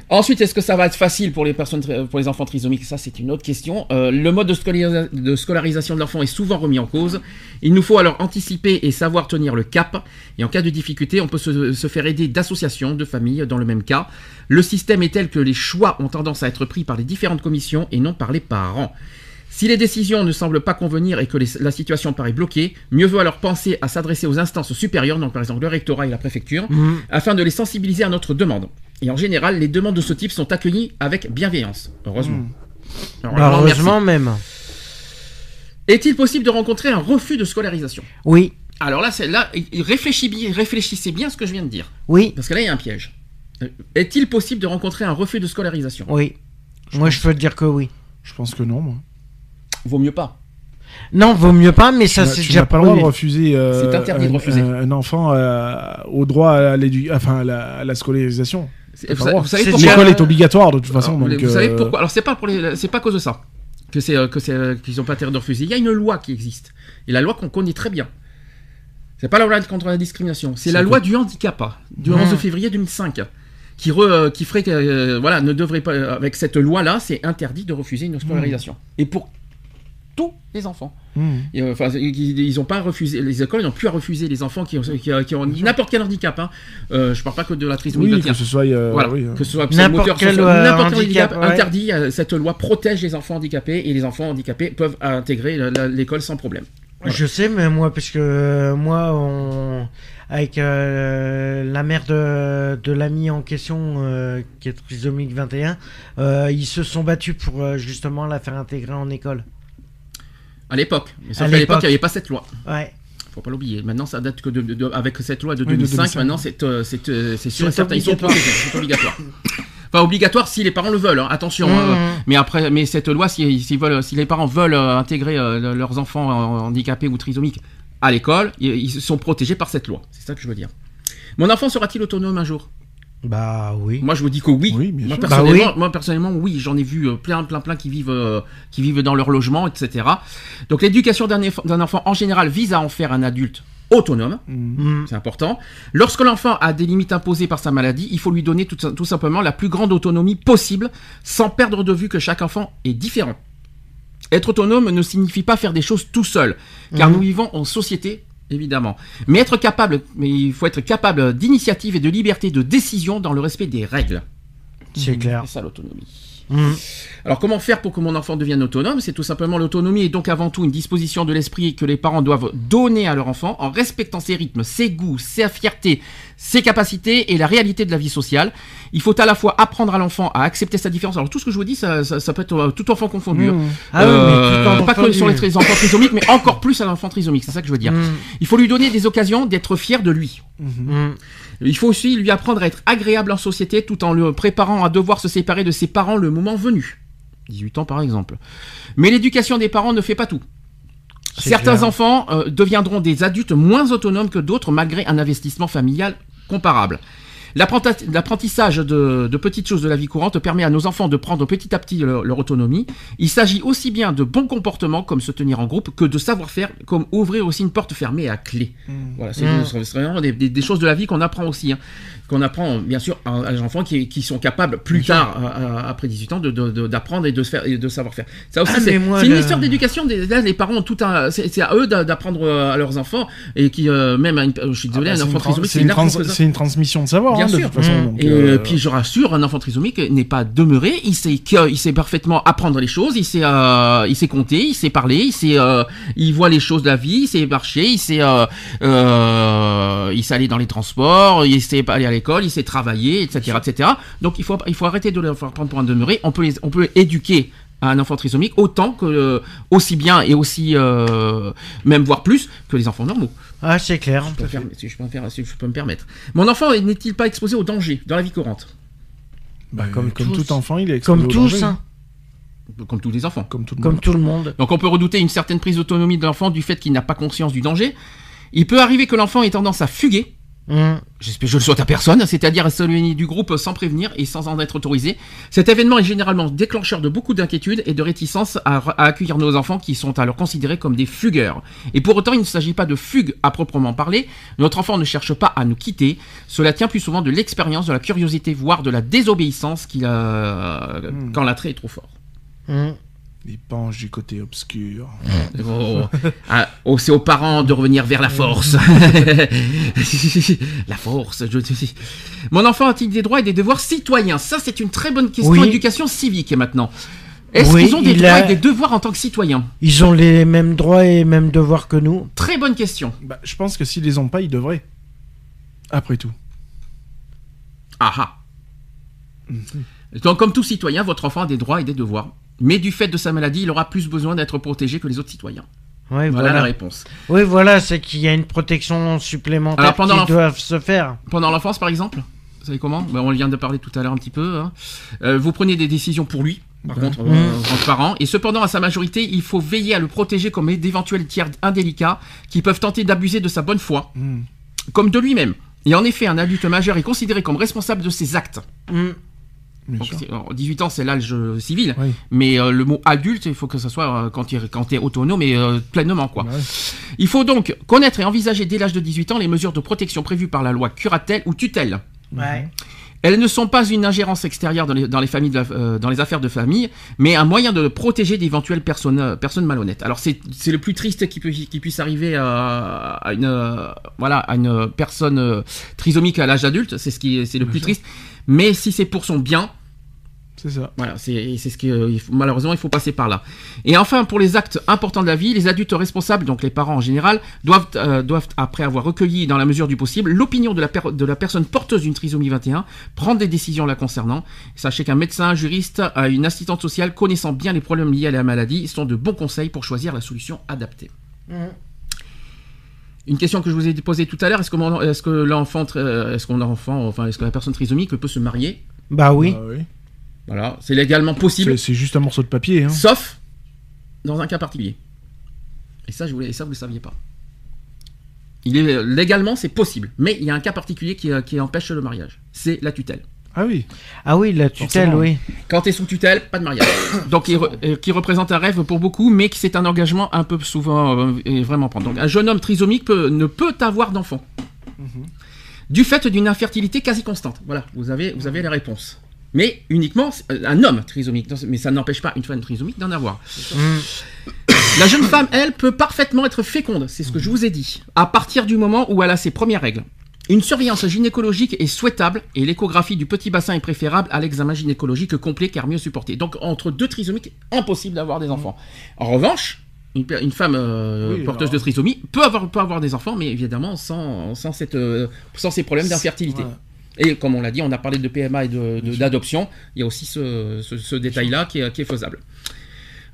Ensuite, est-ce que ça va être facile pour les personnes, pour les enfants trisomiques? Ça, c'est une autre question. Euh, le mode de, scolarisation de l'enfant est souvent remis en cause. Il nous faut alors anticiper et savoir tenir le cap. Et en cas de difficulté, on peut se faire aider d'associations, de familles dans le même cas. Le système est tel que les choix ont tendance à être pris par les différentes commissions et non par les parents. Si les décisions ne semblent pas convenir et que les- la situation paraît bloquée, mieux vaut alors penser à s'adresser aux instances supérieures, donc par exemple le rectorat et la préfecture, Mhm. afin de les sensibiliser à notre demande. Et en général, les demandes de ce type sont accueillies avec bienveillance. Heureusement. Alors, Bah, vraiment, merci. heureusement même. Est-il possible de rencontrer un refus de scolarisation? Oui, Alors là, c'est là, il- réfléchis bien- réfléchissez bien à ce que je viens de dire, oui, parce que là, il y a un piège. Euh, Est-il possible de rencontrer un refus de scolarisation? Oui. Moi, je peux te dire que oui. Je pense que non, moi. Vaut mieux pas. Non, vaut mieux pas, mais ça Tu n'as- c'est déjà pas le droit de refuser euh, C'est interdit de un, refuser. un- enfant euh, au droit à, l'édu- enfin, à la, à la scolarisation. L'école est obligatoire de toute façon. Alors, donc, vous savez euh, pourquoi Alors c'est pas pour les, c'est pas à cause de ça que c'est que c'est qu'ils ont pas intérêt de refuser. Il y a une loi qui existe et la loi qu'on connaît très bien. C'est pas la loi contre la discrimination, c'est la loi du handicap hein, du Mmh. 11 février 2005 qui re- qui ferait que euh, voilà ne devrait pas avec cette loi là c'est interdit de refuser une scolarisation et pour tous les enfants. hmm. Et, euh, Enfin, ils, ils ont pas refusé, les écoles n'ont plus à refuser les enfants qui ont, qui, qui ont n'importe quel handicap. Hein. Euh, je parle pas que de la trisomie Oui, 21. que ce soit. euh, Voilà, oui, que ce soit N'importe quel, handicap, handicap ouais. interdit. euh, Cette loi protège les enfants handicapés et les enfants handicapés peuvent intégrer l'école sans problème. Voilà. Je sais, mais moi, parce que moi, on... avec euh, la mère de, de l'ami en question, euh, qui est trisomique 21, euh, ils se sont battus pour justement la faire intégrer en école. À l'époque. Mais sauf qu'à l'époque, il n'y avait pas cette loi. Ouais. Faut pas l'oublier. Maintenant, ça date que de, de- de- avec cette loi de Oui, de 2005. 2005. Maintenant, c'est euh, euh, sûr et certain. Ils sont obligatoire. protégés. C'est obligatoire. Enfin, obligatoire si les parents le veulent. hein, Attention. Mmh. hein. Mais après, mais cette loi, si, veulent, si les parents veulent euh, intégrer euh, leurs enfants handicapés ou trisomiques à l'école, ils, ils sont protégés par cette loi. C'est ça que je veux dire. Mon enfant sera-t-il autonome un jour? Bah oui. Moi, je vous dis que oui. Oui, bien moi, sûr. personnellement, Bah oui. moi, personnellement, oui. J'en ai vu euh, plein, plein, plein qui vivent, euh, qui vivent dans leur logement, etc. Donc, l'éducation d'un enfant, en général, vise à en faire un adulte autonome. Mm. C'est important. Lorsque l'enfant a des limites imposées par sa maladie, il faut lui donner tout, tout simplement la plus grande autonomie possible, sans perdre de vue que chaque enfant est différent. Être autonome ne signifie pas faire des choses tout seul, car Mhm. nous vivons en société, évidemment. Mais être capable, mais il faut être capable d'initiative et de liberté de décision dans le respect des règles. C'est clair. C'est ça l'autonomie. Mm. Alors comment faire pour que mon enfant devienne autonome? C'est tout simplement l'autonomie est donc avant tout une disposition de l'esprit que les parents doivent donner à leur enfant en respectant ses rythmes, ses goûts, sa fierté, ses capacités et la réalité de la vie sociale. Il faut à la fois apprendre à l'enfant à accepter sa différence. Alors tout ce que je vous dis, ça, ça, ça peut être euh, tout enfant confondu. hein. Hmm. Ah oui, mais Euh, tout pas que sur les enfants trisomiques, mais encore plus à l'enfant trisomique. C'est ça que je veux dire. Mm. Il faut lui donner des occasions d'être fier de lui. Mm. Il faut aussi lui apprendre à être agréable en société tout en le préparant à devoir se séparer de ses parents le moment venu. 18 ans par exemple. Mais l'éducation des parents ne fait pas tout. Certains clair. enfants euh, deviendront des adultes moins autonomes que d'autres malgré un investissement familial comparable. L'apprentissage de, de petites choses de la vie courante permet à nos enfants de prendre petit à petit leur, leur autonomie. Il s'agit aussi bien de bons comportements comme se tenir en groupe que de savoir-faire comme ouvrir aussi une porte fermée à clé. Voilà, c'est Mm. c'est vraiment des, des- des choses de la vie qu'on apprend aussi. hein. Qu'on apprend bien sûr à, à les enfants qui, qui sont capables plus tard, à- à- après 18 ans, de- de- de- d'apprendre et de se faire et de savoir faire. Ça aussi, Ah, c'est une le- histoire d'éducation. des- Là, les parents ont tout un. C'est à eux d'a- d'apprendre euh, à leurs enfants et qui euh, même, à une- je suis désolé, Ah bah, un enfant trisomique, c'est une, là trans- une transmission de savoir, Bien hein, de sûr. toute façon. Mm. donc, Et euh, euh, puis je rassure, un enfant trisomique n'est pas demeuré, il sait il sait parfaitement apprendre les choses, il sait euh, il sait compter, il sait parler, il sait euh, il voit les choses de la vie, il sait marcher, il sait il sait aller dans les transports, il sait aller à l'école, il sait travailler, etc., etc. Donc il faut il faut arrêter de le faire prendre pour un demeuré. On peut les- on peut éduquer un enfant trisomique autant que aussi bien et aussi même voire plus que les enfants normaux. Ah, c'est clair. Je peux si je peux me faire- si je peux me permettre. Mon enfant n'est-il pas exposé au danger dans la vie courante? Bah, comme comme, tous. tout enfant, il est exposé Comme au tous, danger. hein. comme tous les enfants. Comme tout le Comme monde. tout le monde. Donc on peut redouter une certaine prise d'autonomie de l'enfant du fait qu'il n'a pas conscience du danger. Il peut arriver que l'enfant ait tendance à fuguer J'espère, je le souhaite à personne, c'est-à-dire à s'éloigner du groupe sans prévenir et sans en être autorisé. Cet événement est généralement déclencheur de beaucoup d'inquiétudes et de réticence à, à accueillir nos enfants qui sont alors considérés comme des fugueurs. Et pour autant, il ne s'agit pas de fugue à proprement parler. Notre enfant ne cherche pas à nous quitter. Cela tient plus souvent de l'expérience, de la curiosité, voire de la désobéissance qu'il a... Hmm. quand l'attrait est trop fort. Hum. Il penche du côté obscur. Oh, ah, oh, c'est aux parents de revenir vers la force. la force. Je... Mon enfant a-t-il des droits et des devoirs citoyens? Ça, c'est une très bonne question. Oui. Éducation civique maintenant. Est-ce Oui, qu'ils ont des il droits a- et des devoirs en tant que citoyens? Ils ont les mêmes droits et mêmes devoirs que nous. Très bonne question. Bah, je pense que s'ils les ont pas, ils devraient. Après tout. Ah ah. Donc, comme tout citoyen, votre enfant a des droits et des devoirs. Mais du fait de sa maladie, il aura plus besoin d'être protégé que les autres citoyens. Ouais, Voilà, la réponse. Oui, voilà, c'est qu'il y a une protection supplémentaire Alors, pendant qui doivent se faire. Pendant l'enfance, par exemple Vous savez comment? Ben, On vient de parler tout à l'heure un petit peu. hein. Euh, vous prenez des décisions pour lui, par contre, Mmh. euh, votre parent. Et cependant, à sa majorité, il faut veiller à le protéger comme d'éventuels tiers indélicats qui peuvent tenter d'abuser de sa bonne foi, Hmm. comme de lui-même. Et en effet, un adulte majeur est considéré comme responsable de ses actes. Hum. Alors, 18 ans, c'est l'âge euh, civil. Oui. Mais euh, le mot adulte, il faut que ce soit euh, quand tu es, autonome et euh, pleinement. quoi. Ouais. Il faut donc connaître et envisager dès l'âge de 18 ans les mesures de protection prévues par la loi curatelle ou tutelle. Ouais. Elles ne sont pas une ingérence extérieure dans les, dans les familles, de la- euh, dans les affaires de famille, mais un moyen de protéger d'éventuelles personnes, euh, personnes malhonnêtes. Alors c'est le plus triste qui, peut, qui puisse arriver à, à une euh, voilà à une personne euh, trisomique à l'âge adulte, c'est ce qui est- c'est le Bien plus sûr. triste. Mais si c'est pour son bien, C'est ça. voilà, c'est c'est ce qui euh, malheureusement il faut passer par là. Et enfin pour les actes importants de la vie, les adultes responsables, donc les parents en général, doivent euh, doivent après avoir recueilli dans la mesure du possible l'opinion de la per- de la personne porteuse d'une trisomie 21, prendre des décisions la concernant. Sachez qu'un médecin, un juriste, euh, une assistante sociale connaissant bien les problèmes liés à la maladie sont de bons conseils pour choisir la solution adaptée. Hum. Une question que je vous ai posée tout à l'heure, est-ce que mon- est-ce que l'enfant euh, est-ce qu'on a enfant enfin est-ce que la personne trisomique peut se marier? Bah oui. Ah oui. Voilà, c'est légalement possible. C'est c'est juste un morceau de papier. Hein. Sauf dans un cas particulier. Et ça, je voulais, et ça vous ne le saviez pas. Il est, légalement, c'est possible. Mais il y a un cas particulier qui, euh, qui empêche le mariage. C'est la tutelle. Ah oui. Ah oui, la tutelle, Forcément. oui. Quand tu es sous tutelle, pas de mariage. Donc, il re- euh, qui représente un rêve pour beaucoup, mais qui c'est un engagement un peu souvent euh, et vraiment prendre. Donc, un jeune homme trisomique peut- ne peut avoir d'enfant. Du fait d'une infertilité quasi constante. Voilà, vous avez, vous avez la réponse. Mais uniquement euh, un homme trisomique. Mais ça n'empêche pas une femme trisomique d'en avoir. Hum. La jeune femme, elle, peut parfaitement être féconde, c'est ce que je vous ai dit, à partir du moment où elle a ses premières règles. Une surveillance gynécologique est souhaitable et l'échographie du petit bassin est préférable à l'examen gynécologique complet car mieux supporté. Donc entre deux trisomiques, impossible d'avoir des enfants. En revanche, une, femme euh, Oui, porteuse alors- de trisomie peut avoir, peut avoir des enfants, mais évidemment sans, sans, cette, euh, sans ces problèmes d'infertilité. Et comme on l'a dit, on a parlé de PMA et de- de- d'adoption. Il y a aussi ce, ce- ce détail-là qui, est- qui est faisable.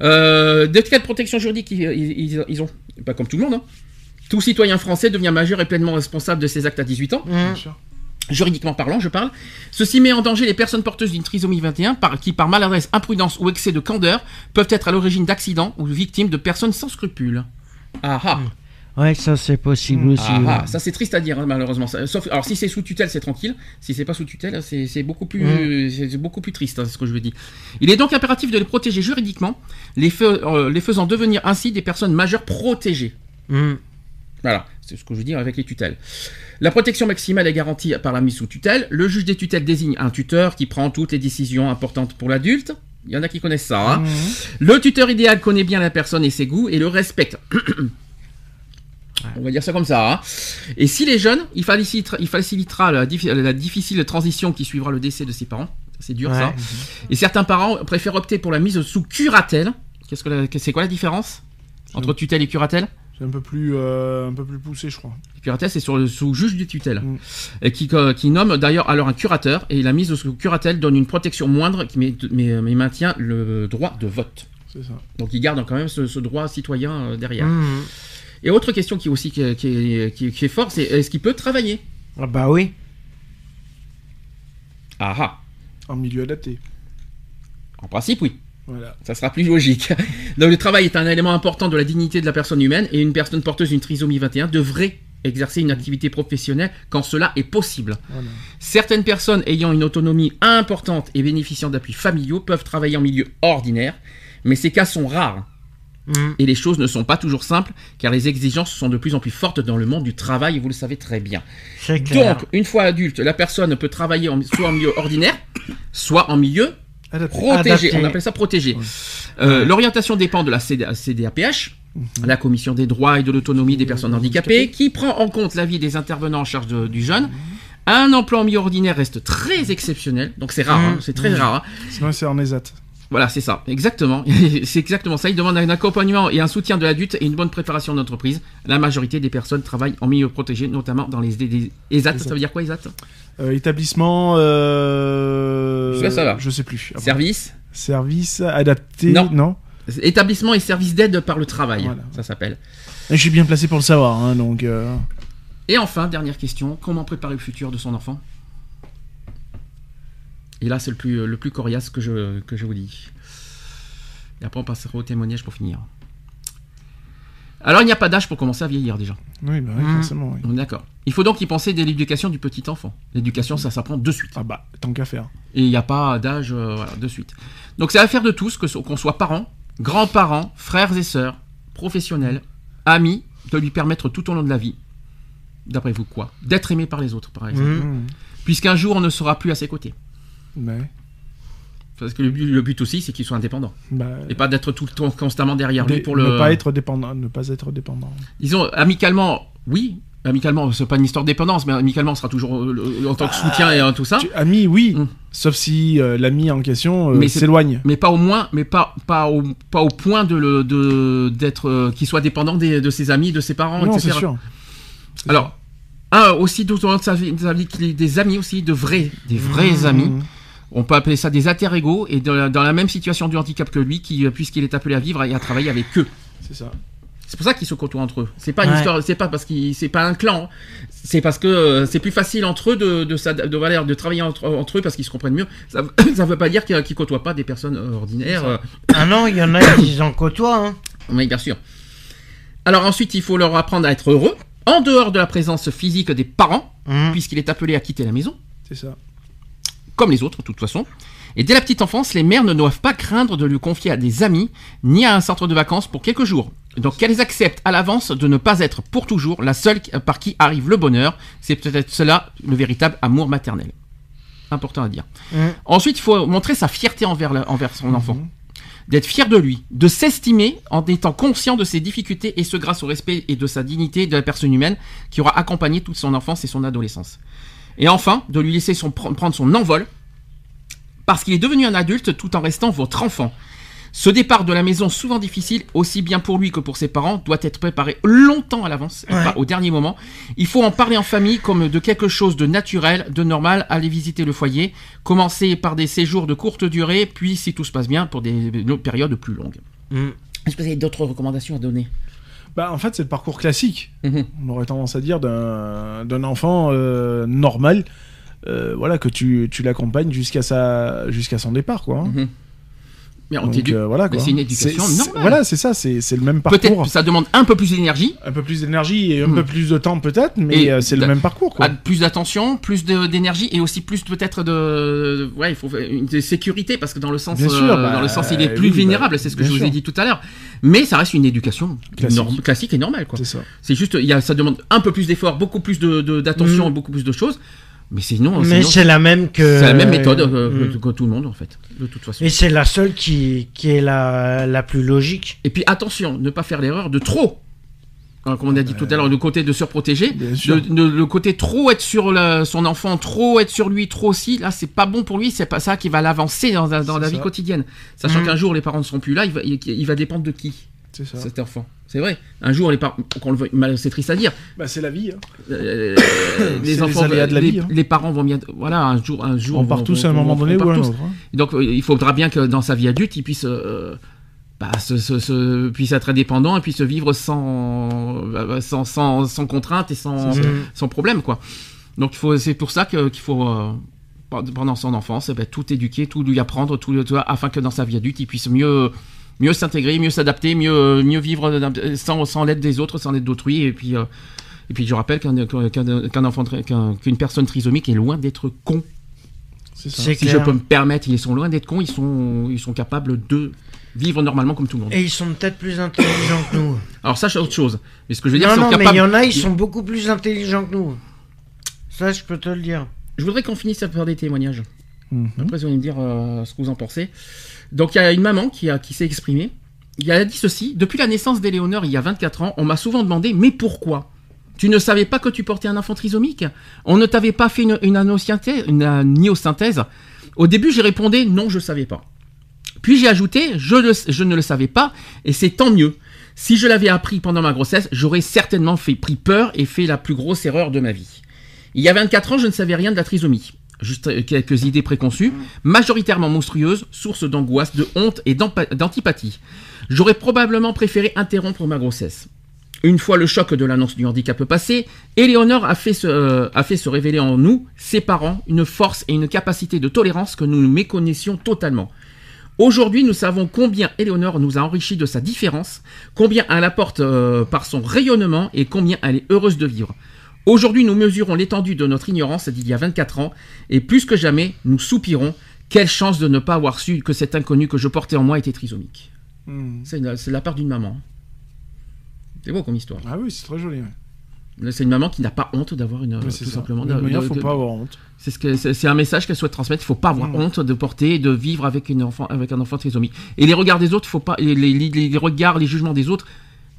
Euh, des cas de protection juridique, ils, ils- ils ont, pas comme tout le monde, hein. tout citoyen français devient majeur et pleinement responsable de ses actes à 18 ans. Bien sûr. juridiquement parlant, je parle. Ceci met en danger les personnes porteuses d'une trisomie 21 par- qui, par maladresse, imprudence ou excès de candeur, peuvent être à l'origine d'accidents ou victimes de personnes sans scrupules. Ah ah. Ouais, ça c'est possible aussi. Ah, ouais. ah, ça c'est triste à dire hein, malheureusement. Ça- Sauf, alors si c'est sous tutelle c'est tranquille, si c'est pas sous tutelle c'est beaucoup plus Mm. beaucoup plus triste, hein, c'est ce que je veux dire. Il est donc impératif de les protéger juridiquement, les, fais- euh, les faisant devenir ainsi des personnes majeures protégées. Hum. Voilà, c'est ce que je veux dire avec les tutelles. La protection maximale est garantie par la mise sous tutelle. Le juge des tutelles désigne un tuteur qui prend toutes les décisions importantes pour l'adulte. Il y en a qui connaissent ça. hein. Le tuteur idéal connaît bien la personne et ses goûts et le respecte. On va dire ça comme ça. hein. Et s'il est jeune, il facilitera, il facilitera la, dif- la difficile transition qui suivra le décès de ses parents. C'est dur ça. Et certains parents préfèrent opter pour la mise sous curatelle. Qu'est-ce que c'est quoi la différence entre tutelle et curatelle? C'est un peu plus, euh, un peu plus poussé, je crois. Le curatelle, c'est sur le sous juge du tutelle, Mm. et qui, euh, qui nomme d'ailleurs alors un curateur. Et la mise sous curatelle donne une protection moindre, qui mais, mais, mais maintient le droit de vote. C'est ça. Donc il garde quand même ce, ce droit citoyen euh, derrière. Hum. Et autre question qui est aussi qui, est- qui est, qui est- qui est forte, c'est est-ce qu'il peut travailler? Ah bah oui. Ah ah, En milieu adapté. en principe oui. Voilà. Ça sera plus logique. Donc le travail est un élément important de la dignité de la personne humaine et une personne porteuse d'une trisomie 21 devrait exercer une activité professionnelle quand cela est possible. Voilà. Certaines personnes ayant une autonomie importante et bénéficiant d'appuis familiaux peuvent travailler en milieu ordinaire, mais ces cas sont rares. Mhm. Et les choses ne sont pas toujours simples, car les exigences sont de plus en plus fortes dans le monde du travail, et vous le savez très bien. Clair. Donc, une fois adulte, la personne peut travailler en- soit en milieu ordinaire, soit en milieu Adapté. protégé. Adapté. On appelle ça protégé. Euh, L'orientation dépend de la CD CDAPH, la Commission des droits et de l'autonomie des personnes handicapées, qui prend en compte l'avis des intervenants en charge de- du jeune. Un emploi en milieu ordinaire reste très exceptionnel, donc c'est rare, hein, c'est très rare. hein. Sinon, c'est en ESAT. Voilà, c'est ça, exactement. c'est exactement ça. Il demande un accompagnement et un soutien de l'adulte et une bonne préparation d'entreprise. La majorité des personnes travaillent en milieu protégé, notamment dans les, les- ESAT. Ça veut dire quoi ESAT Euh, établissement. Euh... Ça, ça va. Je sais plus. Après. Service, Service adapté. Non. non établissement et service d'aide par le travail, Voilà. ça s'appelle. Je suis bien placé pour le savoir, hein, donc. euh, Et enfin, dernière question, comment préparer le futur de son enfant? Et là, c'est le plus, le plus coriace que je, que je vous dis. Et après, on passera au témoignage pour finir. Alors, il n'y a pas d'âge pour commencer à vieillir déjà. Oui, bah oui, Mhm. forcément. oui. On est D'accord. Il faut donc y penser dès l'éducation du petit enfant. L'éducation, ça s'apprend de suite. Ah bah, tant qu'à faire. Et il n'y a pas d'âge euh, voilà, de suite. Donc c'est l'affaire de tous, que qu'on soit parents, grands-parents, frères et sœurs, professionnels, amis, de lui permettre tout au long de la vie, d'après vous quoi? D'être aimé par les autres, par exemple. Mhm. Puisqu'un jour, on ne sera plus à ses côtés. Ouais. Parce que le but, le but aussi, c'est qu'il soit indépendant. Bah, Et pas d'être tout le temps constamment derrière lui pour le... Ne pas être dépendant. Ne pas être dépendant. Disons, amicalement, oui. Amicalement, c'est pas une histoire de dépendance, mais amicalement, on sera toujours euh, en tant que soutien et euh, tout ça. Tu- ami, oui. Mhm. Sauf si euh, l'ami en question euh, s'éloigne. mais pas au moins, mais pas pas au, pas au point de d'être euh, qu'il soit dépendant des- de ses amis, de ses parents, Non, etc. sûr. Alors, un aussi ait des amis aussi, de vrais, des vrais sûr. amis. On peut appeler ça des alter-ego et dans la, dans la même situation du handicap que lui, qui euh, puisqu'il est appelé à vivre et à travailler avec eux. C'est ça. C'est pour ça qu'ils se côtoient entre eux. C'est pas une Ouais. histoire, c'est pas parce qu'ils, c'est pas un clan. C'est parce que euh, c'est plus facile entre eux de de, de, de travailler entre, entre eux parce qu'ils se comprennent mieux. Ça, ça veut pas dire qu'ils qu'ils côtoient pas des personnes euh, ordinaires. Ah non, il y en a qui en côtoient. Hein. Oui, bien sûr. Alors ensuite, il faut leur apprendre à être heureux, en dehors de la présence physique des parents, Mhm. puisqu'il est appelé à quitter la maison, C'est ça. Comme les autres, de toute façon. Et dès la petite enfance, les mères ne doivent pas craindre de lui confier à des amis, ni à un centre de vacances pour quelques jours. Donc qu'elles acceptent à l'avance de ne pas être pour toujours la seule par qui arrive le bonheur. C'est peut-être cela le véritable amour maternel. Important à dire. Mhm. Ensuite, il faut montrer sa fierté envers, la- envers son enfant. D'être fier de lui, de s'estimer en étant conscient de ses difficultés et ce grâce au respect et de sa dignité de la personne humaine qui aura accompagné toute son enfance et son adolescence. Et enfin, de lui laisser son, prendre son envol parce qu'il est devenu un adulte tout en restant votre enfant. Ce départ de la maison, souvent difficile, aussi bien pour lui que pour ses parents, doit être préparé longtemps à l'avance, et Ouais. pas au dernier moment. Il faut en parler en famille comme de quelque chose de naturel, de normal, aller visiter le foyer, commencer par des séjours de courte durée, puis, si tout se passe bien, pour des des périodes plus longues. Mhm. Est-ce que vous avez d'autres recommandations à donner? Bah, en fait, c'est le parcours classique. Mhm. on aurait tendance à dire d'un enfant euh, normal euh, voilà que tu, tu l'accompagnes jusqu'à jusqu'à son départ quoi hein. Mhm. Mais on Donc, t'éduque. euh, voilà c'est une éducation normale. voilà c'est ça c'est le même parcours Peut-être ça demande un peu plus d'énergie, un peu plus d'énergie et un Mhm. peu plus de temps peut-être mais euh, c'est le même parcours quoi plus d'attention, plus de- d'énergie et aussi plus peut-être de, ouais, il faut de sécurité parce que dans le sens, euh, sûr, bah, dans le sens, il est oui, plus bah, vulnérable. c'est ce que je vous ai dit tout à l'heure. Mais ça reste une éducation Classique. et normale, quoi. c'est ça C'est juste, il y a, ça demande un peu plus d'efforts, beaucoup plus de, de- d'attention Mm. et beaucoup plus de choses. Mais sinon, Mais c'est la même que. c'est la même méthode euh, Mhm. que, que tout le monde en fait, de toute façon. Et c'est la seule qui, qui est la, la plus logique. Et puis attention, ne pas faire l'erreur de trop. Alors, comme on a dit tout à l'heure, le côté de surprotéger, de- le côté trop être sur la- son enfant, trop être sur lui, trop aussi, là c'est pas bon pour lui, c'est pas ça qui va l'avancer dans, la- dans la C'est vie quotidienne. Sachant Mm. qu'un jour les parents ne seront plus là, il va, il, il va dépendre de qui c'est ça cet enfant? C'est vrai. Un jour les parents, c'est triste à dire, bah c'est la vie hein. euh, C'est les les enfants, aléas de la les, vie, hein. les parents vont bien, voilà, un jour, un jour, on part tous à un moment donné on ou un autre hein. Donc euh, il faudra bien que dans sa vie adulte, il puisse, euh, bah, se, se- se- puisse être indépendant et puisse vivre sans, euh, sans, sans, sans contrainte et sans, sans problème, quoi. Donc c'est pour ça qu'il faut, euh, pendant son enfance, eh ben, tout éduquer, tout lui apprendre, tout, vois, afin que dans sa vie adulte, il puisse mieux, mieux s'intégrer, mieux s'adapter, mieux, mieux vivre d'un- sans, sans l'aide des autres, sans l'aide d'autrui, et puis, euh, Et puis je rappelle qu'un qu'un- qu'un enfant qu'un- qu'une personne trisomique est loin d'être con. C'est ça. C'est Si clair. je peux me permettre, ils sont loin d'être cons. Ils sont ils sont capables de vivre normalement comme tout le monde. Et ils sont peut-être plus intelligents que nous. Alors ça c'est autre chose. Mais ce que je veux dire, non, sont non, mais il y en a, ils sont beaucoup plus intelligents que nous. Ça, je peux te le dire. Je voudrais qu'on finisse par des témoignages. Mhm. Après, vous allez me dire euh, ce que vous en pensez. Donc, il y a une maman qui, a, qui s'est exprimée. Elle a dit ceci Depuis la naissance d'Éléonore, il y a 24 ans, on m'a souvent demandé Mais pourquoi? Tu ne savais pas que tu portais un enfant trisomique? On ne t'avait pas fait une, une anosynthèse Au début, j'ai répondu Non, je ne savais pas. Puis j'ai ajouté je, je ne le savais pas, et c'est tant mieux. Si je l'avais appris pendant ma grossesse, j'aurais certainement fait pris peur et fait la plus grosse erreur de ma vie. Il y a 24 ans, je ne savais rien de la trisomie. Juste euh, quelques idées préconçues, majoritairement monstrueuses, source d'angoisse, de honte et d'antipathie. J'aurais probablement préféré interrompre ma grossesse. Une fois le choc de l'annonce du handicap passé, Éléonore a fait, se, euh, révéler en nous, ses parents, une force et une capacité de tolérance que nous méconnaissions totalement. Aujourd'hui, nous savons combien Éléonore nous a enrichi de sa différence, combien elle apporte euh, par son rayonnement et combien elle est heureuse de vivre. Aujourd'hui, nous mesurons l'étendue de notre ignorance d'il y a 24 ans, et plus que jamais, nous soupirons. Quelle chance de ne pas avoir su que cet inconnu que je portais en moi était trisomique. Mhm. C'est la part d'une maman. C'est beau comme histoire. Ah oui, c'est très joli. ouais. C'est une maman qui n'a pas honte d'avoir une. Tout ça. simplement. De manière, de- faut de- pas avoir honte. C'est ce que c'est c'est un message qu'elle souhaite transmettre. Il faut pas avoir Mm. honte de porter, de vivre avec une enfant, avec un enfant trisomique. Et les regards des autres, faut pas, les, les- les- les regards, les jugements des autres,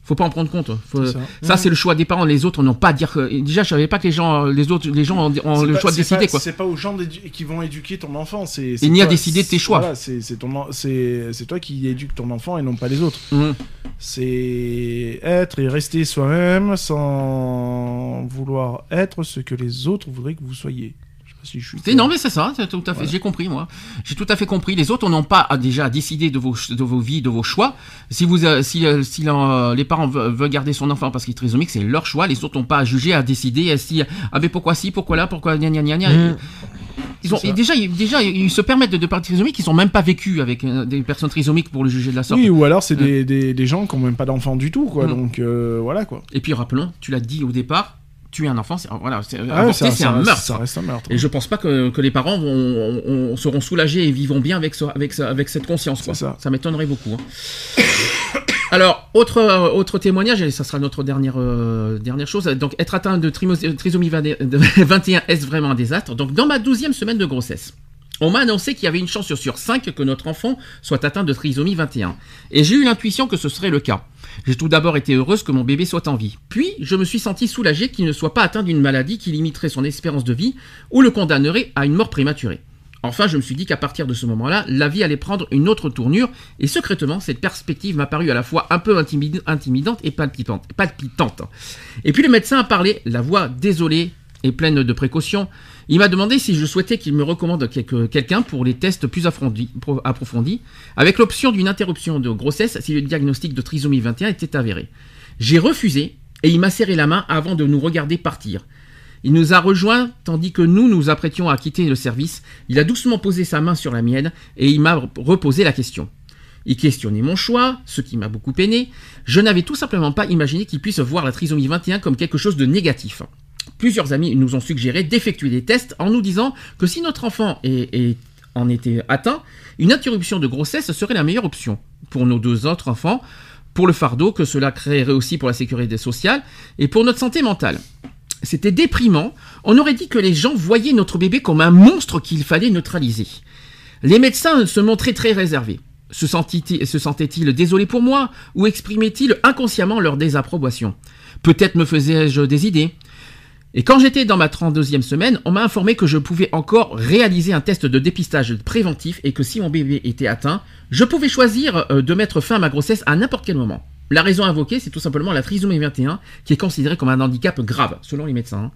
faut pas en prendre compte. Faut- C'est ça, c'est le choix des parents. Les autres n'ont pas à dire que. Déjà, je savais pas que les gens, les autres, les gens ont, le pas- choix de décider pas- quoi. C'est pas aux gens qui vont éduquer ton enfant. C'est ni à toi- décider de tes choix. Voilà, c'est c'est ton c'est c'est toi qui éduques ton enfant et non pas les autres. Mhm. C'est être et rester soi-même sans vouloir être ce que les autres voudraient que vous soyez. Si je suis. Non mais c'est ça, c'est tout à fait. Voilà. J'ai compris moi. J'ai tout à fait compris. Les autres n'ont pas à déjà à décider de vos de vos vies, de vos choix. Si vous euh, si, euh, si euh, les parents veulent, garder son enfant parce qu'il est trisomique, c'est leur choix. Les autres n'ont pas à juger, à décider. Si ah mais pourquoi si, pourquoi là, pourquoi gna gna gna gna. Mhm. Ils ont et déjà ils, déjà ils se permettent de, de parler trisomiques. Ils sont même pas vécus avec euh, des personnes trisomiques pour le juger de la sorte. Oui, ou alors c'est Ouais. des, des, des gens qui ont même pas d'enfants du tout, quoi. Mm. Donc euh, voilà, quoi. Et puis rappelons, tu l'as dit au départ, tuer un enfant, c'est voilà, c'est Ah ouais, c'est un meurtre. Ça reste un meurtre. Et je pense pas que, que les parents vont, on- on- seront soulagés et vivront bien avec, ce- avec, ce- avec cette conscience. Quoi. Ça. m'étonnerait beaucoup. hein. Alors, autre, euh, autre témoignage, et ça sera notre dernière, euh, dernière chose. Donc, être atteint de trisomie 20 de 21, est-ce vraiment un désastre? Donc, dans ma douzième semaine de grossesse, on m'a annoncé qu'il y avait une chance sur 5 que notre enfant soit atteint de trisomie 21. Et j'ai eu l'intuition que ce serait le cas. J'ai tout d'abord été heureuse que mon bébé soit en vie. Puis, je me suis senti soulagée qu'il ne soit pas atteint d'une maladie qui limiterait son espérance de vie ou le condamnerait à une mort prématurée. Enfin, je me suis dit qu'à partir de ce moment-là, la vie allait prendre une autre tournure, et secrètement, cette perspective m'a paru à la fois un peu intimid- intimidante et palpitante. Et puis le médecin a parlé, la voix désolée et pleine de précautions. Il m'a demandé si je souhaitais qu'il me recommande quelqu'un pour les tests plus approfondis, pro- approfondis, avec l'option d'une interruption de grossesse si le diagnostic de trisomie 21 était avéré. J'ai refusé, et il m'a serré la main avant de nous regarder partir. Il nous a rejoints tandis que nous nous apprêtions à quitter le service. Il a doucement posé sa main sur la mienne et il m'a reposé la question. Il questionnait mon choix, ce qui m'a beaucoup peiné. Je n'avais tout simplement pas imaginé qu'il puisse voir la trisomie 21 comme quelque chose de négatif. Plusieurs amis nous ont suggéré d'effectuer des tests en nous disant que si notre enfant en était atteint, une interruption de grossesse serait la meilleure option pour nos deux autres enfants, pour le fardeau que cela créerait aussi pour la sécurité sociale et pour notre santé mentale. C'était déprimant. On aurait dit que les gens voyaient notre bébé comme un monstre qu'il fallait neutraliser. Les médecins se montraient très réservés. Se sentaient-ils désolés pour moi ou exprimaient-ils inconsciemment leur désapprobation? Peut-être me faisais-je des idées. Et quand j'étais dans ma 32e semaine, on m'a informé que je pouvais encore réaliser un test de dépistage préventif et que si mon bébé était atteint, je pouvais choisir euh, de mettre fin à ma grossesse à n'importe quel moment. La raison invoquée, c'est tout simplement la trisomie 21, qui est considérée comme un handicap grave, selon les médecins. hein.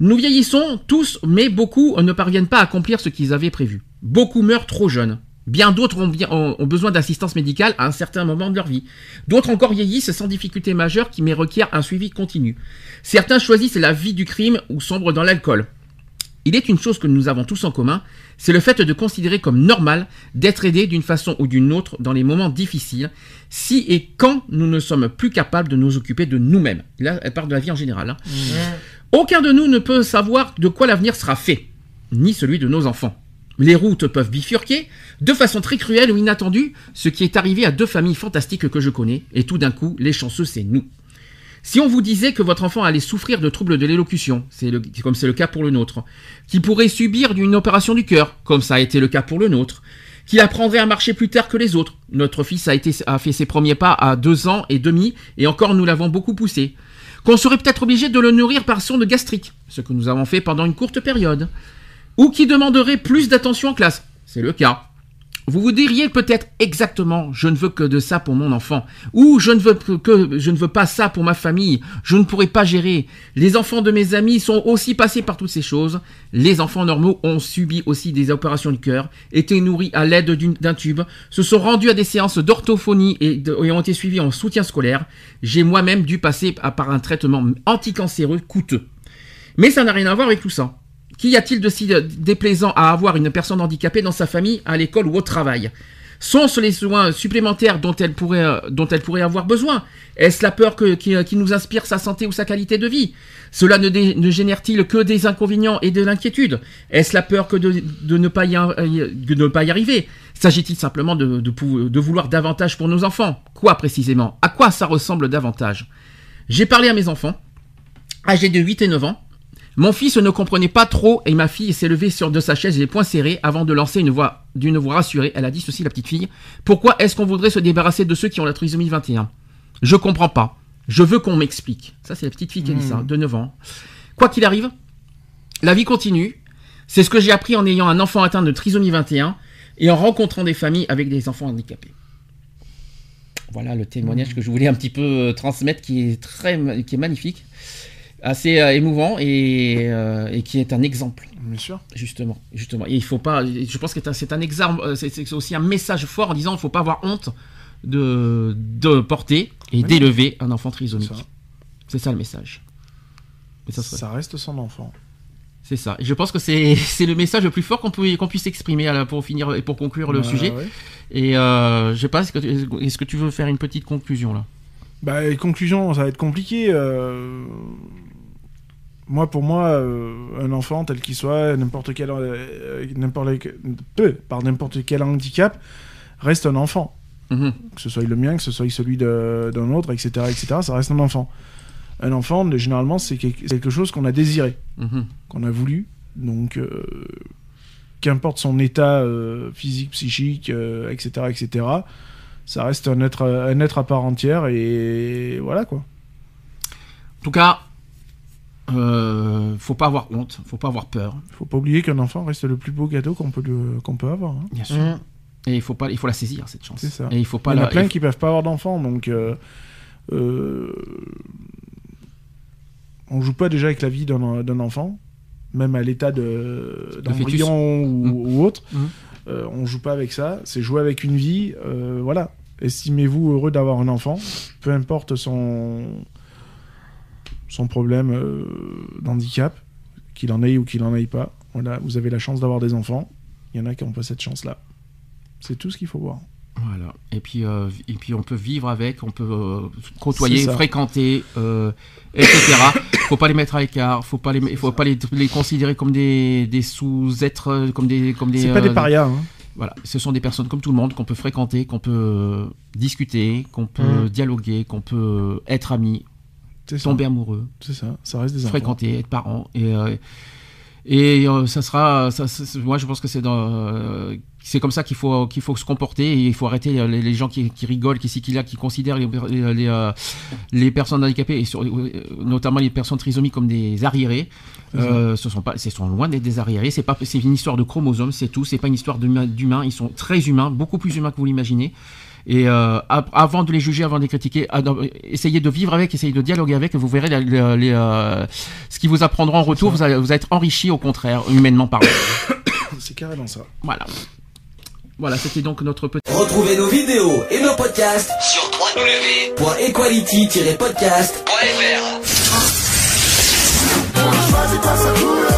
Nous vieillissons tous, mais beaucoup ne parviennent pas à accomplir ce qu'ils avaient prévu. Beaucoup meurent trop jeunes. Bien d'autres ont, bien- ont- ont besoin d'assistance médicale à un certain moment de leur vie. D'autres encore vieillissent sans difficulté majeure qui mais requièrent un suivi continu. Certains choisissent la vie du crime ou sombrent dans l'alcool. Il est une chose que nous avons tous en commun, c'est le fait de considérer comme normal d'être aidé d'une façon ou d'une autre dans les moments difficiles, si et quand nous ne sommes plus capables de nous occuper de nous-mêmes. Là, elle parle de la vie en général. hein. Aucun de nous ne peut savoir de quoi l'avenir sera fait, ni celui de nos enfants. Les routes peuvent bifurquer de façon très cruelle ou inattendue, ce qui est arrivé à deux familles fantastiques que je connais, et tout d'un coup, les chanceux, c'est nous. Si on vous disait que votre enfant allait souffrir de troubles de l'élocution, c'est comme c'est le cas pour le nôtre, qu'il pourrait subir une opération du cœur, comme ça a été le cas pour le nôtre, qu'il apprendrait à marcher plus tard que les autres. Notre fils a fait ses premiers pas à deux ans et demi, et encore nous l'avons beaucoup poussé. Qu'on serait peut-être obligé de le nourrir par sonde gastrique, ce que nous avons fait pendant une courte période. Ou qui demanderait plus d'attention en classe, c'est le cas. Vous vous diriez peut-être exactement je ne veux que de ça pour mon enfant ou je ne veux que, je ne veux pas ça pour ma famille, je ne pourrai pas gérer. Les enfants de mes amis sont aussi passés par toutes ces choses. Les enfants normaux ont subi aussi des opérations du cœur, été nourris à l'aide d'un tube, se sont rendus à des séances d'orthophonie et, et ont été suivis en soutien scolaire. J'ai moi-même dû passer par un traitement anticancéreux coûteux. Mais ça n'a rien à voir avec tout ça. Qu'y a-t-il de si euh, déplaisant à avoir une personne handicapée dans sa famille, à l'école ou au travail? Sont-ce les soins supplémentaires dont elle pourrait, euh, dont elle pourrait avoir besoin? Est-ce la peur que- qui, euh, qui nous inspire sa santé ou sa qualité de vie? Cela ne, génère-t-il que des inconvénients et de l'inquiétude? Est-ce la peur que de, ne, pas y, arriver? S'agit-il simplement de, de de vouloir davantage pour nos enfants? Quoi précisément? À quoi ça ressemble davantage? J'ai parlé à mes enfants, âgés de 8 et 9 ans, mon fils ne comprenait pas trop et ma fille s'est levée sur de sa chaise les poings serrés avant de lancer une voix d'une voix rassurée. Elle a dit ceci, la petite fille. Pourquoi est-ce qu'on voudrait se débarrasser de ceux qui ont la trisomie 21 Je comprends pas. Je veux qu'on m'explique. Ça, c'est la petite fille qui a dit ça, de 9 ans. Quoi qu'il arrive, la vie continue. C'est ce que j'ai appris en ayant un enfant atteint de trisomie 21 et en rencontrant des familles avec des enfants handicapés. Voilà le témoignage que je voulais un petit peu euh, transmettre, qui est très, qui est magnifique, assez euh, émouvant et, euh, et qui est un exemple Bien sûr. justement, justement. Et il faut pas. Je pense que c'est un- exemple, euh, c'est aussi un message fort en disant il faut pas avoir honte de, de porter et Oui. d'élever un enfant trisomique. C'est ça. Le message. Et ça reste son enfant. C'est ça. Je pense que c'est le message le plus fort qu'on puisse exprimer pour finir et pour conclure le Bah, sujet. ouais. Et euh, je sais pas, est-ce que, tu- est-ce que tu veux faire une petite conclusion là? Bah, les conclusions, ça va être compliqué. euh, Moi, pour moi, euh, un enfant tel qu'il soit, n'importe quel, euh, n'importe peu, par n'importe quel handicap, reste un enfant. Mhm. Que ce soit le mien, que ce soit celui d'un autre, etc., etc., ça reste un enfant. Un enfant, généralement, c'est quelque chose qu'on a désiré, Mhm. qu'on a voulu. Donc, euh, qu'importe son état euh, physique, psychique, euh, etc., etc., ça reste un être, un être à part entière et voilà quoi. En tout cas, euh, faut pas avoir honte, faut pas avoir peur. Faut pas oublier qu'un enfant reste le plus beau gâteau qu'on peut, lui- qu'on peut avoir. hein. Bien sûr. Mmh. Et il faut pas, il faut la saisir cette chance. C'est ça. Et il faut pas Il y en a plein il qui peuvent pas avoir d'enfants, donc euh, euh, on joue pas déjà avec la vie d'un d'un enfant, même à l'état de d'embryon ou, Mm. ou autre. Mm. Euh, on joue pas avec ça, c'est jouer avec une vie. euh, voilà. Estimez-vous heureux d'avoir un enfant, peu importe son son problème euh, d'handicap, qu'il en ait ou qu'il en ait pas. Voilà, vous avez la chance d'avoir des enfants. Il y en a qui n'ont pas cette chance-là. C'est tout ce qu'il faut voir. Voilà. Et puis, euh, et puis on peut vivre avec, on peut euh, côtoyer, fréquenter, euh, etc. faut pas les mettre à l'écart, faut pas les, faut pas les, les considérer comme des, des sous-êtres, comme des, comme des. C'est pas des parias. hein. Voilà, ce sont des personnes comme tout le monde qu'on peut fréquenter, qu'on peut discuter, qu'on peut Mm. dialoguer, qu'on peut être amis. Tomber amoureux, C'est ça. Ça reste des enfants. fréquenter, être parent. Et, euh, et euh, ça sera, ça, moi je pense que c'est dans, euh, c'est comme ça qu'il faut qu'il faut se comporter. Et il faut arrêter les, les gens qui, qui rigolent, qui qui là, qui considèrent les, les, les, personnes handicapées et sur, notamment les personnes trisomiques comme des arriérés. Euh, ce sont pas, ce sont loin d'être des arriérés. C'est pas, c'est une histoire de chromosomes, c'est tout. C'est pas une histoire d'humain- d'humains. Ils sont très humains, beaucoup plus humains que vous l'imaginez. Et euh, avant de les juger, avant de les critiquer, ad- essayez de vivre avec, essayez de dialoguer avec, et vous verrez les, euh, ce qui vous apprendra en retour. Vous allez, vous allez être enrichi au contraire, humainement parlant. C'est carrément ça. voilà. Voilà, c'était donc notre petit. Retrouvez nos vidéos et nos podcasts Sur www.equality-podcast.fr